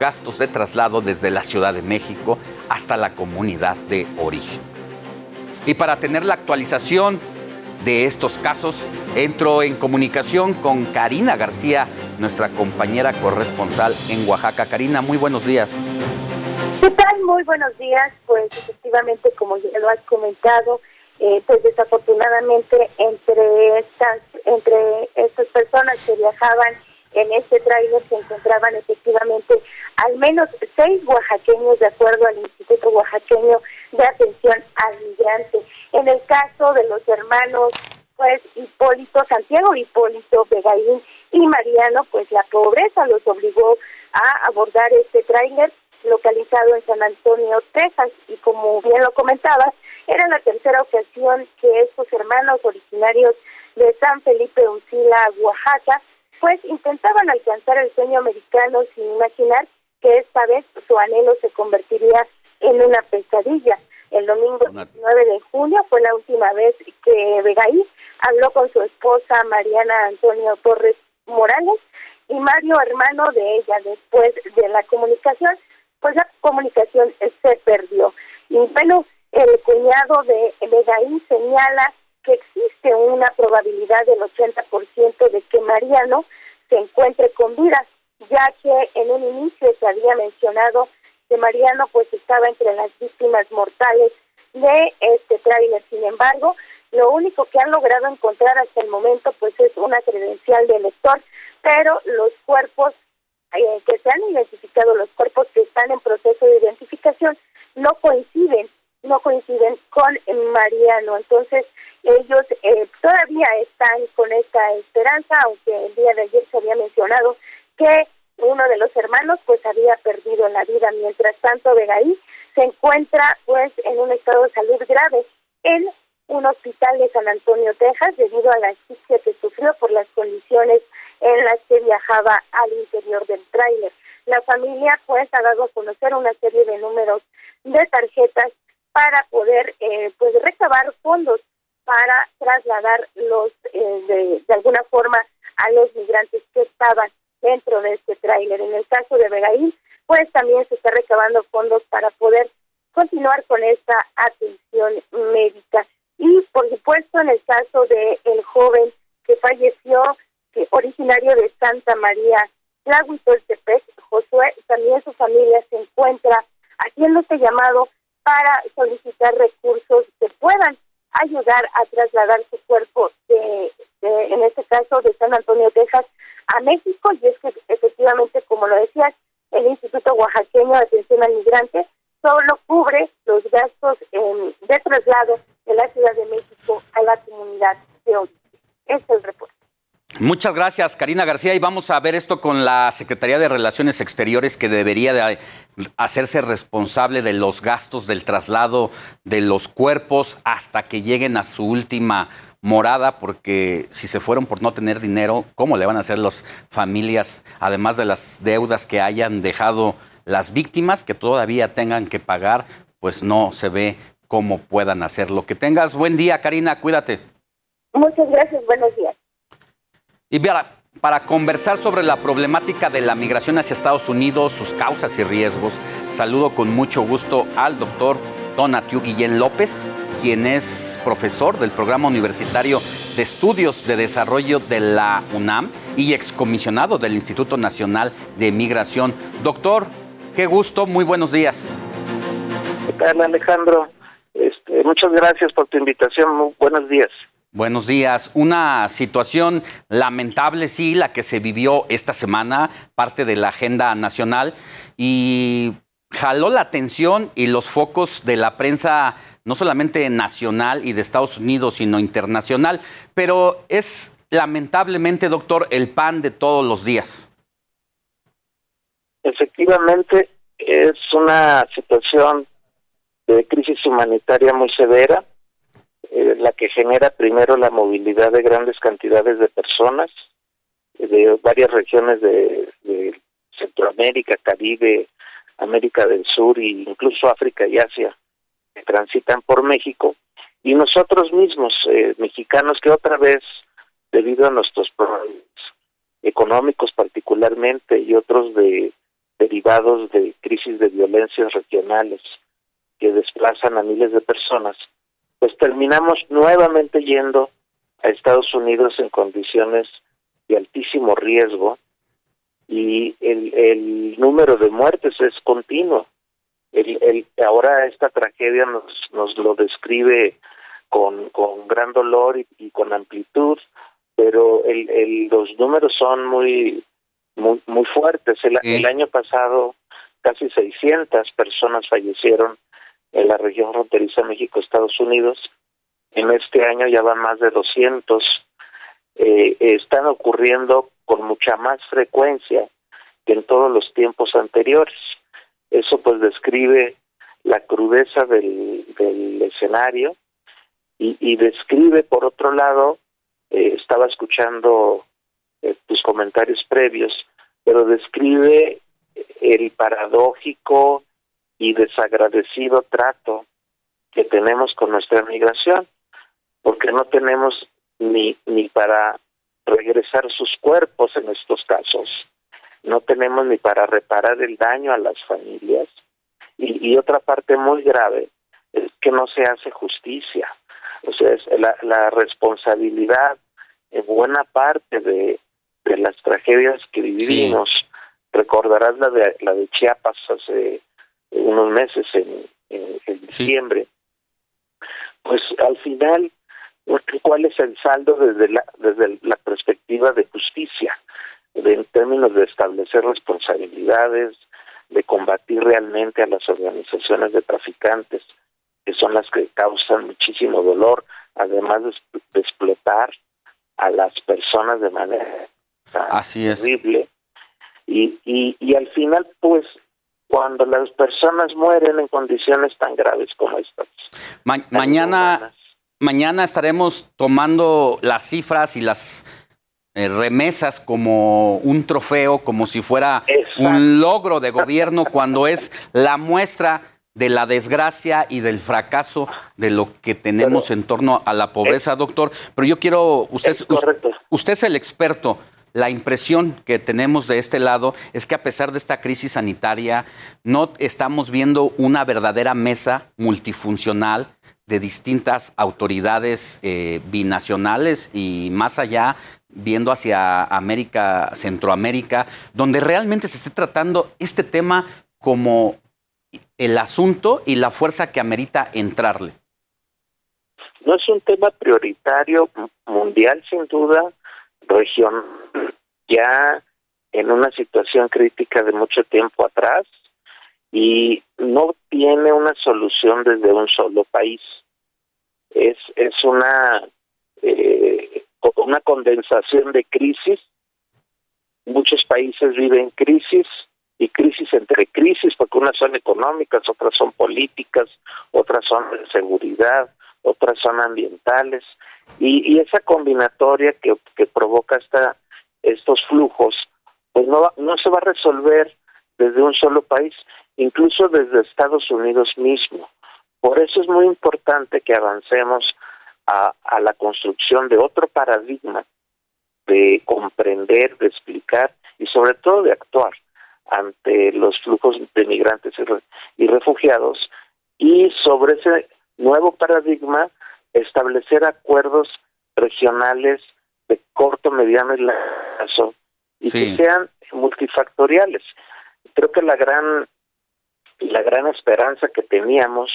gastos de traslado desde la Ciudad de México hasta la comunidad de origen. Y para tener la actualización de estos casos, entro en comunicación con Karina García, nuestra compañera corresponsal en Oaxaca. Karina, muy buenos días. ¿Qué tal? Muy buenos días. Pues efectivamente, como ya lo has comentado, eh, pues desafortunadamente entre estas, entre estas personas que viajaban en este trailer se encontraban efectivamente al menos seis oaxaqueños de acuerdo al Instituto Oaxaqueño de Atención al Migrante. En el caso de los hermanos pues Hipólito, Santiago Hipólito, Begaín y Mariano, pues la pobreza los obligó a abordar este tráiler localizado en San Antonio, Texas, y como bien lo comentabas, era la tercera ocasión que estos hermanos originarios de San Felipe Uncila, Oaxaca, pues intentaban alcanzar el sueño americano sin imaginar que esta vez su anhelo se convertiría en una pesadilla. El domingo 19 de junio fue la última vez que Vegaí habló con su esposa Mariana Antonio Torres Morales y Mario, hermano de ella, después de la comunicación, pues la comunicación se perdió. Y bueno, el cuñado de Vegaí señala que existe una probabilidad del 80% de que Mariano se encuentre con vida, ya que en un inicio se había mencionado que Mariano pues estaba entre las víctimas mortales de este tráiler. Sin embargo, lo único que han logrado encontrar hasta el momento pues es una credencial de elector, pero los cuerpos eh, que se han identificado, los cuerpos que están en proceso de identificación, no coinciden no coinciden con Mariano. Entonces, ellos eh, todavía están con esta esperanza, aunque el día de ayer se había mencionado que uno de los hermanos pues había perdido la vida. Mientras tanto, Vegaí se encuentra pues en un estado de salud grave en un hospital de San Antonio, Texas, debido a la asfixia que sufrió por las condiciones en las que viajaba al interior del tráiler. La familia pues ha dado a conocer una serie de números de tarjetas para poder eh, pues recabar fondos para trasladar los eh, de, alguna forma a los migrantes que estaban dentro de este tráiler. En el caso de Vegaín, pues también se está recabando fondos para poder continuar con esta atención médica. Y por supuesto, en el caso de el joven que falleció, que originario de Santa María, Tlahuitoltepec, Josué, también su familia se encuentra haciendo este llamado para solicitar recursos que puedan ayudar a trasladar su cuerpo de, en este caso de San Antonio, Texas, a México y es que efectivamente, como lo decías, el Instituto Oaxaqueño de Atención al Migrante solo cubre los gastos de traslado de la Ciudad de México a la comunidad de origen. Este es el reporte. Muchas gracias, Karina García. Y vamos a ver esto con la Secretaría de Relaciones Exteriores, que debería de hacerse responsable de los gastos del traslado de los cuerpos hasta que lleguen a su última morada, porque si se fueron por no tener dinero, ¿cómo le van a hacer las familias, además de las deudas que hayan dejado las víctimas, que todavía tengan que pagar? Pues no se ve cómo puedan hacerlo. Que tengas buen día, Karina, cuídate. Muchas gracias, buenos días. Y para, para conversar sobre la problemática de la migración hacia Estados Unidos, sus causas y riesgos, saludo con mucho gusto al doctor Donatiu Guillén López, quien es profesor del Programa Universitario de Estudios de Desarrollo de la UNAM y excomisionado del Instituto Nacional de Migración. Doctor, qué gusto, muy buenos días. ¿Qué Alejandro? Este, muchas gracias por tu invitación, muy buenos días. Buenos días. Una situación lamentable, sí, la que se vivió esta semana, parte de la agenda nacional, y jaló la atención y los focos de la prensa, no solamente nacional y de Estados Unidos, sino internacional. Pero es lamentablemente, doctor, el pan de todos los días. Efectivamente, es una situación de crisis humanitaria muy severa eh, la que genera primero la movilidad de grandes cantidades de personas de varias regiones de, Centroamérica, Caribe, América del Sur e incluso África y Asia que transitan por México. Y nosotros mismos eh, mexicanos que otra vez debido a nuestros problemas económicos particularmente y otros de derivados de crisis de violencias regionales que desplazan a miles de personas, pues terminamos nuevamente yendo a Estados Unidos en condiciones de altísimo riesgo y el, el número de muertes es continuo. El, el, ahora esta tragedia nos, nos lo describe con, con gran dolor y, con amplitud, pero el, el, los números son muy muy, muy fuertes. El, el año pasado casi 600 personas fallecieron en la región fronteriza México-Estados Unidos. En este año ya van más de 200. Eh, están ocurriendo con mucha más frecuencia que en todos los tiempos anteriores. Eso pues describe la crudeza del, del escenario y, describe por otro lado, eh, estaba escuchando eh, tus comentarios previos, pero describe el paradójico y desagradecido trato que tenemos con nuestra migración, porque no tenemos ni, ni para regresar sus cuerpos en estos casos, no tenemos ni para reparar el daño a las familias. Y, y otra parte muy grave es que no se hace justicia. O sea, es la, la responsabilidad en buena parte de, de las tragedias que vivimos. Recordarás la de, la de Chiapas hace unos meses, en, en, diciembre. Pues al final, ¿cuál es el saldo desde la, desde la perspectiva de justicia? De, en términos de establecer responsabilidades, de combatir realmente a las organizaciones de traficantes, que son las que causan muchísimo dolor, además de, de explotar a las personas de manera Así es. terrible. Y, y, y al final, pues, cuando las personas mueren en condiciones tan graves como estas. mañana, mañana estaremos tomando las cifras y las eh, remesas como un trofeo, como si fuera un logro de gobierno, cuando es la muestra de la desgracia y del fracaso de lo que tenemos en torno a la pobreza, doctor. Pero yo quiero, usted, usted es el experto. La impresión que tenemos de este lado es que a pesar de esta crisis sanitaria, no estamos viendo una verdadera mesa multifuncional de distintas autoridades eh, binacionales y más allá, viendo hacia América, Centroamérica, donde realmente se esté tratando este tema como el asunto y la fuerza que amerita entrarle. No es un tema prioritario mundial, sin duda, región ya en una situación crítica de mucho tiempo atrás y no tiene una solución desde un solo país. Es, es una, eh, una condensación de crisis. Muchos países viven crisis y crisis entre crisis, porque unas son económicas, otras son políticas, otras son de seguridad, otras son ambientales. Y, y esa combinatoria que, que provoca esta, estos flujos, pues no, no se va a resolver desde un solo país, incluso desde Estados Unidos mismo. Por eso es muy importante que avancemos a, a la construcción de otro paradigma de comprender, de explicar y sobre todo de actuar ante los flujos de migrantes y, y refugiados y sobre ese nuevo paradigma establecer acuerdos regionales de corto, mediano y largo plazo y que sean multifactoriales. Creo que la gran la gran esperanza que teníamos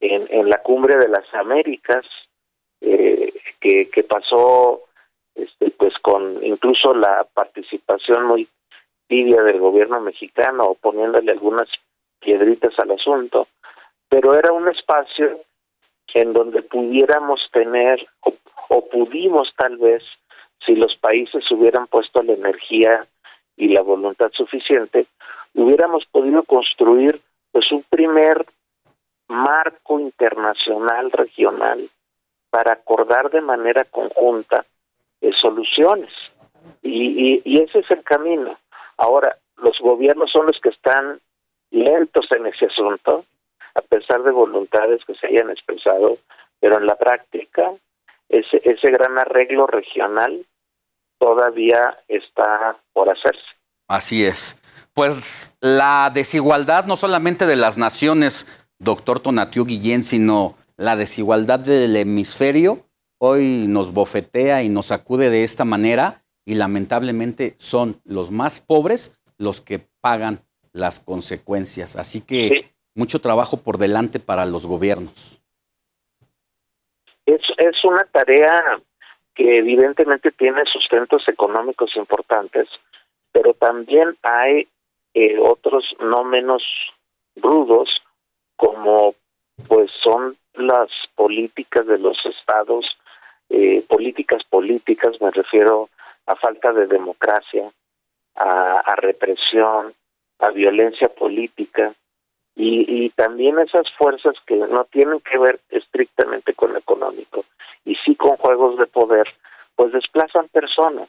en, en la cumbre de las Américas eh, que, que pasó este, pues con incluso la participación muy tibia del gobierno mexicano poniéndole algunas piedritas al asunto pero era un espacio en donde pudiéramos tener o, pudimos tal vez si los países hubieran puesto la energía y la voluntad suficiente hubiéramos podido construir pues un primer marco internacional regional para acordar de manera conjunta eh, soluciones. Y, y ese es el camino. Ahora los gobiernos son los que están lentos en ese asunto a pesar de voluntades que se hayan expresado, pero en la práctica ese, ese gran arreglo regional todavía está por hacerse. Así es. pues la desigualdad no solamente de las naciones, doctor Tonatiu Guillén, sino la desigualdad del hemisferio, hoy nos bofetea y nos sacude de esta manera y lamentablemente son los más pobres los que pagan las consecuencias. Así que mucho trabajo por delante para los gobiernos. Es, es una tarea que evidentemente tiene sustentos económicos importantes, pero también hay eh, otros no menos rudos, como pues son las políticas de los estados, eh, políticas políticas, me refiero a falta de democracia, a, represión, a violencia política, y, y, también esas fuerzas que no tienen que ver estrictamente con lo económico y sí con juegos de poder, pues desplazan personas.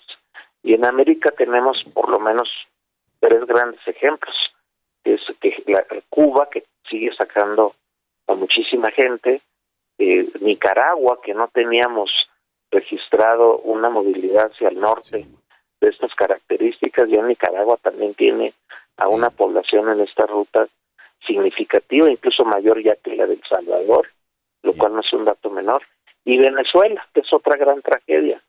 Y en América tenemos por lo menos tres grandes ejemplos. Es que la, Cuba, que sigue sacando a muchísima gente, eh, Nicaragua, que no teníamos registrado una movilidad hacia el norte de estas características, ya Nicaragua también tiene a una población en esta ruta significativa, incluso mayor ya que la del Salvador, lo cual no es un dato menor, y Venezuela, que es otra gran tragedia.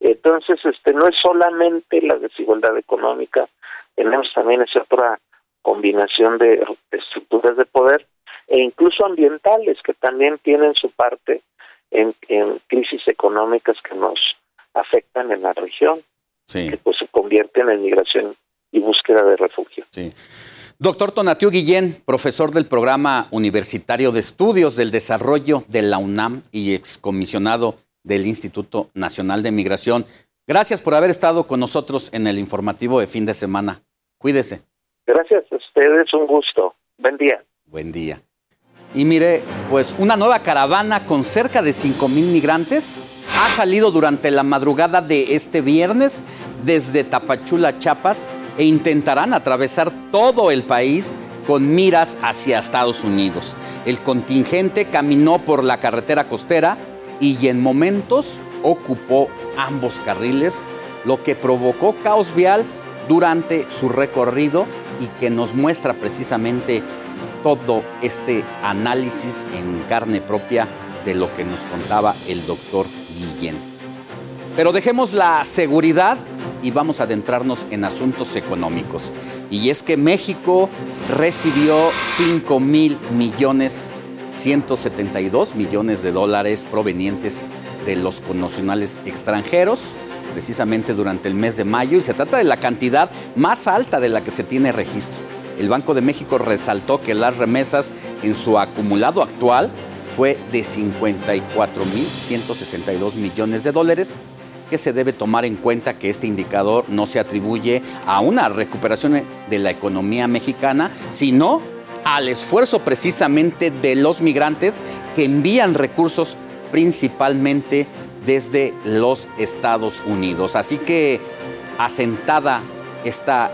Entonces, este no es solamente la desigualdad económica, tenemos también esa otra combinación de estructuras de poder e incluso ambientales que también tienen su parte en, crisis económicas que nos afectan en la región, que pues se convierten en migración y búsqueda de refugio. Doctor Tonatiu Guillén, profesor del Programa Universitario de Estudios del Desarrollo de la UNAM y excomisionado del Instituto Nacional de Migración. Gracias por haber estado con nosotros en el informativo de fin de semana. Cuídese. Gracias a ustedes, un gusto. Buen día. Buen día. Y mire, pues una nueva caravana con cerca de 5 mil migrantes ha salido durante la madrugada de este viernes desde Tapachula, Chiapas, e intentarán atravesar todo el país con miras hacia Estados Unidos. El contingente caminó por la carretera costera y en momentos ocupó ambos carriles, lo que provocó caos vial durante su recorrido y que nos muestra precisamente todo este análisis en carne propia de lo que nos contaba el doctor Guillén. Pero dejemos la seguridad y vamos a adentrarnos en asuntos económicos. Y es que México recibió 5 mil millones, 172 millones de dólares provenientes de los connacionales extranjeros precisamente durante el mes de mayo y se trata de la cantidad más alta de la que se tiene registro. El Banco de México resaltó que las remesas en su acumulado actual fue de 54.162 millones de dólares, que se debe tomar en cuenta que este indicador no se atribuye a una recuperación de la economía mexicana, sino al esfuerzo precisamente de los migrantes que envían recursos principalmente desde los Estados Unidos. Así que asentada está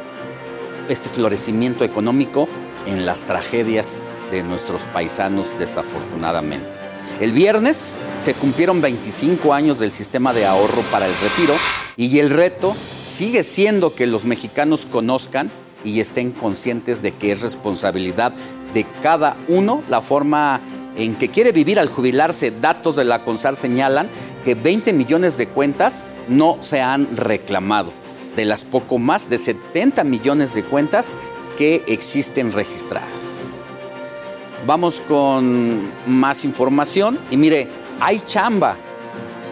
este florecimiento económico en las tragedias de nuestros paisanos desafortunadamente. El viernes se cumplieron 25 años del sistema de ahorro para el retiro y el reto sigue siendo que los mexicanos conozcan y estén conscientes de que es responsabilidad de cada uno la forma en que quiere vivir al jubilarse. Datos de la CONSAR señalan que 20 millones de cuentas no se han reclamado, de las poco más de 70 millones de cuentas que existen registradas. Vamos con más información y mire, hay chamba.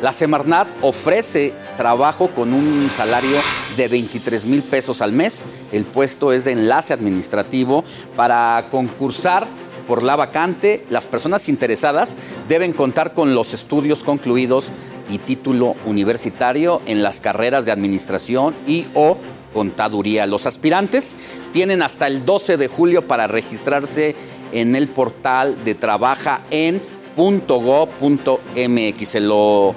La Semarnat ofrece trabajo con un salario de 23 mil pesos al mes. El puesto es de enlace administrativo para concursar por la vacante, las personas interesadas deben contar con los estudios concluidos y título universitario en las carreras de administración y o contaduría. Los aspirantes tienen hasta el 12 de julio para registrarse en el portal de trabaja en .go.mx. Se lo,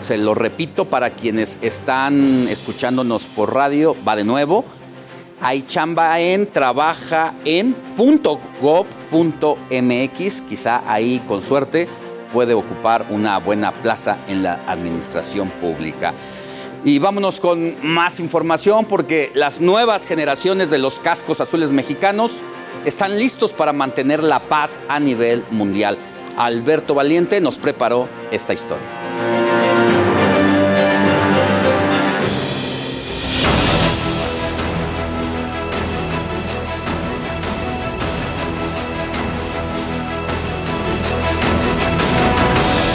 se lo repito para quienes están escuchándonos por radio, va de nuevo hay chamba en trabaja en .gov.mx, quizá ahí con suerte puede ocupar una buena plaza en la administración pública. Y vámonos con más información porque las nuevas generaciones de los cascos azules mexicanos están listos para mantener la paz a nivel mundial. Alberto Valiente nos preparó esta historia.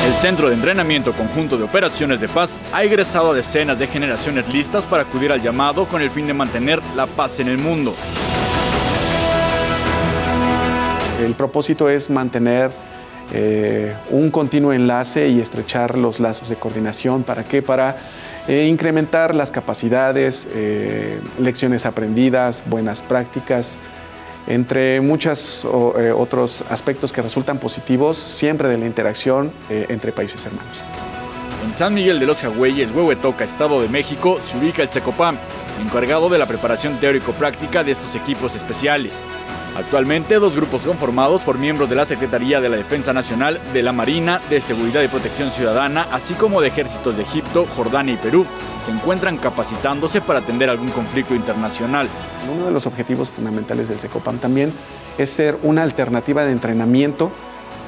El Centro de Entrenamiento Conjunto de Operaciones de Paz ha egresado a decenas de generaciones listas para acudir al llamado con el fin de mantener la paz en el mundo. El propósito es mantener eh, un continuo enlace y estrechar los lazos de coordinación. ¿Para qué? Para eh, incrementar las capacidades, eh, lecciones aprendidas, buenas prácticas, entre muchos otros aspectos que resultan positivos siempre de la interacción entre países hermanos. En San Miguel de los Jagüeyes, Huehuetoca, Estado de México, se ubica el SECOPAM, encargado de la preparación teórico-práctica de estos equipos especiales. Actualmente, dos grupos conformados por miembros de la Secretaría de la Defensa Nacional, de la Marina, de Seguridad y Protección Ciudadana, así como de ejércitos de Egipto, Jordania y Perú, se encuentran capacitándose para atender algún conflicto internacional. Uno de los objetivos fundamentales del SECOPAM también es ser una alternativa de entrenamiento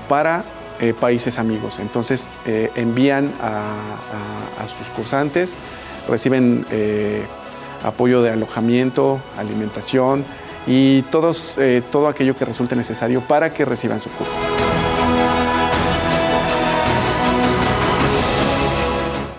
para eh, países amigos. Entonces, eh, envían a, sus cursantes, reciben eh, apoyo de alojamiento, alimentación, y todos, eh, todo aquello que resulte necesario para que reciban su curso.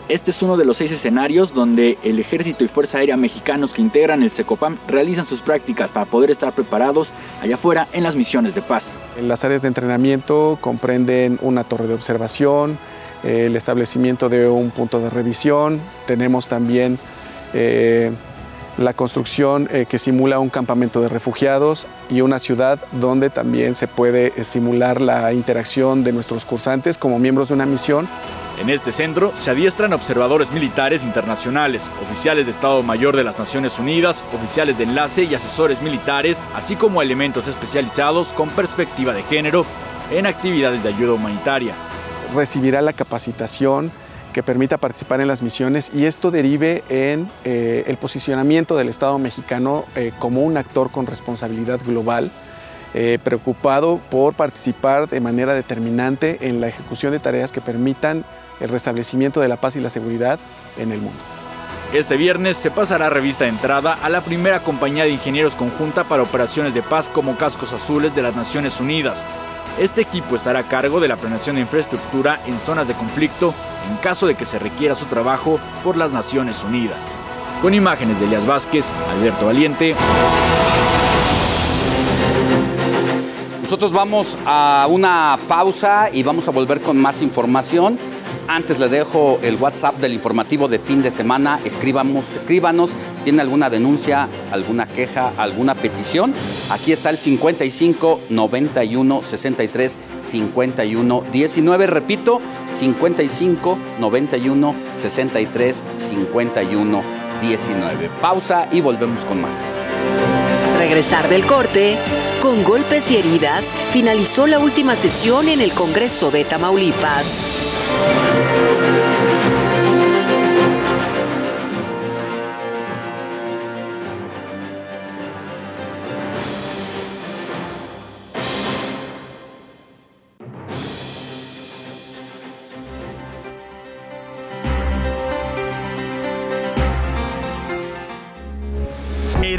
Este es uno de los seis escenarios donde el Ejército y Fuerza Aérea mexicanos que integran el SECOPAM realizan sus prácticas para poder estar preparados allá afuera en las misiones de paz. Las áreas de entrenamiento comprenden una torre de observación, el establecimiento de un punto de revisión, tenemos también eh, la construcción eh, que simula un campamento de refugiados y una ciudad donde también se puede eh, simular la interacción de nuestros cursantes como miembros de una misión. En este centro se adiestran observadores militares internacionales, oficiales de Estado Mayor de las Naciones Unidas, oficiales de enlace y asesores militares, así como elementos especializados con perspectiva de género en actividades de ayuda humanitaria. Recibirá la capacitación que permita participar en las misiones y esto derive en eh, el posicionamiento del Estado mexicano eh, como un actor con responsabilidad global, eh, preocupado por participar de manera determinante en la ejecución de tareas que permitan el restablecimiento de la paz y la seguridad en el mundo. Este viernes se pasará revista de entrada a la primera compañía de ingenieros conjunta para operaciones de paz como Cascos Azules de las Naciones Unidas. Este equipo estará a cargo de la planeación de infraestructura en zonas de conflicto en caso de que se requiera su trabajo por las Naciones Unidas. Con imágenes de Elias Vázquez, Alberto Valiente. Nosotros vamos a una pausa y vamos a volver con más información. Antes le dejo el WhatsApp del informativo de fin de semana. Escribamos, escríbanos. ¿Tiene alguna denuncia, alguna queja, alguna petición? Aquí está el 55 91 63 51 19. Repito, 55 91 63 51 19. Pausa y volvemos con más. Regresar del corte. Con golpes y heridas, finalizó la última sesión en el Congreso de Tamaulipas.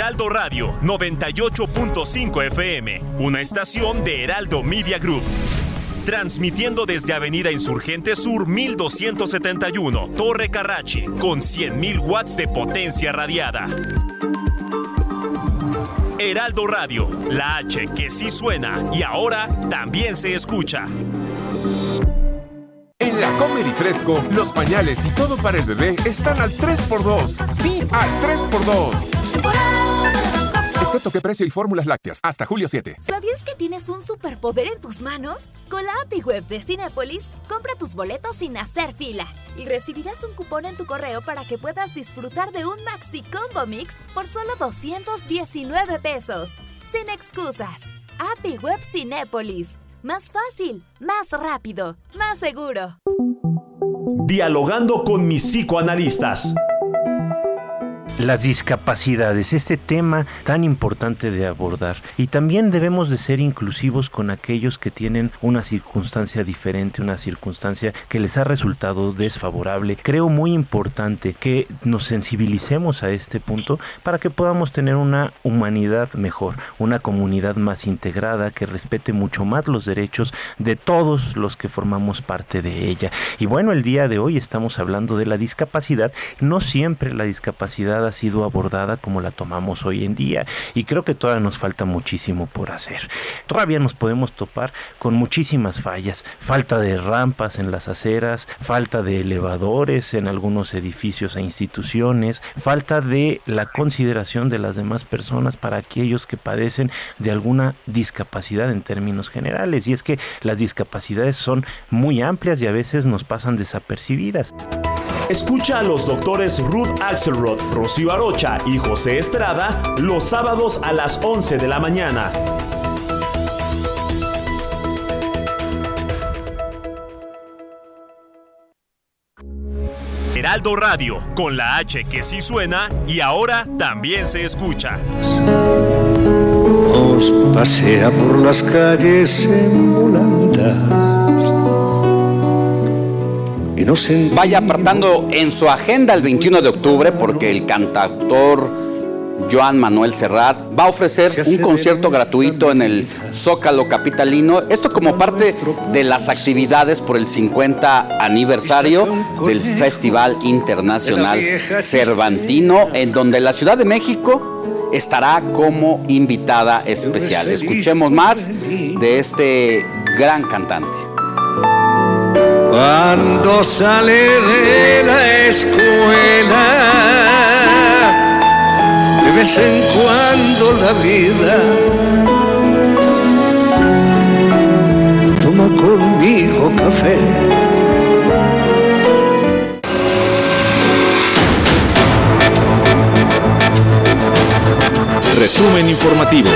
Heraldo Radio 98.5 FM, una estación de Heraldo Media Group. Transmitiendo desde Avenida Insurgente Sur 1271, Torre Carrachi, con 100.000 watts de potencia radiada. Heraldo Radio, la H que sí suena y ahora también se escucha. En la Comedy Fresco, los pañales y todo para el bebé están al 3x2. Sí, al 3x2. Excepto que precio y fórmulas lácteas. Hasta julio 7. ¿Sabías que tienes un superpoder en tus manos? Con la API Web de Cinepolis, compra tus boletos sin hacer fila. Y recibirás un cupón en tu correo para que puedas disfrutar de un Maxi Combo Mix por solo 219 pesos. Sin excusas. API Web Cinépolis. Más fácil, más rápido, más seguro. Dialogando con mis psicoanalistas. Las discapacidades, este tema tan importante de abordar. Y también debemos de ser inclusivos con aquellos que tienen una circunstancia diferente, una circunstancia que les ha resultado desfavorable. Creo muy importante que nos sensibilicemos a este punto para que podamos tener una humanidad mejor, una comunidad más integrada que respete mucho más los derechos de todos los que formamos parte de ella. Y bueno, el día de hoy estamos hablando de la discapacidad. No siempre la discapacidad ha sido abordada como la tomamos hoy en día y creo que todavía nos falta muchísimo por hacer. Todavía nos podemos topar con muchísimas fallas, falta de rampas en las aceras, falta de elevadores en algunos edificios e instituciones, falta de la consideración de las demás personas para aquellos que padecen de alguna discapacidad en términos generales. Y es que las discapacidades son muy amplias y a veces nos pasan desapercibidas. Escucha a los doctores Ruth Axelrod, Rocío Arocha y José Estrada los sábados a las 11 de la mañana. Heraldo Radio, con la H que sí suena y ahora también se escucha. Nos pasea por las calles en se Vaya apartando en su agenda el 21 de octubre porque el cantautor Joan Manuel Serrat va a ofrecer un concierto gratuito en el Zócalo Capitalino. Esto como parte de las actividades por el 50 aniversario del Festival Internacional Cervantino, en donde la Ciudad de México estará como invitada especial. Escuchemos más de este gran cantante. Cuando sale de la escuela de vez en cuando la vida toma conmigo café. Resumen informativo.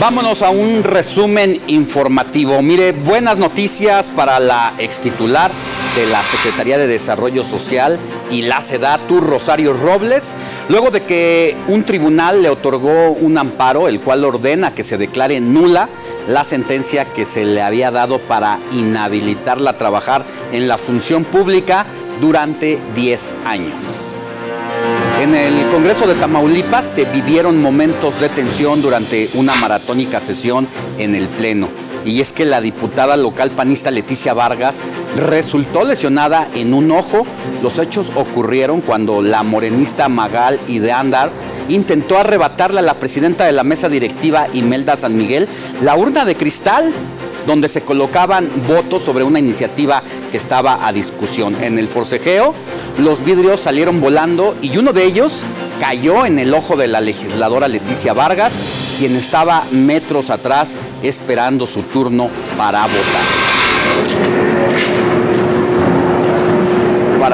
Vámonos a un resumen informativo. Mire, buenas noticias para la extitular de la Secretaría de Desarrollo Social y la SEDATU, Rosario Robles, luego de que un tribunal le otorgó un amparo, el cual ordena que se declare nula la sentencia que se le había dado para inhabilitarla a trabajar en la función pública durante 10 años. En el Congreso de Tamaulipas se vivieron momentos de tensión durante una maratónica sesión en el Pleno. Y es que la diputada local panista Leticia Vargas resultó lesionada en un ojo. Los hechos ocurrieron cuando la morenista Magal y de Andar intentó arrebatarle a la presidenta de la mesa directiva Imelda San Miguel la urna de cristal donde se colocaban votos sobre una iniciativa que estaba a discusión. En el forcejeo, los vidrios salieron volando y uno de ellos cayó en el ojo de la legisladora Leticia Vargas, quien estaba metros atrás esperando su turno para votar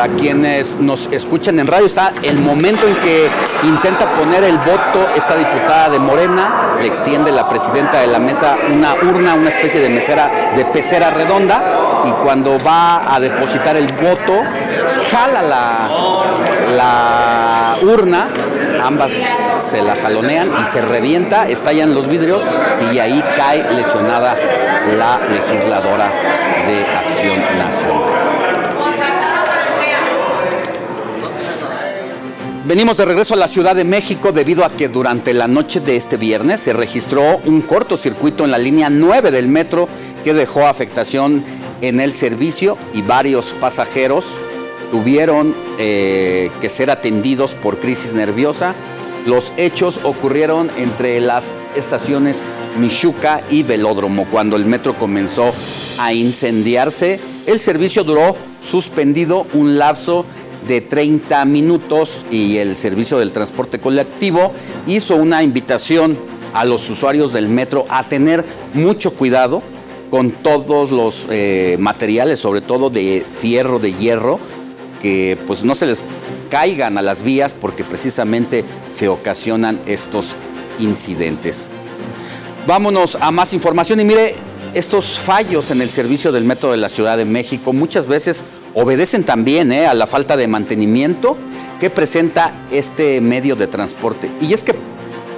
para quienes nos escuchan en radio, está el momento en que intenta poner el voto esta diputada de Morena, le extiende la presidenta de la mesa una urna, una especie de mesera, de pecera redonda, y cuando va a depositar el voto, jala la, la urna, ambas se la jalonean y se revienta, estallan los vidrios y ahí cae lesionada la legisladora de Acción Nacional. Venimos de regreso a la Ciudad de México debido a que durante la noche de este viernes se registró un cortocircuito en la línea 9 del metro que dejó afectación en el servicio y varios pasajeros tuvieron eh, que ser atendidos por crisis nerviosa. Los hechos ocurrieron entre las estaciones Michuca y Velódromo. Cuando el metro comenzó a incendiarse, el servicio duró suspendido un lapso de 30 minutos y el servicio del transporte colectivo hizo una invitación a los usuarios del metro a tener mucho cuidado con todos los eh, materiales, sobre todo de fierro, de hierro, que pues no se les caigan a las vías porque precisamente se ocasionan estos incidentes. Vámonos a más información y mire, estos fallos en el servicio del metro de la Ciudad de México muchas veces obedecen también eh, a la falta de mantenimiento que presenta este medio de transporte. Y es que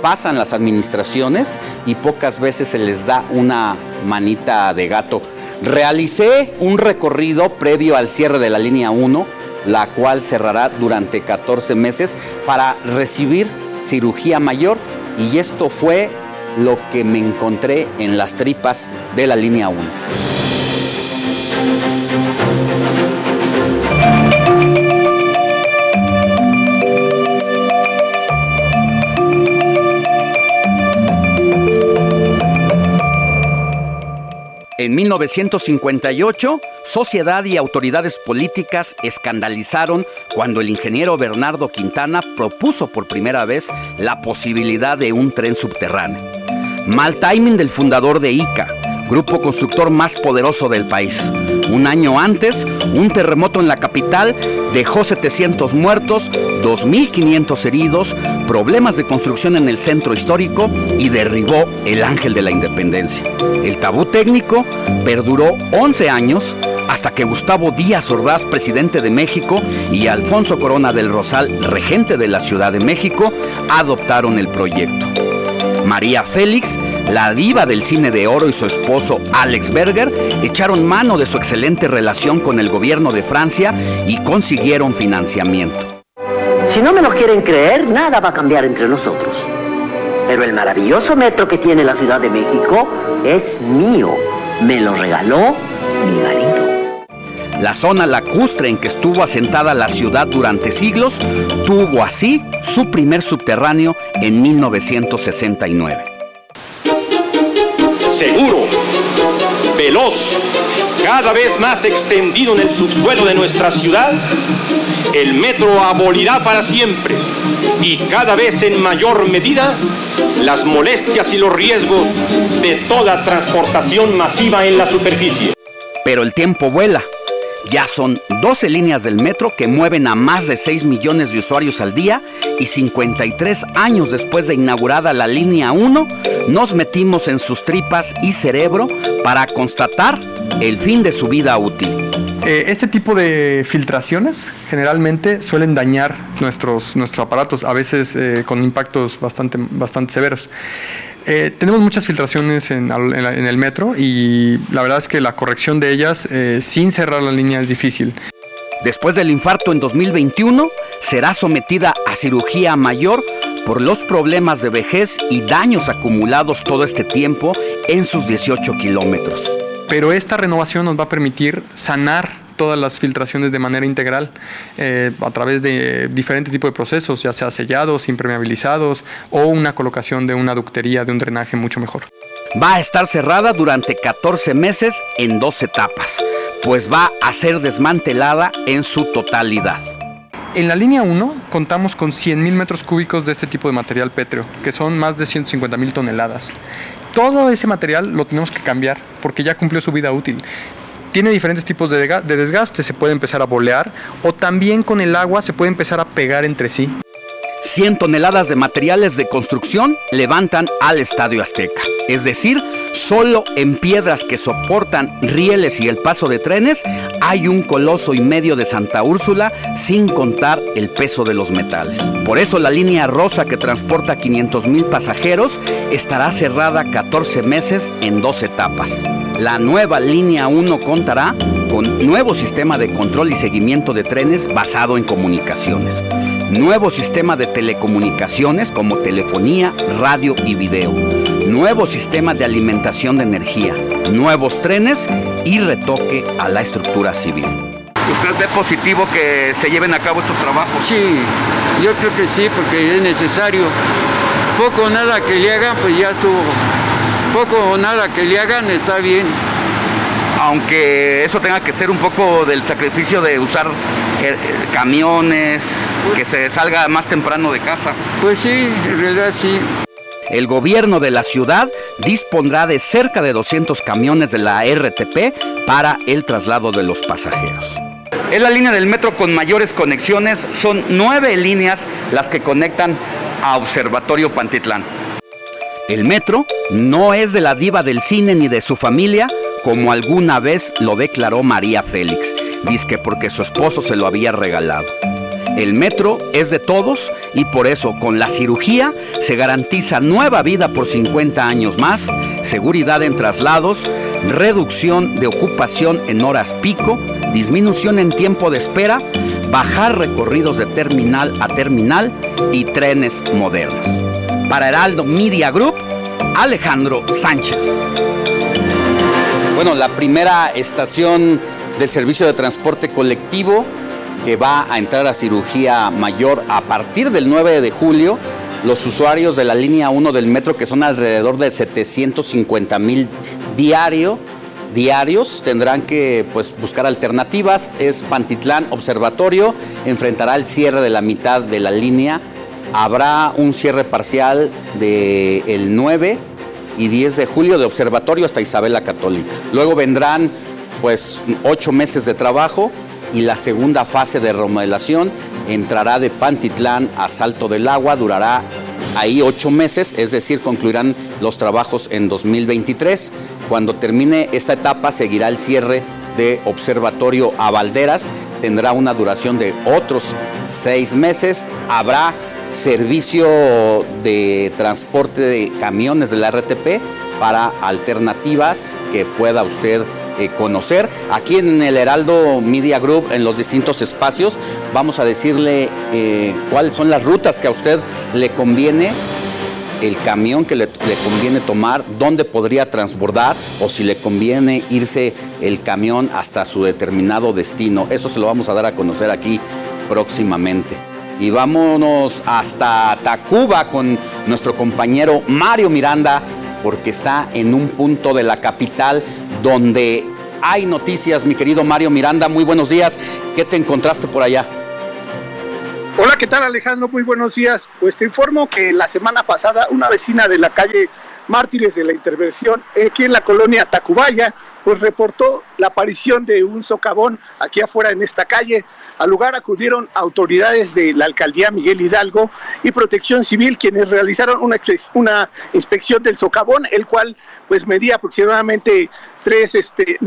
pasan las administraciones y pocas veces se les da una manita de gato. Realicé un recorrido previo al cierre de la línea 1, la cual cerrará durante 14 meses para recibir cirugía mayor y esto fue lo que me encontré en las tripas de la línea 1. En 1958, sociedad y autoridades políticas escandalizaron cuando el ingeniero Bernardo Quintana propuso por primera vez la posibilidad de un tren subterráneo. Mal timing del fundador de ICA, grupo constructor más poderoso del país. Un año antes, un terremoto en la capital dejó 700 muertos, 2.500 heridos, problemas de construcción en el centro histórico y derribó el ángel de la independencia. El tabú técnico perduró 11 años hasta que Gustavo Díaz Ordaz, presidente de México, y Alfonso Corona del Rosal, regente de la Ciudad de México, adoptaron el proyecto. María Félix la diva del cine de oro y su esposo Alex Berger echaron mano de su excelente relación con el gobierno de Francia y consiguieron financiamiento. Si no me lo quieren creer, nada va a cambiar entre nosotros. Pero el maravilloso metro que tiene la Ciudad de México es mío. Me lo regaló mi marido. La zona lacustre en que estuvo asentada la ciudad durante siglos tuvo así su primer subterráneo en 1969 seguro, veloz, cada vez más extendido en el subsuelo de nuestra ciudad, el metro abolirá para siempre y cada vez en mayor medida las molestias y los riesgos de toda transportación masiva en la superficie. Pero el tiempo vuela. Ya son 12 líneas del metro que mueven a más de 6 millones de usuarios al día y 53 años después de inaugurada la línea 1, nos metimos en sus tripas y cerebro para constatar el fin de su vida útil. Eh, este tipo de filtraciones generalmente suelen dañar nuestros, nuestros aparatos, a veces eh, con impactos bastante, bastante severos. Eh, tenemos muchas filtraciones en, el metro y la verdad es que la corrección de ellas eh, sin cerrar la línea es difícil. Después del infarto en 2021, será sometida a cirugía mayor por los problemas de vejez y daños acumulados todo este tiempo en sus 18 kilómetros. Pero esta renovación nos va a permitir sanar todas las filtraciones de manera integral eh, a través de diferentes tipos de procesos, ya sea sellados, impermeabilizados o una colocación de una ductería, de un drenaje mucho mejor. Va a estar cerrada durante 14 meses en dos etapas, pues va a ser desmantelada en su totalidad. En la línea 1 contamos con 100.000 metros cúbicos de este tipo de material pétreo, que son más de 150.000 toneladas. Todo ese material lo tenemos que cambiar porque ya cumplió su vida útil tiene diferentes tipos de, desgaste, se puede empezar a bolear o también con el agua se puede empezar a pegar entre sí. 100 toneladas de materiales de construcción levantan al Estadio Azteca. Es decir, solo en piedras que soportan rieles y el paso de trenes hay un coloso y medio de Santa Úrsula sin contar el peso de los metales. Por eso la línea rosa que transporta 500 mil pasajeros estará cerrada 14 meses en dos etapas. La nueva línea 1 contará con nuevo sistema de control y seguimiento de trenes basado en comunicaciones nuevo sistema de telecomunicaciones como telefonía, radio y video, nuevo sistema de alimentación de energía, nuevos trenes y retoque a la estructura civil. ¿Usted ve positivo que se lleven a cabo estos trabajos? Sí, yo creo que sí, porque es necesario. Poco o nada que le hagan, pues ya estuvo. Poco o nada que le hagan, está bien aunque eso tenga que ser un poco del sacrificio de usar camiones, que se salga más temprano de casa. Pues sí, en realidad sí. El gobierno de la ciudad dispondrá de cerca de 200 camiones de la RTP para el traslado de los pasajeros. Es la línea del metro con mayores conexiones, son nueve líneas las que conectan a Observatorio Pantitlán. El metro no es de la diva del cine ni de su familia, como alguna vez lo declaró María Félix, que porque su esposo se lo había regalado. El metro es de todos y por eso con la cirugía se garantiza nueva vida por 50 años más, seguridad en traslados, reducción de ocupación en horas pico, disminución en tiempo de espera, bajar recorridos de terminal a terminal y trenes modernos. Para Heraldo Media Group, Alejandro Sánchez. Bueno, la primera estación del servicio de transporte colectivo que va a entrar a cirugía mayor a partir del 9 de julio. Los usuarios de la línea 1 del metro, que son alrededor de 750 mil diario, diarios, tendrán que pues, buscar alternativas. Es Pantitlán Observatorio, enfrentará el cierre de la mitad de la línea. Habrá un cierre parcial del el 9 y 10 de julio de Observatorio hasta Isabel la Católica. Luego vendrán pues ocho meses de trabajo y la segunda fase de remodelación entrará de Pantitlán a Salto del Agua, durará ahí ocho meses, es decir, concluirán los trabajos en 2023. Cuando termine esta etapa seguirá el cierre de Observatorio a Valderas, tendrá una duración de otros seis meses, habrá servicio de transporte de camiones de la RTP para alternativas que pueda usted eh, conocer. Aquí en el Heraldo Media Group, en los distintos espacios, vamos a decirle eh, cuáles son las rutas que a usted le conviene el camión que le, le, conviene tomar, dónde podría transbordar o si le conviene irse el camión hasta su determinado destino. Eso se lo vamos a dar a conocer aquí próximamente. Y vámonos hasta Tacuba con nuestro compañero Mario Miranda, porque está en un punto de la capital donde hay noticias, mi querido Mario Miranda. Muy buenos días. ¿Qué te encontraste por allá? Hola, ¿qué tal Alejandro? Muy buenos días. Pues te informo que la semana pasada una vecina de la calle Mártires de la Intervención, aquí en la colonia Tacubaya, pues reportó la aparición de un socavón aquí afuera en esta calle. Al lugar acudieron autoridades de la alcaldía Miguel Hidalgo y Protección Civil, quienes realizaron una, una inspección del socavón, el cual pues medía aproximadamente tres, este,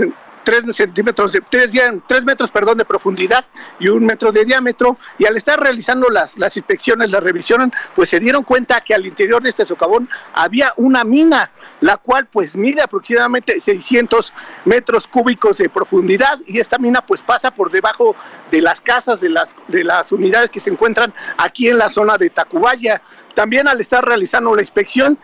3 centímetros, de, 3, 3, metros perdón, de profundidad y un metro de diámetro. Y al estar realizando las, las inspecciones, la revisión, pues se dieron cuenta que al interior de este socavón había una mina, la cual pues mide aproximadamente 600 metros cúbicos de profundidad y esta mina pues pasa por debajo de las casas, de las, de las unidades que se encuentran aquí en la zona de Tacubaya. También al estar realizando la inspección,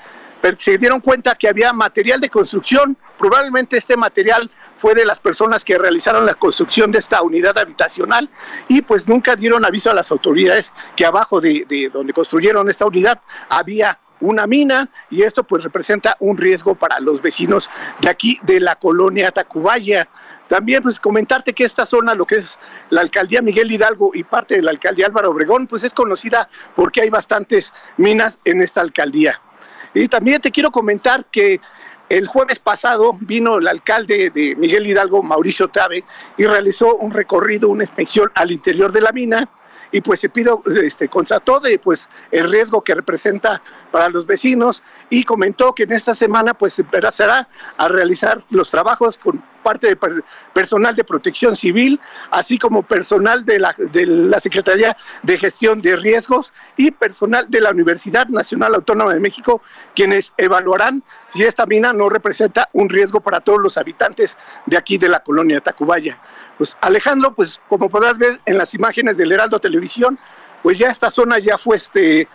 se dieron cuenta que había material de construcción, probablemente este material fue de las personas que realizaron la construcción de esta unidad habitacional y pues nunca dieron aviso a las autoridades que abajo de, de donde construyeron esta unidad había una mina y esto pues representa un riesgo para los vecinos de aquí de la colonia Tacubaya. También pues comentarte que esta zona, lo que es la alcaldía Miguel Hidalgo y parte de la alcaldía Álvaro Obregón, pues es conocida porque hay bastantes minas en esta alcaldía. Y también te quiero comentar que el jueves pasado vino el alcalde de Miguel Hidalgo, Mauricio Tabe, y realizó un recorrido, una inspección al interior de la mina y pues se pido, este, constató de pues el riesgo que representa para los vecinos y comentó que en esta semana pues se empezará a realizar los trabajos con parte de personal de protección civil, así como personal de la, de la Secretaría de Gestión de Riesgos y personal de la Universidad Nacional Autónoma de México, quienes evaluarán si esta mina no representa un riesgo para todos los habitantes de aquí de la colonia Tacubaya. Pues Alejandro, pues como podrás ver en las imágenes del Heraldo Televisión, pues ya esta zona ya fue este,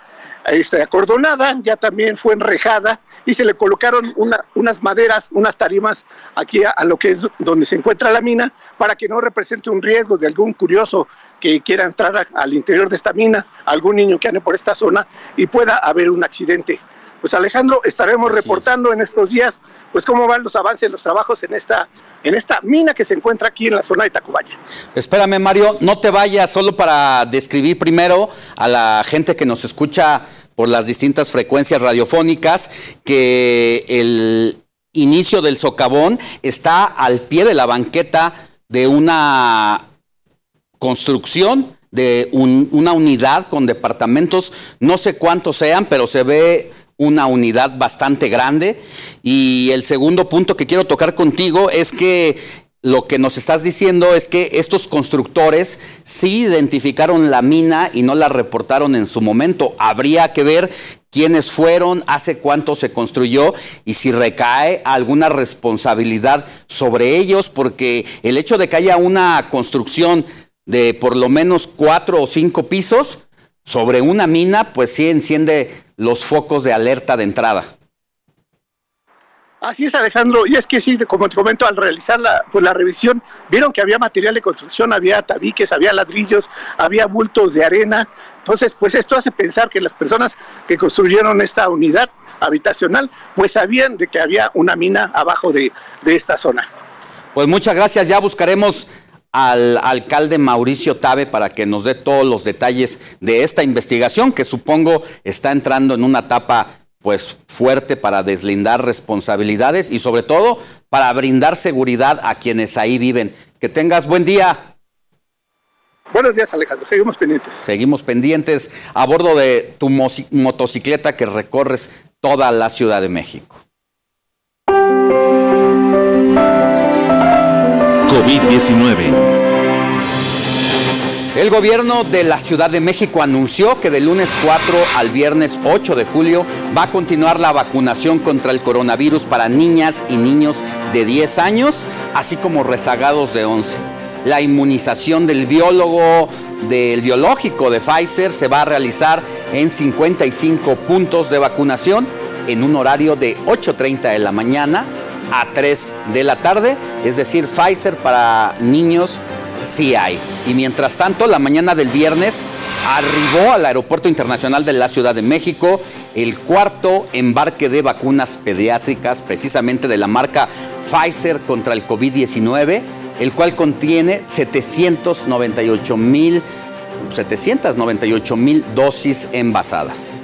este, acordonada, ya también fue enrejada y se le colocaron unas maderas, unas tarimas aquí a, lo que es donde se encuentra la mina para que no represente un riesgo de algún curioso que quiera entrar al interior de esta mina, algún niño que ande por esta zona y pueda haber un accidente. Pues Alejandro, estaremos reportando en estos días pues cómo van los avances, los trabajos en esta, en esta mina que se encuentra aquí en la zona de Tacubaya. Espérame, Mario, no te vayas solo para describir primero a la gente que nos escucha por las distintas frecuencias radiofónicas que el inicio del socavón está al pie de la banqueta de una construcción de una unidad con departamentos, no sé cuántos sean, pero se ve una unidad bastante grande. Y el segundo punto que quiero tocar contigo es que lo que nos estás diciendo es que estos constructores sí identificaron la mina y no la reportaron en su momento. Habría que ver quiénes fueron, hace cuánto se construyó y si recae alguna responsabilidad sobre ellos, porque el hecho de que haya una construcción de por lo menos cuatro o cinco pisos sobre una mina, pues sí enciende los focos de alerta de entrada. Así es, Alejandro. Y es que sí, como te comento, al realizar la, pues, la revisión, vieron que había material de construcción, había tabiques, había ladrillos, había bultos de arena. Entonces, pues esto hace pensar que las personas que construyeron esta unidad habitacional, pues sabían de que había una mina abajo de, de esta zona. Pues muchas gracias. Ya buscaremos al alcalde Mauricio Tabe para que nos dé todos los detalles de esta investigación que supongo está entrando en una etapa pues fuerte para deslindar responsabilidades y sobre todo para brindar seguridad a quienes ahí viven. Que tengas buen día. Buenos días, Alejandro. Seguimos pendientes. Seguimos pendientes a bordo de tu motocicleta que recorres toda la Ciudad de México. COVID-19 el gobierno de la Ciudad de México anunció que del lunes 4 al viernes 8 de julio va a continuar la vacunación contra el coronavirus para niñas y niños de 10 años, así como rezagados de 11. La inmunización del biólogo del biológico de Pfizer se va a realizar en 55 puntos de vacunación en un horario de 8.30 de la mañana a 3 de la tarde, es decir, Pfizer para niños sí hay. Y mientras tanto, la mañana del viernes arribó al Aeropuerto Internacional de la Ciudad de México el cuarto embarque de vacunas pediátricas, precisamente de la marca Pfizer contra el COVID-19, el cual contiene 798 mil 798 mil dosis envasadas.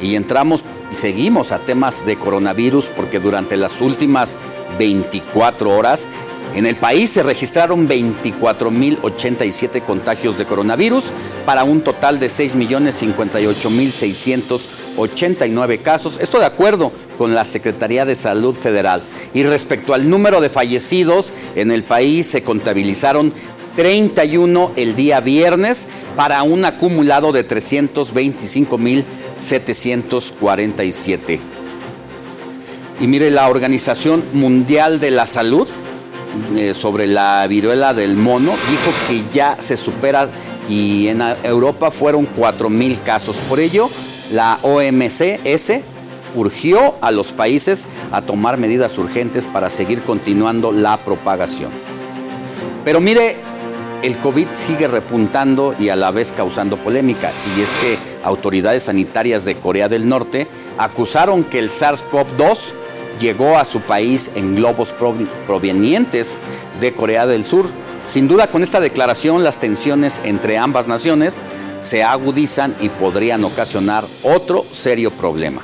Y entramos y seguimos a temas de coronavirus porque durante las últimas 24 horas en el país se registraron 24.087 contagios de coronavirus para un total de 6.058.689 casos. Esto de acuerdo con la Secretaría de Salud Federal. Y respecto al número de fallecidos, en el país se contabilizaron 31 el día viernes para un acumulado de 325.747. Y mire, la Organización Mundial de la Salud eh, sobre la viruela del mono, dijo que ya se supera y en Europa fueron 4.000 casos. Por ello, la OMS urgió a los países a tomar medidas urgentes para seguir continuando la propagación. Pero mire, el COVID sigue repuntando y a la vez causando polémica, y es que autoridades sanitarias de Corea del Norte acusaron que el SARS-CoV-2 llegó a su país en globos provenientes de Corea del Sur. Sin duda con esta declaración las tensiones entre ambas naciones se agudizan y podrían ocasionar otro serio problema.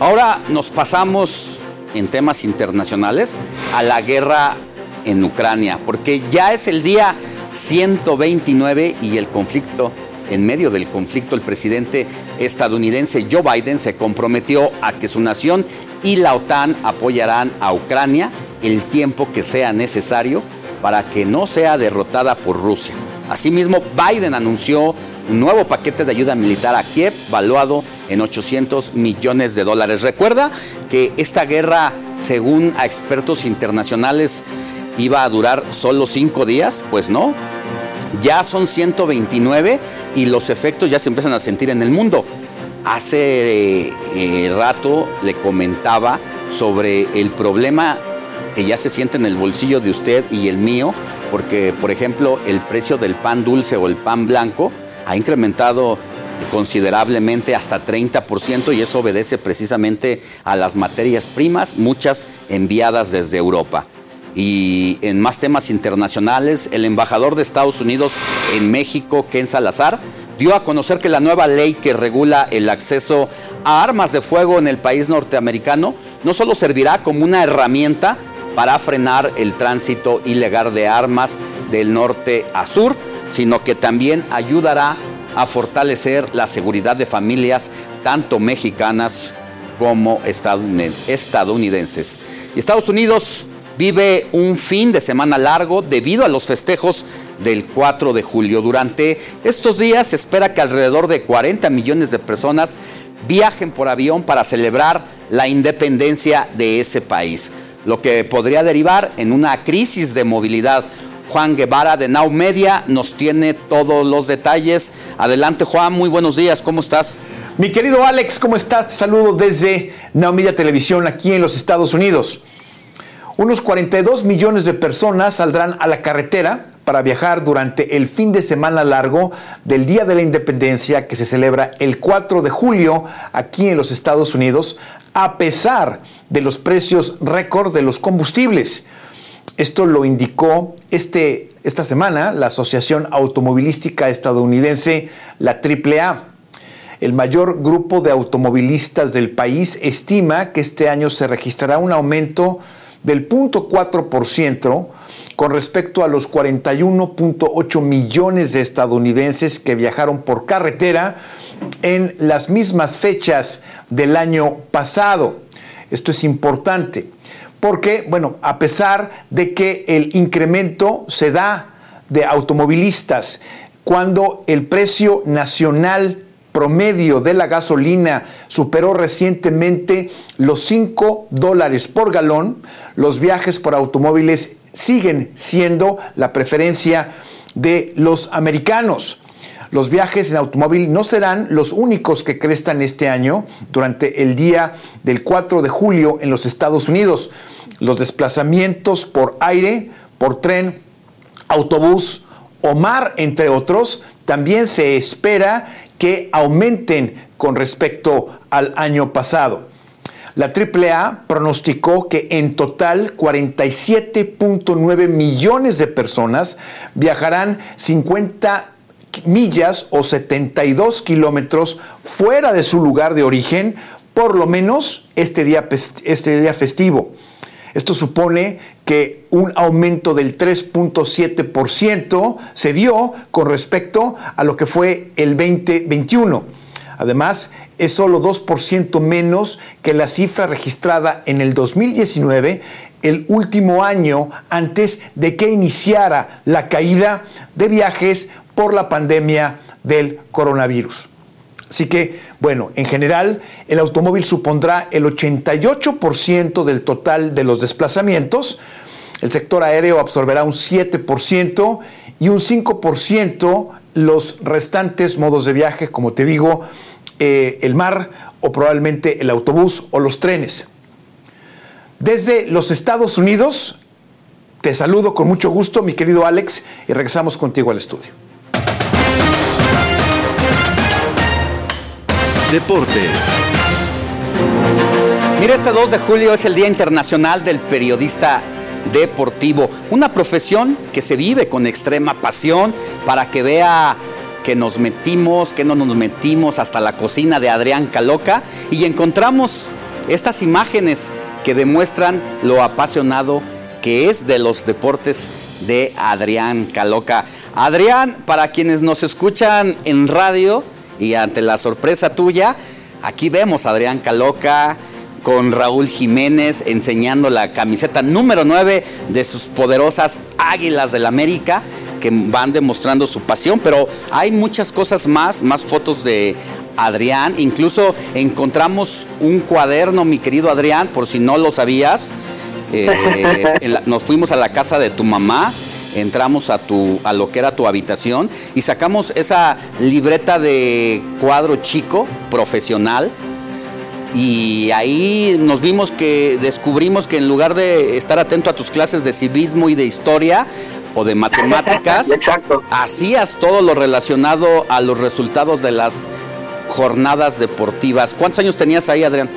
Ahora nos pasamos en temas internacionales a la guerra en Ucrania, porque ya es el día 129 y el conflicto, en medio del conflicto, el presidente estadounidense Joe Biden se comprometió a que su nación y la OTAN apoyarán a Ucrania el tiempo que sea necesario para que no sea derrotada por Rusia. Asimismo, Biden anunció un nuevo paquete de ayuda militar a Kiev valuado en 800 millones de dólares. Recuerda que esta guerra, según a expertos internacionales, iba a durar solo cinco días, pues no. Ya son 129 y los efectos ya se empiezan a sentir en el mundo. Hace eh, rato le comentaba sobre el problema que ya se siente en el bolsillo de usted y el mío, porque por ejemplo el precio del pan dulce o el pan blanco ha incrementado considerablemente hasta 30% y eso obedece precisamente a las materias primas, muchas enviadas desde Europa. Y en más temas internacionales, el embajador de Estados Unidos en México, Ken Salazar, dio a conocer que la nueva ley que regula el acceso a armas de fuego en el país norteamericano no solo servirá como una herramienta para frenar el tránsito ilegal de armas del norte a sur, sino que también ayudará a fortalecer la seguridad de familias tanto mexicanas como estadounidenses. Estados Unidos vive un fin de semana largo debido a los festejos del 4 de julio. Durante estos días se espera que alrededor de 40 millones de personas viajen por avión para celebrar la independencia de ese país, lo que podría derivar en una crisis de movilidad. Juan Guevara de Now Media nos tiene todos los detalles. Adelante Juan, muy buenos días, ¿cómo estás? Mi querido Alex, ¿cómo estás? Saludo desde Now Media Televisión aquí en los Estados Unidos. Unos 42 millones de personas saldrán a la carretera para viajar durante el fin de semana largo del Día de la Independencia que se celebra el 4 de julio aquí en los Estados Unidos, a pesar de los precios récord de los combustibles. Esto lo indicó este, esta semana la Asociación Automovilística Estadounidense, la AAA. El mayor grupo de automovilistas del país estima que este año se registrará un aumento del 0.4% con respecto a los 41.8 millones de estadounidenses que viajaron por carretera en las mismas fechas del año pasado. Esto es importante porque, bueno, a pesar de que el incremento se da de automovilistas, cuando el precio nacional promedio de la gasolina superó recientemente los 5 dólares por galón, los viajes por automóviles siguen siendo la preferencia de los americanos. Los viajes en automóvil no serán los únicos que crestan este año durante el día del 4 de julio en los Estados Unidos. Los desplazamientos por aire, por tren, autobús o mar, entre otros, también se espera que aumenten con respecto al año pasado. La AAA pronosticó que en total 47.9 millones de personas viajarán 50 millas o 72 kilómetros fuera de su lugar de origen, por lo menos este día, este día festivo. Esto supone que un aumento del 3.7% se dio con respecto a lo que fue el 2021. Además, es solo 2% menos que la cifra registrada en el 2019, el último año antes de que iniciara la caída de viajes por la pandemia del coronavirus. Así que, bueno, en general, el automóvil supondrá el 88% del total de los desplazamientos, el sector aéreo absorberá un 7% y un 5% los restantes modos de viaje, como te digo, eh, el mar o probablemente el autobús o los trenes. Desde los Estados Unidos, te saludo con mucho gusto, mi querido Alex, y regresamos contigo al estudio. Deportes. Mira, este 2 de julio es el Día Internacional del Periodista Deportivo, una profesión que se vive con extrema pasión para que vea que nos metimos, que no nos metimos hasta la cocina de Adrián Caloca y encontramos estas imágenes que demuestran lo apasionado que es de los deportes de Adrián Caloca. Adrián, para quienes nos escuchan en radio y ante la sorpresa tuya, aquí vemos a Adrián Caloca con Raúl Jiménez enseñando la camiseta número 9 de sus poderosas Águilas del América que van demostrando su pasión, pero hay muchas cosas más, más fotos de Adrián, incluso encontramos un cuaderno, mi querido Adrián, por si no lo sabías, eh, nos fuimos a la casa de tu mamá, entramos a tu a lo que era tu habitación y sacamos esa libreta de cuadro chico profesional y ahí nos vimos que descubrimos que en lugar de estar atento a tus clases de civismo y de historia, o de matemáticas, hacías todo lo relacionado a los resultados de las jornadas deportivas. ¿Cuántos años tenías ahí, Adrián?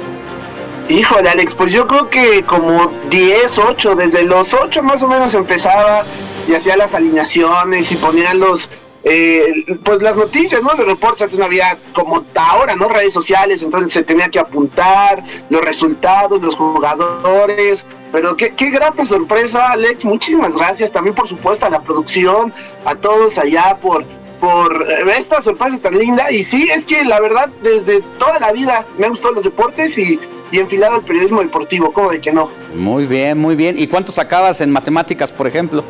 Híjole, Alex, pues yo creo que como 10, 8, desde los 8 más o menos empezaba y hacía las alineaciones y ponían los, eh, pues las noticias, ¿no? Los reportes, antes no había como ahora, ¿no? Redes sociales, entonces se tenía que apuntar los resultados, los jugadores, pero qué, qué grata sorpresa, Alex. Muchísimas gracias también, por supuesto, a la producción, a todos allá por, por esta sorpresa tan linda. Y sí, es que la verdad, desde toda la vida me han gustado los deportes y, y enfilado al periodismo deportivo, ¿cómo de que no? Muy bien, muy bien. ¿Y cuánto sacabas en matemáticas, por ejemplo?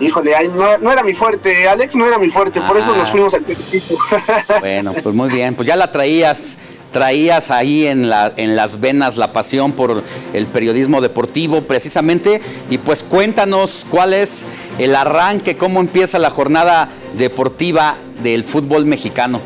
Híjole, no, era mi fuerte, Alex no era mi fuerte, por eso nos ah. fuimos al periodismo. bueno, pues muy bien, pues ya la traías traías ahí en, la, en las venas la pasión por el periodismo deportivo precisamente y pues cuéntanos cuál es el arranque, cómo empieza la jornada deportiva del fútbol mexicano.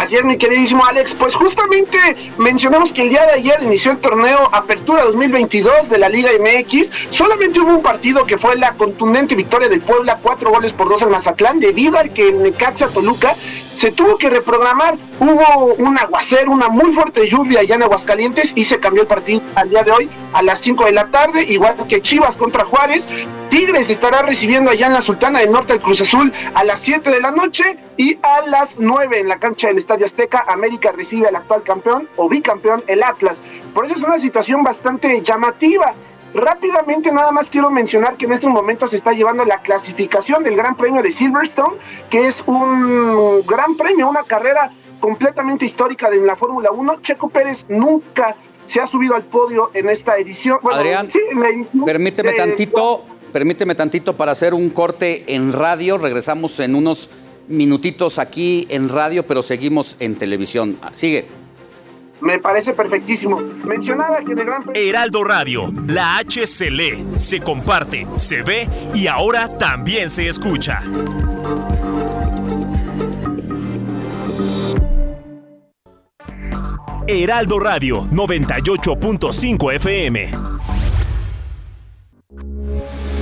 Así es, mi queridísimo Alex. Pues justamente mencionamos que el día de ayer inició el torneo Apertura 2022 de la Liga MX. Solamente hubo un partido que fue la contundente victoria del Puebla, cuatro goles por dos en Mazatlán, debido a que el Necaxa Toluca se tuvo que reprogramar. Hubo un aguacero, una muy fuerte lluvia allá en Aguascalientes y se cambió el partido al día de hoy a las 5 de la tarde, igual que Chivas contra Juárez. Tigres estará recibiendo allá en la Sultana del Norte el Cruz Azul a las 7 de la noche y a las 9 en la cancha del Estadio Azteca América recibe al actual campeón o bicampeón el Atlas. Por eso es una situación bastante llamativa. Rápidamente nada más quiero mencionar que en estos momentos se está llevando la clasificación del Gran Premio de Silverstone, que es un gran premio, una carrera completamente histórica de la Fórmula 1. Checo Pérez nunca se ha subido al podio en esta edición. Adrián, permíteme tantito, permíteme tantito para hacer un corte en radio. Regresamos en unos minutitos aquí en radio, pero seguimos en televisión. Sigue. Me parece perfectísimo. Mencionaba que de gran... Heraldo Radio, la H se lee, se comparte, se ve y ahora también se escucha. Heraldo Radio 98.5 FM.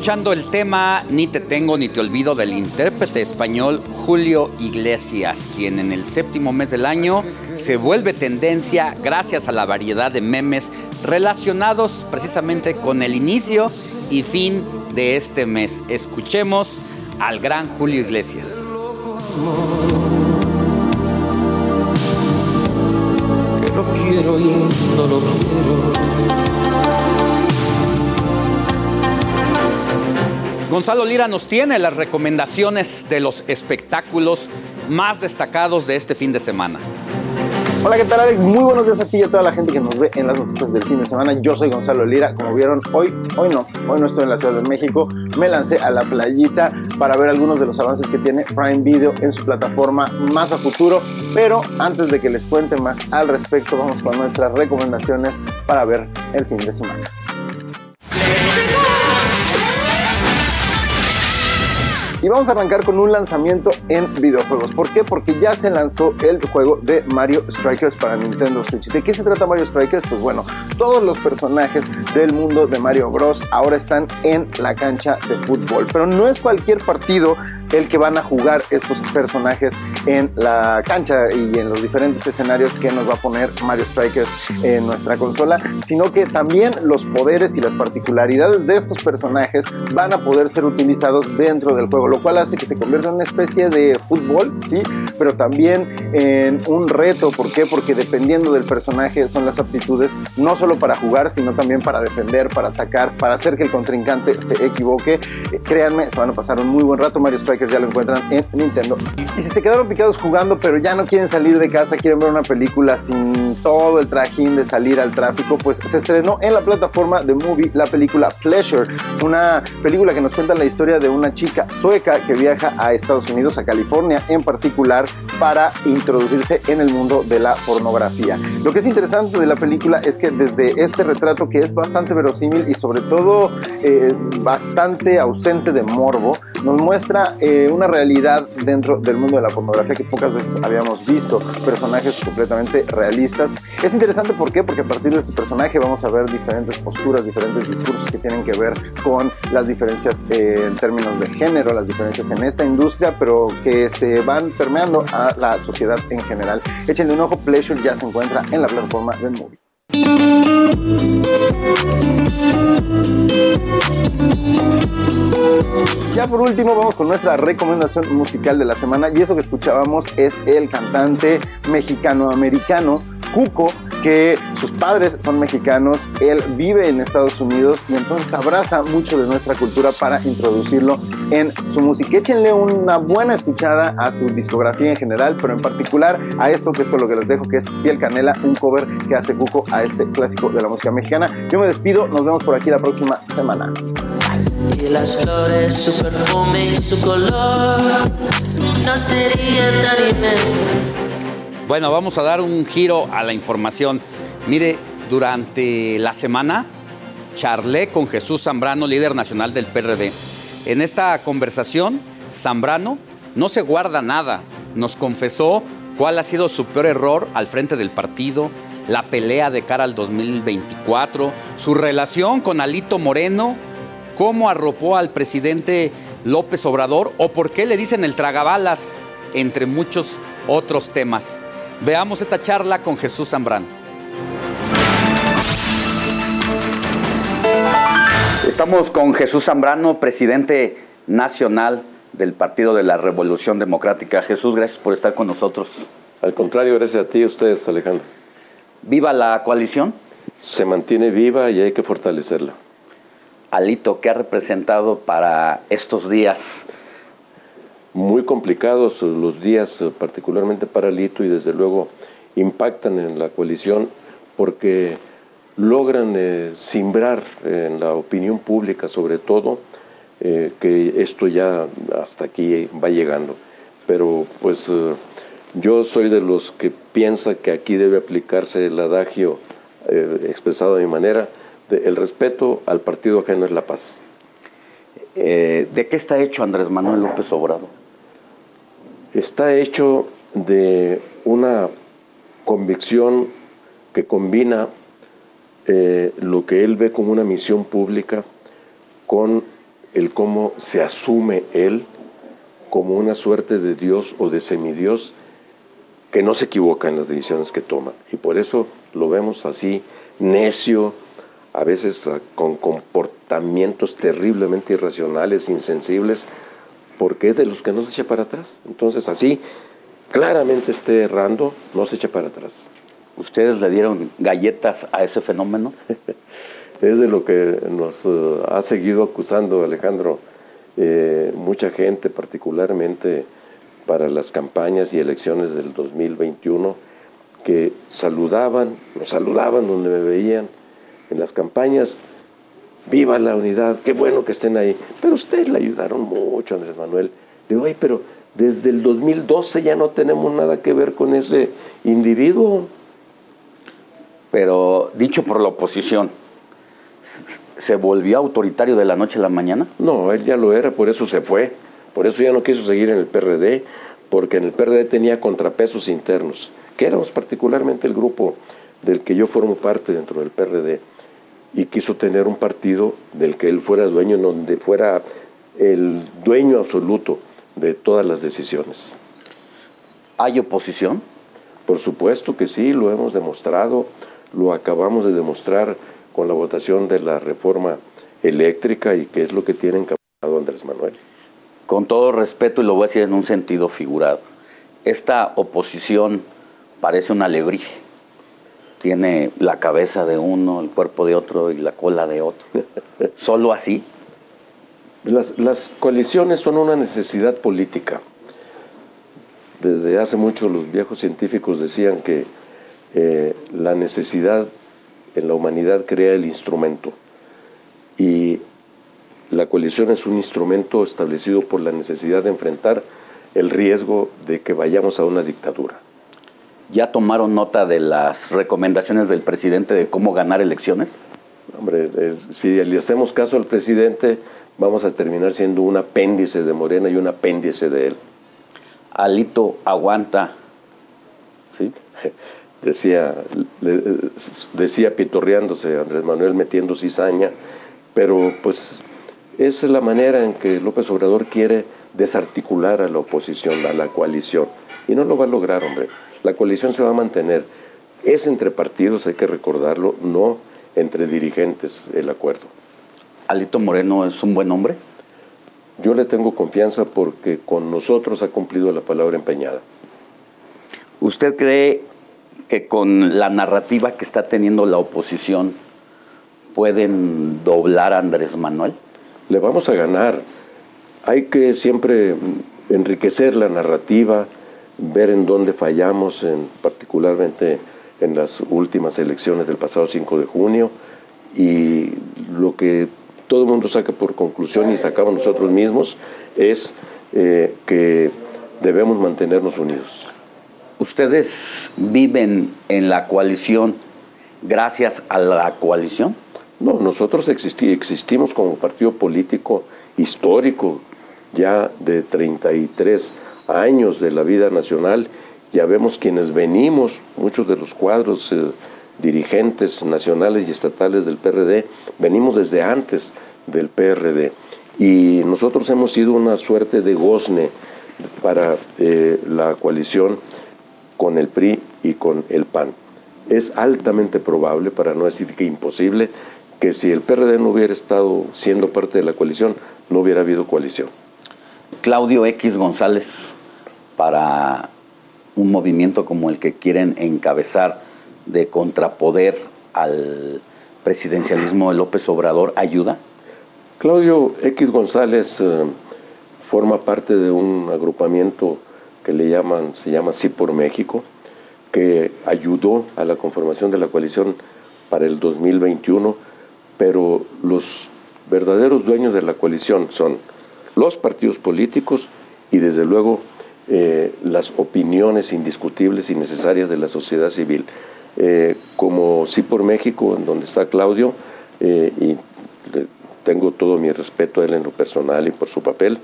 Escuchando el tema Ni te tengo ni te olvido del intérprete español Julio Iglesias, quien en el séptimo mes del año se vuelve tendencia gracias a la variedad de memes relacionados precisamente con el inicio y fin de este mes. Escuchemos al gran Julio Iglesias. Que no quiero y no lo quiero Gonzalo Lira nos tiene las recomendaciones de los espectáculos más destacados de este fin de semana. Hola, ¿qué tal Alex? Muy buenos días a ti y a toda la gente que nos ve en las noticias del fin de semana. Yo soy Gonzalo Lira. Como vieron, hoy, hoy no, hoy no estoy en la Ciudad de México. Me lancé a la playita para ver algunos de los avances que tiene Prime Video en su plataforma más a futuro. Pero antes de que les cuente más al respecto, vamos con nuestras recomendaciones para ver el fin de semana. Y vamos a arrancar con un lanzamiento en videojuegos. ¿Por qué? Porque ya se lanzó el juego de Mario Strikers para Nintendo Switch. ¿De qué se trata Mario Strikers? Pues bueno, todos los personajes del mundo de Mario Bros. ahora están en la cancha de fútbol. Pero no es cualquier partido el que van a jugar estos personajes en la cancha y en los diferentes escenarios que nos va a poner Mario Strikers en nuestra consola, sino que también los poderes y las particularidades de estos personajes van a poder ser utilizados dentro del juego lo cual hace que se convierta en una especie de fútbol, sí, pero también en un reto. ¿Por qué? Porque dependiendo del personaje son las aptitudes no solo para jugar, sino también para defender, para atacar, para hacer que el contrincante se equivoque. Eh, créanme, se van a pasar un muy buen rato. Mario Strikers ya lo encuentran en Nintendo. Y si se quedaron picados jugando, pero ya no quieren salir de casa, quieren ver una película sin todo el trajín de salir al tráfico, pues se estrenó en la plataforma de Movie la película Pleasure, una película que nos cuenta la historia de una chica sueca que viaja a Estados Unidos, a California en particular, para introducirse en el mundo de la pornografía. Lo que es interesante de la película es que desde este retrato que es bastante verosímil y sobre todo eh, bastante ausente de morbo, nos muestra eh, una realidad dentro del mundo de la pornografía que pocas veces habíamos visto, personajes completamente realistas. Es interesante ¿por qué? porque a partir de este personaje vamos a ver diferentes posturas, diferentes discursos que tienen que ver con las diferencias eh, en términos de género, las diferencias en esta industria, pero que se van permeando a la sociedad en general. Échenle un ojo, Pleasure ya se encuentra en la plataforma de Movie. Ya por último vamos con nuestra recomendación musical de la semana y eso que escuchábamos es el cantante mexicano-americano Cuco que sus padres son mexicanos, él vive en Estados Unidos y entonces abraza mucho de nuestra cultura para introducirlo en su música. Échenle una buena escuchada a su discografía en general, pero en particular a esto que es con lo que les dejo, que es Piel Canela, un cover que hace Cuco a este clásico de la música mexicana. Yo me despido, nos vemos por aquí la próxima semana. Y las flores, su perfume y su color no sería tan bueno, vamos a dar un giro a la información. Mire, durante la semana charlé con Jesús Zambrano, líder nacional del PRD. En esta conversación, Zambrano no se guarda nada. Nos confesó cuál ha sido su peor error al frente del partido, la pelea de cara al 2024, su relación con Alito Moreno, cómo arropó al presidente López Obrador o por qué le dicen el tragabalas, entre muchos otros temas. Veamos esta charla con Jesús Zambrano. Estamos con Jesús Zambrano, presidente nacional del Partido de la Revolución Democrática. Jesús, gracias por estar con nosotros. Al contrario, gracias a ti y a ustedes, Alejandro. ¿Viva la coalición? Se mantiene viva y hay que fortalecerla. Alito, ¿qué ha representado para estos días muy complicados los días, eh, particularmente para Lito, y desde luego impactan en la coalición porque logran eh, simbrar en la opinión pública, sobre todo, eh, que esto ya hasta aquí va llegando. Pero pues yo soy de los que piensa que aquí debe aplicarse el adagio expresado de mi manera, el respeto al partido ajeno es la paz. ¿De qué está hecho Andrés Manuel López Obrador? está hecho de una convicción que combina eh, lo que él ve como una misión pública con el cómo se asume él como una suerte de Dios o de semidios que no se equivoca en las decisiones que toma. Y por eso lo vemos así, necio, a veces ah, con comportamientos terriblemente irracionales, insensibles, porque es de los que no se echa para atrás. Entonces así, claramente esté errando, no se echa para atrás. ¿Ustedes le dieron galletas a ese fenómeno? es de lo que nos eh, ha seguido acusando Alejandro eh, mucha gente, particularmente para las campañas y elecciones del 2021, que saludaban, nos saludaban donde me veían en las campañas, viva la unidad, qué bueno que estén ahí. Pero ustedes le ayudaron mucho, Andrés Manuel. Digo, ay, pero desde el 2012 ya no tenemos nada que ver con ese individuo. Pero dicho por la oposición, ¿se volvió autoritario de la noche a la mañana? No, él ya lo era, por eso se fue. Por eso ya no quiso seguir en el PRD, porque en el PRD tenía contrapesos internos, que éramos particularmente el grupo del que yo formo parte dentro del PRD y quiso tener un partido del que él fuera dueño, donde fuera el dueño absoluto de todas las decisiones. ¿Hay oposición? Por supuesto que sí, lo hemos demostrado, lo acabamos de demostrar con la votación de la reforma eléctrica y que es lo que tiene encabezado Andrés Manuel. con todo respeto, y lo voy a decir en un sentido figurado, esta oposición parece un alebrije. Tiene la cabeza de uno, el cuerpo de otro y la cola de otro. Solo así. Las, las coaliciones son una necesidad política. Desde hace mucho los viejos científicos decían que eh, la necesidad en la humanidad crea el instrumento y la coalición es un instrumento establecido por la necesidad de enfrentar el riesgo de que vayamos a una dictadura. ¿Ya tomaron nota de las recomendaciones del presidente de cómo ganar elecciones? Hombre, eh, si le hacemos caso al presidente, vamos a terminar siendo un apéndice de Morena y un apéndice de él. Alito aguanta. Sí, decía, decía pitorreándose Andrés Manuel metiendo cizaña, pero pues es la manera en que López Obrador quiere desarticular a la oposición, a la coalición. Y no lo va a lograr, hombre. La coalición se va a mantener. Es entre partidos, hay que recordarlo, no entre dirigentes el acuerdo. ¿Alito Moreno es un buen hombre? Yo le tengo confianza porque con nosotros ha cumplido la palabra empeñada. ¿Usted cree que con la narrativa que está teniendo la oposición pueden doblar a Andrés Manuel? Le vamos a ganar. Hay que siempre enriquecer la narrativa, ver en dónde fallamos, en, particularmente en las últimas elecciones del pasado 5 de junio, y lo que todo el mundo saca por conclusión y sacamos nosotros mismos es eh, que debemos mantenernos unidos. ¿Ustedes viven en la coalición gracias a la coalición? No, nosotros existimos como partido político histórico ya de 33 años de la vida nacional, ya vemos quienes venimos, muchos de los cuadros eh, dirigentes nacionales y estatales del PRD, venimos desde antes del PRD. Y nosotros hemos sido una suerte de gozne para eh, la coalición con el PRI y con el PAN. Es altamente probable, para no decir que imposible, que si el PRD no hubiera estado siendo parte de la coalición, no hubiera habido coalición. Claudio X González para un movimiento como el que quieren encabezar de contrapoder al presidencialismo de López Obrador ayuda? Claudio X González eh, forma parte de un agrupamiento que le llaman, se llama Sí por México, que ayudó a la conformación de la coalición para el 2021, pero los verdaderos dueños de la coalición son los partidos políticos y desde luego eh, las opiniones indiscutibles y necesarias de la sociedad civil. Eh, como Sí por México, en donde está Claudio, eh, y tengo todo mi respeto a él en lo personal y por su papel.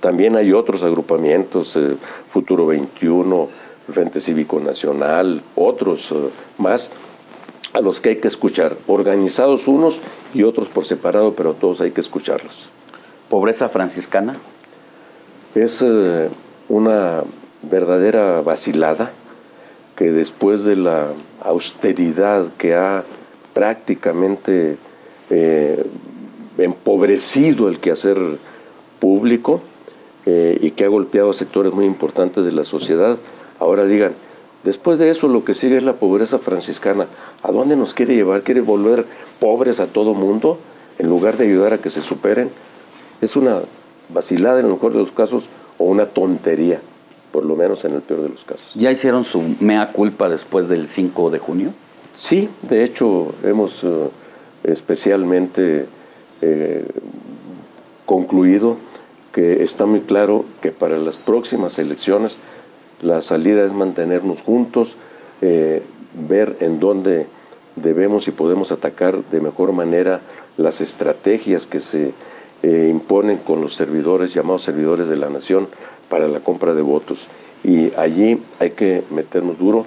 También hay otros agrupamientos, Futuro 21, Frente Cívico Nacional, otros más, a los que hay que escuchar, organizados unos y otros por separado, pero todos hay que escucharlos. ¿Pobreza franciscana? Es eh, una verdadera vacilada que después de la austeridad que ha prácticamente eh, empobrecido el quehacer público eh, y que ha golpeado a sectores muy importantes de la sociedad, ahora digan, después de eso lo que sigue es la pobreza franciscana. ¿A dónde nos quiere llevar? ¿Quiere volver pobres a todo mundo en lugar de ayudar a que se superen? Es una vacilada en el mejor de los casos o una tontería, por lo menos en el peor de los casos. ¿Ya hicieron su mea culpa después del 5 de junio? Sí, de hecho hemos eh, especialmente eh, concluido que está muy claro que para las próximas elecciones la salida es mantenernos juntos, eh, ver en dónde debemos y podemos atacar de mejor manera las estrategias que se eh, imponen con los servidores, llamados servidores de la nación, para la compra de votos. Y allí hay que meternos duro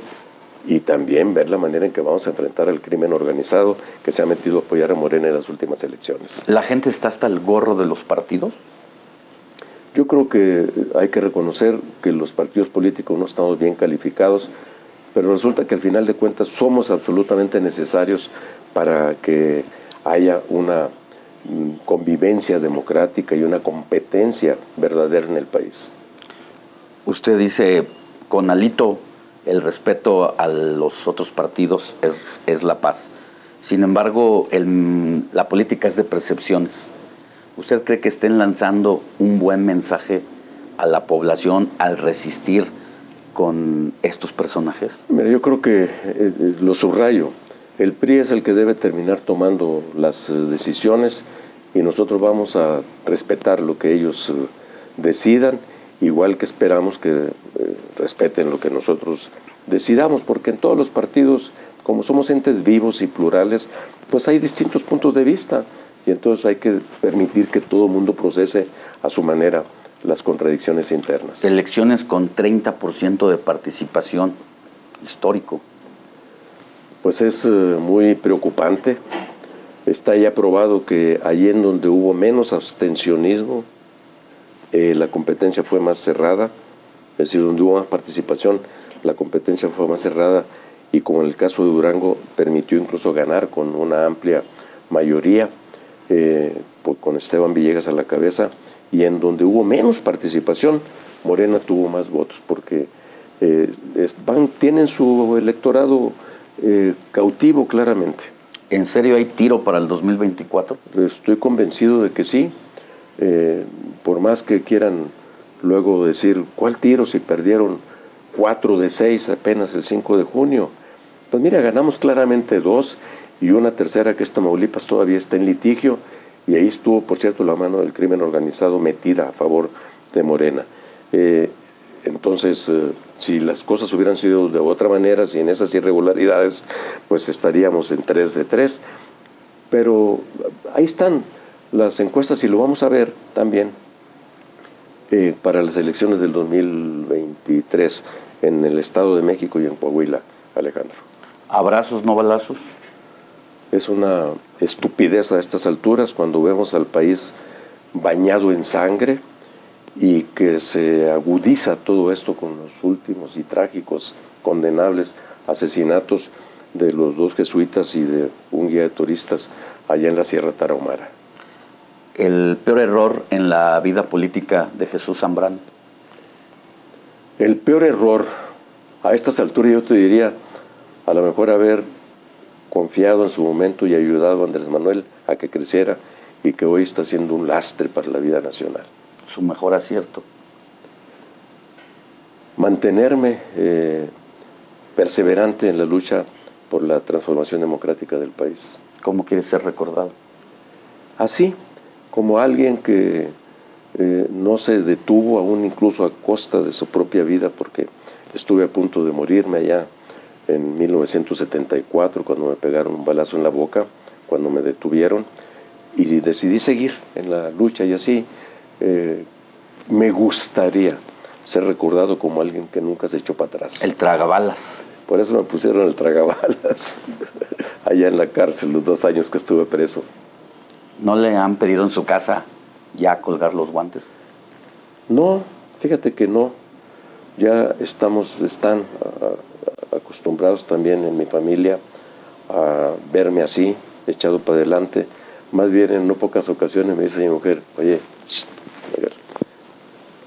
y también ver la manera en que vamos a enfrentar al crimen organizado que se ha metido a apoyar a Morena en las últimas elecciones. ¿La gente está hasta el gorro de los partidos? Yo creo que hay que reconocer que los partidos políticos no estamos bien calificados, pero resulta que al final de cuentas somos absolutamente necesarios para que haya una convivencia democrática y una competencia verdadera en el país. Usted dice, con Alito, el respeto a los otros partidos es, es la paz. Sin embargo, el- la política es de percepciones. ¿Usted cree que estén lanzando un buen mensaje a la población al resistir con estos personajes? Mira, yo creo que eh, eh, lo subrayo. El PRI es el que debe terminar tomando las eh, decisiones y nosotros vamos a respetar lo que ellos eh, decidan, igual que esperamos que eh, respeten lo que nosotros decidamos, porque en todos los partidos, como somos entes vivos y plurales, pues hay distintos puntos de vista y entonces hay que permitir que todo el mundo procese a su manera las contradicciones internas. Elecciones con 30% de participación, histórico. Pues es eh, muy preocupante. Está ya probado que allí en donde hubo menos abstencionismo, eh, la competencia fue más cerrada, es decir, donde hubo más participación, la competencia fue más cerrada. Y como en el caso de Durango permitió incluso ganar con una amplia mayoría, eh, pues, con Esteban Villegas a la cabeza, y en donde hubo menos participación, Morena tuvo más votos, porque eh, tienen su electorado eh, cautivo claramente. ¿En serio hay tiro para el 2024? Estoy convencido de que sí. Eh, por más que quieran luego decir, ¿cuál tiro si perdieron cuatro de seis apenas el 5 de junio? Pues mira, ganamos claramente dos y una tercera que es Tamaulipas todavía está en litigio y ahí estuvo, por cierto, la mano del crimen organizado metida a favor de Morena. Eh, entonces, si las cosas hubieran sido de otra manera, sin esas irregularidades, pues estaríamos en 3 de 3. Pero ahí están las encuestas y lo vamos a ver también eh, para las elecciones del 2023 en el Estado de México y en Coahuila, Alejandro. ¿Abrazos, no balazos? Es una estupidez a estas alturas cuando vemos al país bañado en sangre y que se agudiza todo esto con los últimos y trágicos, condenables asesinatos de los dos jesuitas y de un guía de turistas allá en la Sierra Tarahumara. El peor error en la vida política de Jesús Zambrano. El peor error a estas alturas yo te diría, a lo mejor haber confiado en su momento y ayudado a Andrés Manuel a que creciera y que hoy está siendo un lastre para la vida nacional. Su mejor acierto. Mantenerme eh, perseverante en la lucha por la transformación democrática del país. ¿Cómo quiere ser recordado? Así, como alguien que eh, no se detuvo aún incluso a costa de su propia vida, porque estuve a punto de morirme allá en 1974 cuando me pegaron un balazo en la boca, cuando me detuvieron, y decidí seguir en la lucha y así eh, me gustaría ser recordado como alguien que nunca se echó para atrás. El tragabalas. Por eso me pusieron el tragabalas allá en la cárcel los dos años que estuve preso. ¿No le han pedido en su casa ya colgar los guantes? No, fíjate que no. Ya estamos, están a- a- acostumbrados también en mi familia a verme así, echado para adelante. Más bien en no pocas ocasiones me dice mi mujer, oye,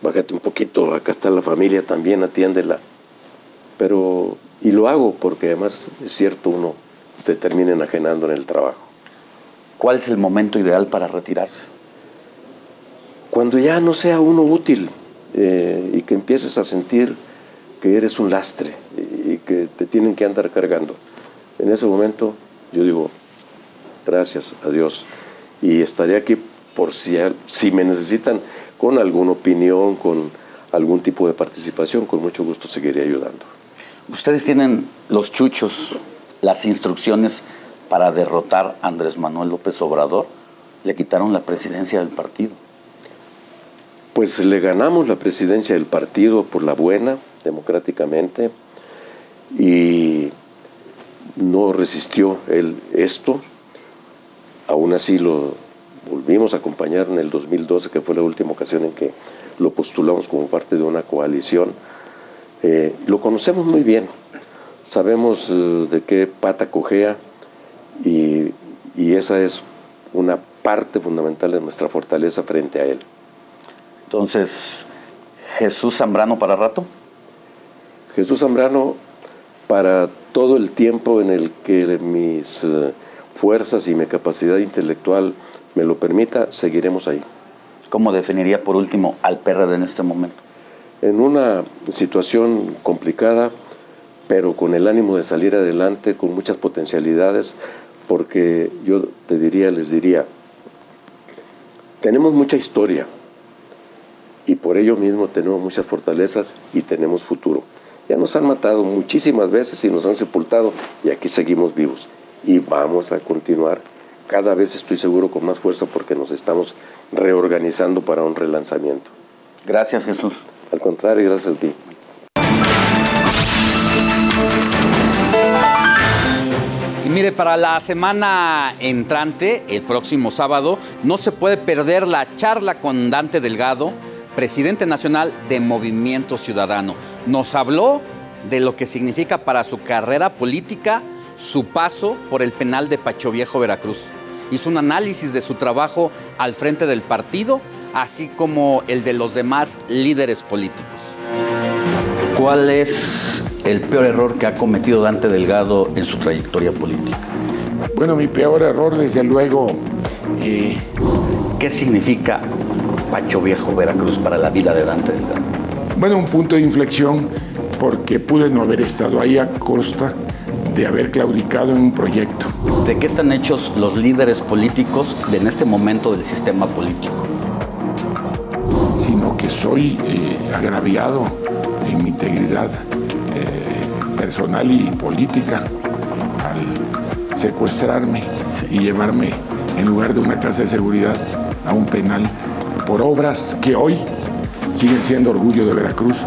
bájate un poquito, acá está la familia también, atiéndela. Pero, y lo hago porque además es cierto, uno se termina enajenando en el trabajo. ¿Cuál es el momento ideal para retirarse? Cuando ya no sea uno útil eh, y que empieces a sentir que eres un lastre y, que te tienen que andar cargando. En ese momento yo digo, gracias a Dios. Y estaré aquí por si, si me necesitan con alguna opinión, con algún tipo de participación, con mucho gusto seguiré ayudando. Ustedes tienen los chuchos, las instrucciones para derrotar a Andrés Manuel López Obrador. Le quitaron la presidencia del partido. Pues le ganamos la presidencia del partido por la buena, democráticamente, y no resistió él esto. Aún así lo volvimos a acompañar en el 2012, que fue la última ocasión en que lo postulamos como parte de una coalición. Eh, lo conocemos muy bien, sabemos eh, de qué pata cojea y, y esa es una parte fundamental de nuestra fortaleza frente a él. Entonces, Jesús Zambrano para rato. Jesús Zambrano para todo el tiempo en el que mis eh, fuerzas y mi capacidad intelectual me lo permita, seguiremos ahí. ¿Cómo definiría por último al PRD en este momento? En una situación complicada, pero con el ánimo de salir adelante, con muchas potencialidades, porque yo te diría, les diría, tenemos mucha historia y por ello mismo tenemos muchas fortalezas y tenemos futuro. Ya nos han matado muchísimas veces y nos han sepultado y aquí seguimos vivos y vamos a continuar cada vez estoy seguro con más fuerza porque nos estamos reorganizando para un relanzamiento. Gracias Jesús. Al contrario, gracias a ti. Y mire, para la semana entrante, el próximo sábado, no se puede perder la charla con Dante Delgado, presidente nacional de Movimiento Ciudadano. Nos habló de lo que significa para su carrera política su paso por el penal de Pacho Viejo, Veracruz. Hizo un análisis de su trabajo al frente del partido, así como el de los demás líderes políticos. ¿Cuál es el peor error que ha cometido Dante Delgado en su trayectoria política? Bueno, mi peor error, desde luego... Eh... ¿Qué significa Pacho Viejo, Veracruz para la vida de Dante Delgado? Bueno, un punto de inflexión porque pude no haber estado ahí a costa de haber claudicado en un proyecto. ¿De qué están hechos los líderes políticos en este momento del sistema político? Sino que soy eh, agraviado en mi integridad eh, personal y política al secuestrarme y llevarme en lugar de una casa de seguridad a un penal por obras que hoy siguen siendo orgullo de Veracruz.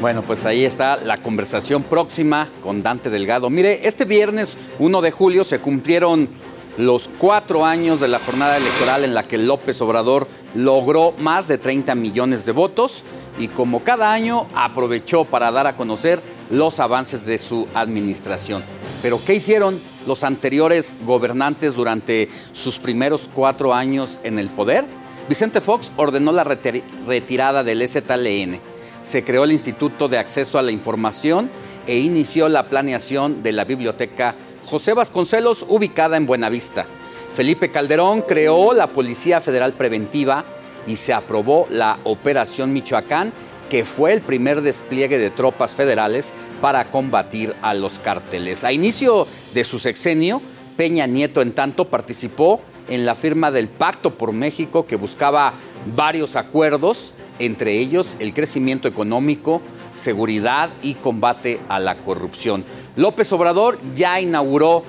Bueno, pues ahí está la conversación próxima con Dante Delgado. Mire, este viernes 1 de julio se cumplieron los cuatro años de la jornada electoral en la que López Obrador logró más de 30 millones de votos y como cada año aprovechó para dar a conocer los avances de su administración. Pero ¿qué hicieron los anteriores gobernantes durante sus primeros cuatro años en el poder? Vicente Fox ordenó la retirada del STLN se creó el Instituto de Acceso a la Información e inició la planeación de la Biblioteca José Vasconcelos, ubicada en Buenavista. Felipe Calderón creó la Policía Federal Preventiva y se aprobó la Operación Michoacán, que fue el primer despliegue de tropas federales para combatir a los cárteles. A inicio de su sexenio, Peña Nieto, en tanto, participó en la firma del Pacto por México que buscaba varios acuerdos entre ellos el crecimiento económico, seguridad y combate a la corrupción. López Obrador ya inauguró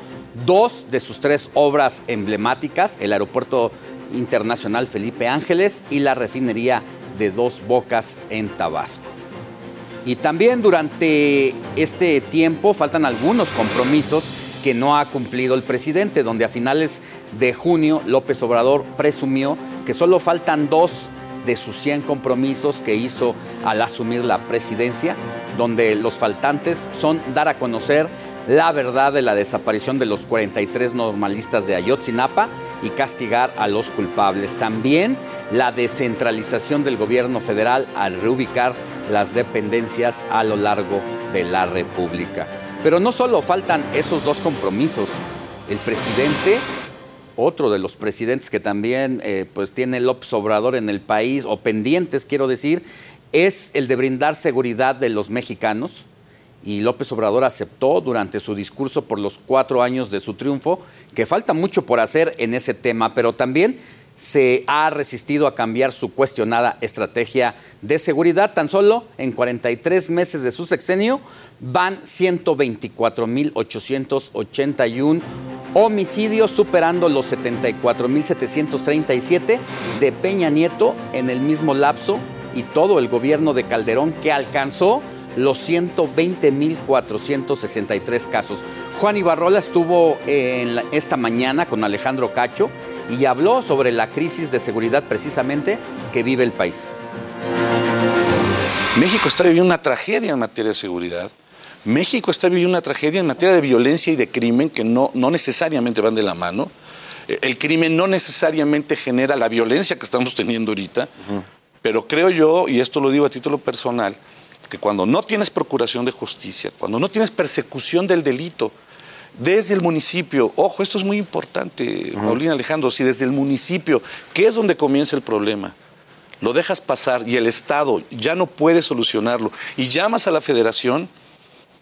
dos de sus tres obras emblemáticas, el Aeropuerto Internacional Felipe Ángeles y la refinería de Dos Bocas en Tabasco. Y también durante este tiempo faltan algunos compromisos que no ha cumplido el presidente, donde a finales de junio López Obrador presumió que solo faltan dos de sus 100 compromisos que hizo al asumir la presidencia, donde los faltantes son dar a conocer la verdad de la desaparición de los 43 normalistas de Ayotzinapa y castigar a los culpables. También la descentralización del gobierno federal al reubicar las dependencias a lo largo de la República. Pero no solo faltan esos dos compromisos, el presidente otro de los presidentes que también eh, pues tiene López Obrador en el país, o pendientes quiero decir, es el de brindar seguridad de los mexicanos. Y López Obrador aceptó durante su discurso por los cuatro años de su triunfo que falta mucho por hacer en ese tema, pero también se ha resistido a cambiar su cuestionada estrategia de seguridad. Tan solo en 43 meses de su sexenio van 124.881 homicidios, superando los 74.737 de Peña Nieto en el mismo lapso y todo el gobierno de Calderón que alcanzó los 120.463 casos. Juan Ibarrola estuvo en esta mañana con Alejandro Cacho y habló sobre la crisis de seguridad precisamente que vive el país. México está viviendo una tragedia en materia de seguridad México está viviendo una tragedia en materia de violencia y de crimen que no, no necesariamente van de la mano. Eh, El crimen no necesariamente genera la violencia que estamos teniendo ahorita, pero creo yo, y esto lo digo a título personal, que cuando no tienes procuración de justicia, cuando no tienes persecución del delito, desde el municipio, ojo, esto es muy importante, Paulina Alejandro, si desde el municipio, que es donde comienza el problema, lo dejas pasar y el Estado ya no puede solucionarlo y llamas a la federación,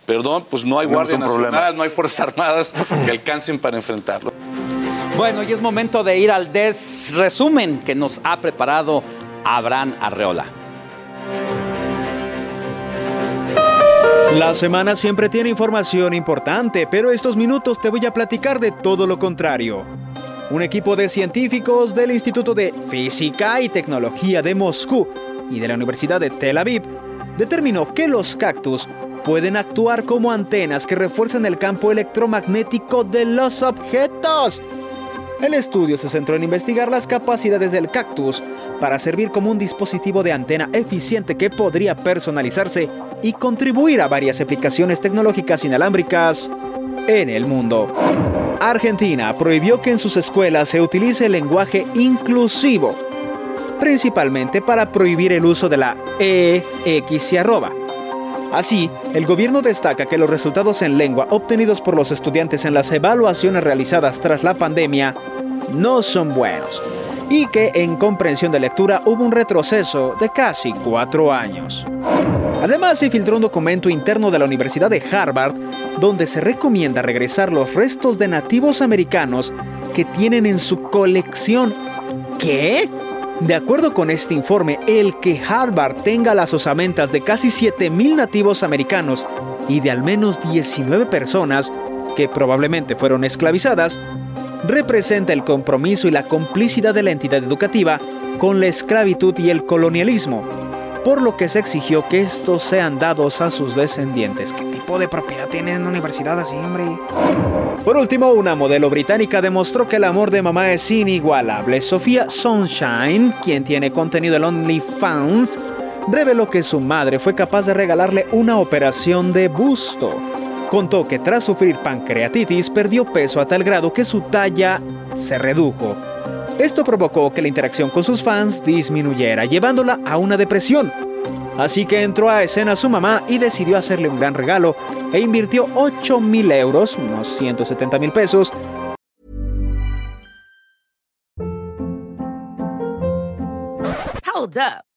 perdón, pues no hay Guardia problema. Nacional, no hay Fuerzas Armadas que alcancen para enfrentarlo. Bueno, y es momento de ir al desresumen que nos ha preparado Abraham Arreola. La semana siempre tiene información importante, pero estos minutos te voy a platicar de todo lo contrario. Un equipo de científicos del Instituto de Física y Tecnología de Moscú y de la Universidad de Tel Aviv determinó que los cactus pueden actuar como antenas que refuerzan el campo electromagnético de los objetos. El estudio se centró en investigar las capacidades del cactus para servir como un dispositivo de antena eficiente que podría personalizarse y contribuir a varias aplicaciones tecnológicas inalámbricas en el mundo. Argentina prohibió que en sus escuelas se utilice el lenguaje inclusivo, principalmente para prohibir el uso de la E, X y arroba. Así, el gobierno destaca que los resultados en lengua obtenidos por los estudiantes en las evaluaciones realizadas tras la pandemia no son buenos y que en comprensión de lectura hubo un retroceso de casi cuatro años. Además, se filtró un documento interno de la Universidad de Harvard donde se recomienda regresar los restos de nativos americanos que tienen en su colección. ¿Qué? De acuerdo con este informe, el que Harvard tenga las osamentas de casi 7.000 nativos americanos y de al menos 19 personas que probablemente fueron esclavizadas, representa el compromiso y la complicidad de la entidad educativa con la esclavitud y el colonialismo, por lo que se exigió que estos sean dados a sus descendientes. ¿Qué tipo de propiedad tiene una universidad así, hombre? Por último, una modelo británica demostró que el amor de mamá es inigualable. Sofía Sunshine, quien tiene contenido en OnlyFans, reveló que su madre fue capaz de regalarle una operación de busto. Contó que tras sufrir pancreatitis perdió peso a tal grado que su talla se redujo. Esto provocó que la interacción con sus fans disminuyera, llevándola a una depresión. Así que entró a escena su mamá y decidió hacerle un gran regalo e invirtió 8 mil euros, unos 170 mil pesos, Hold up.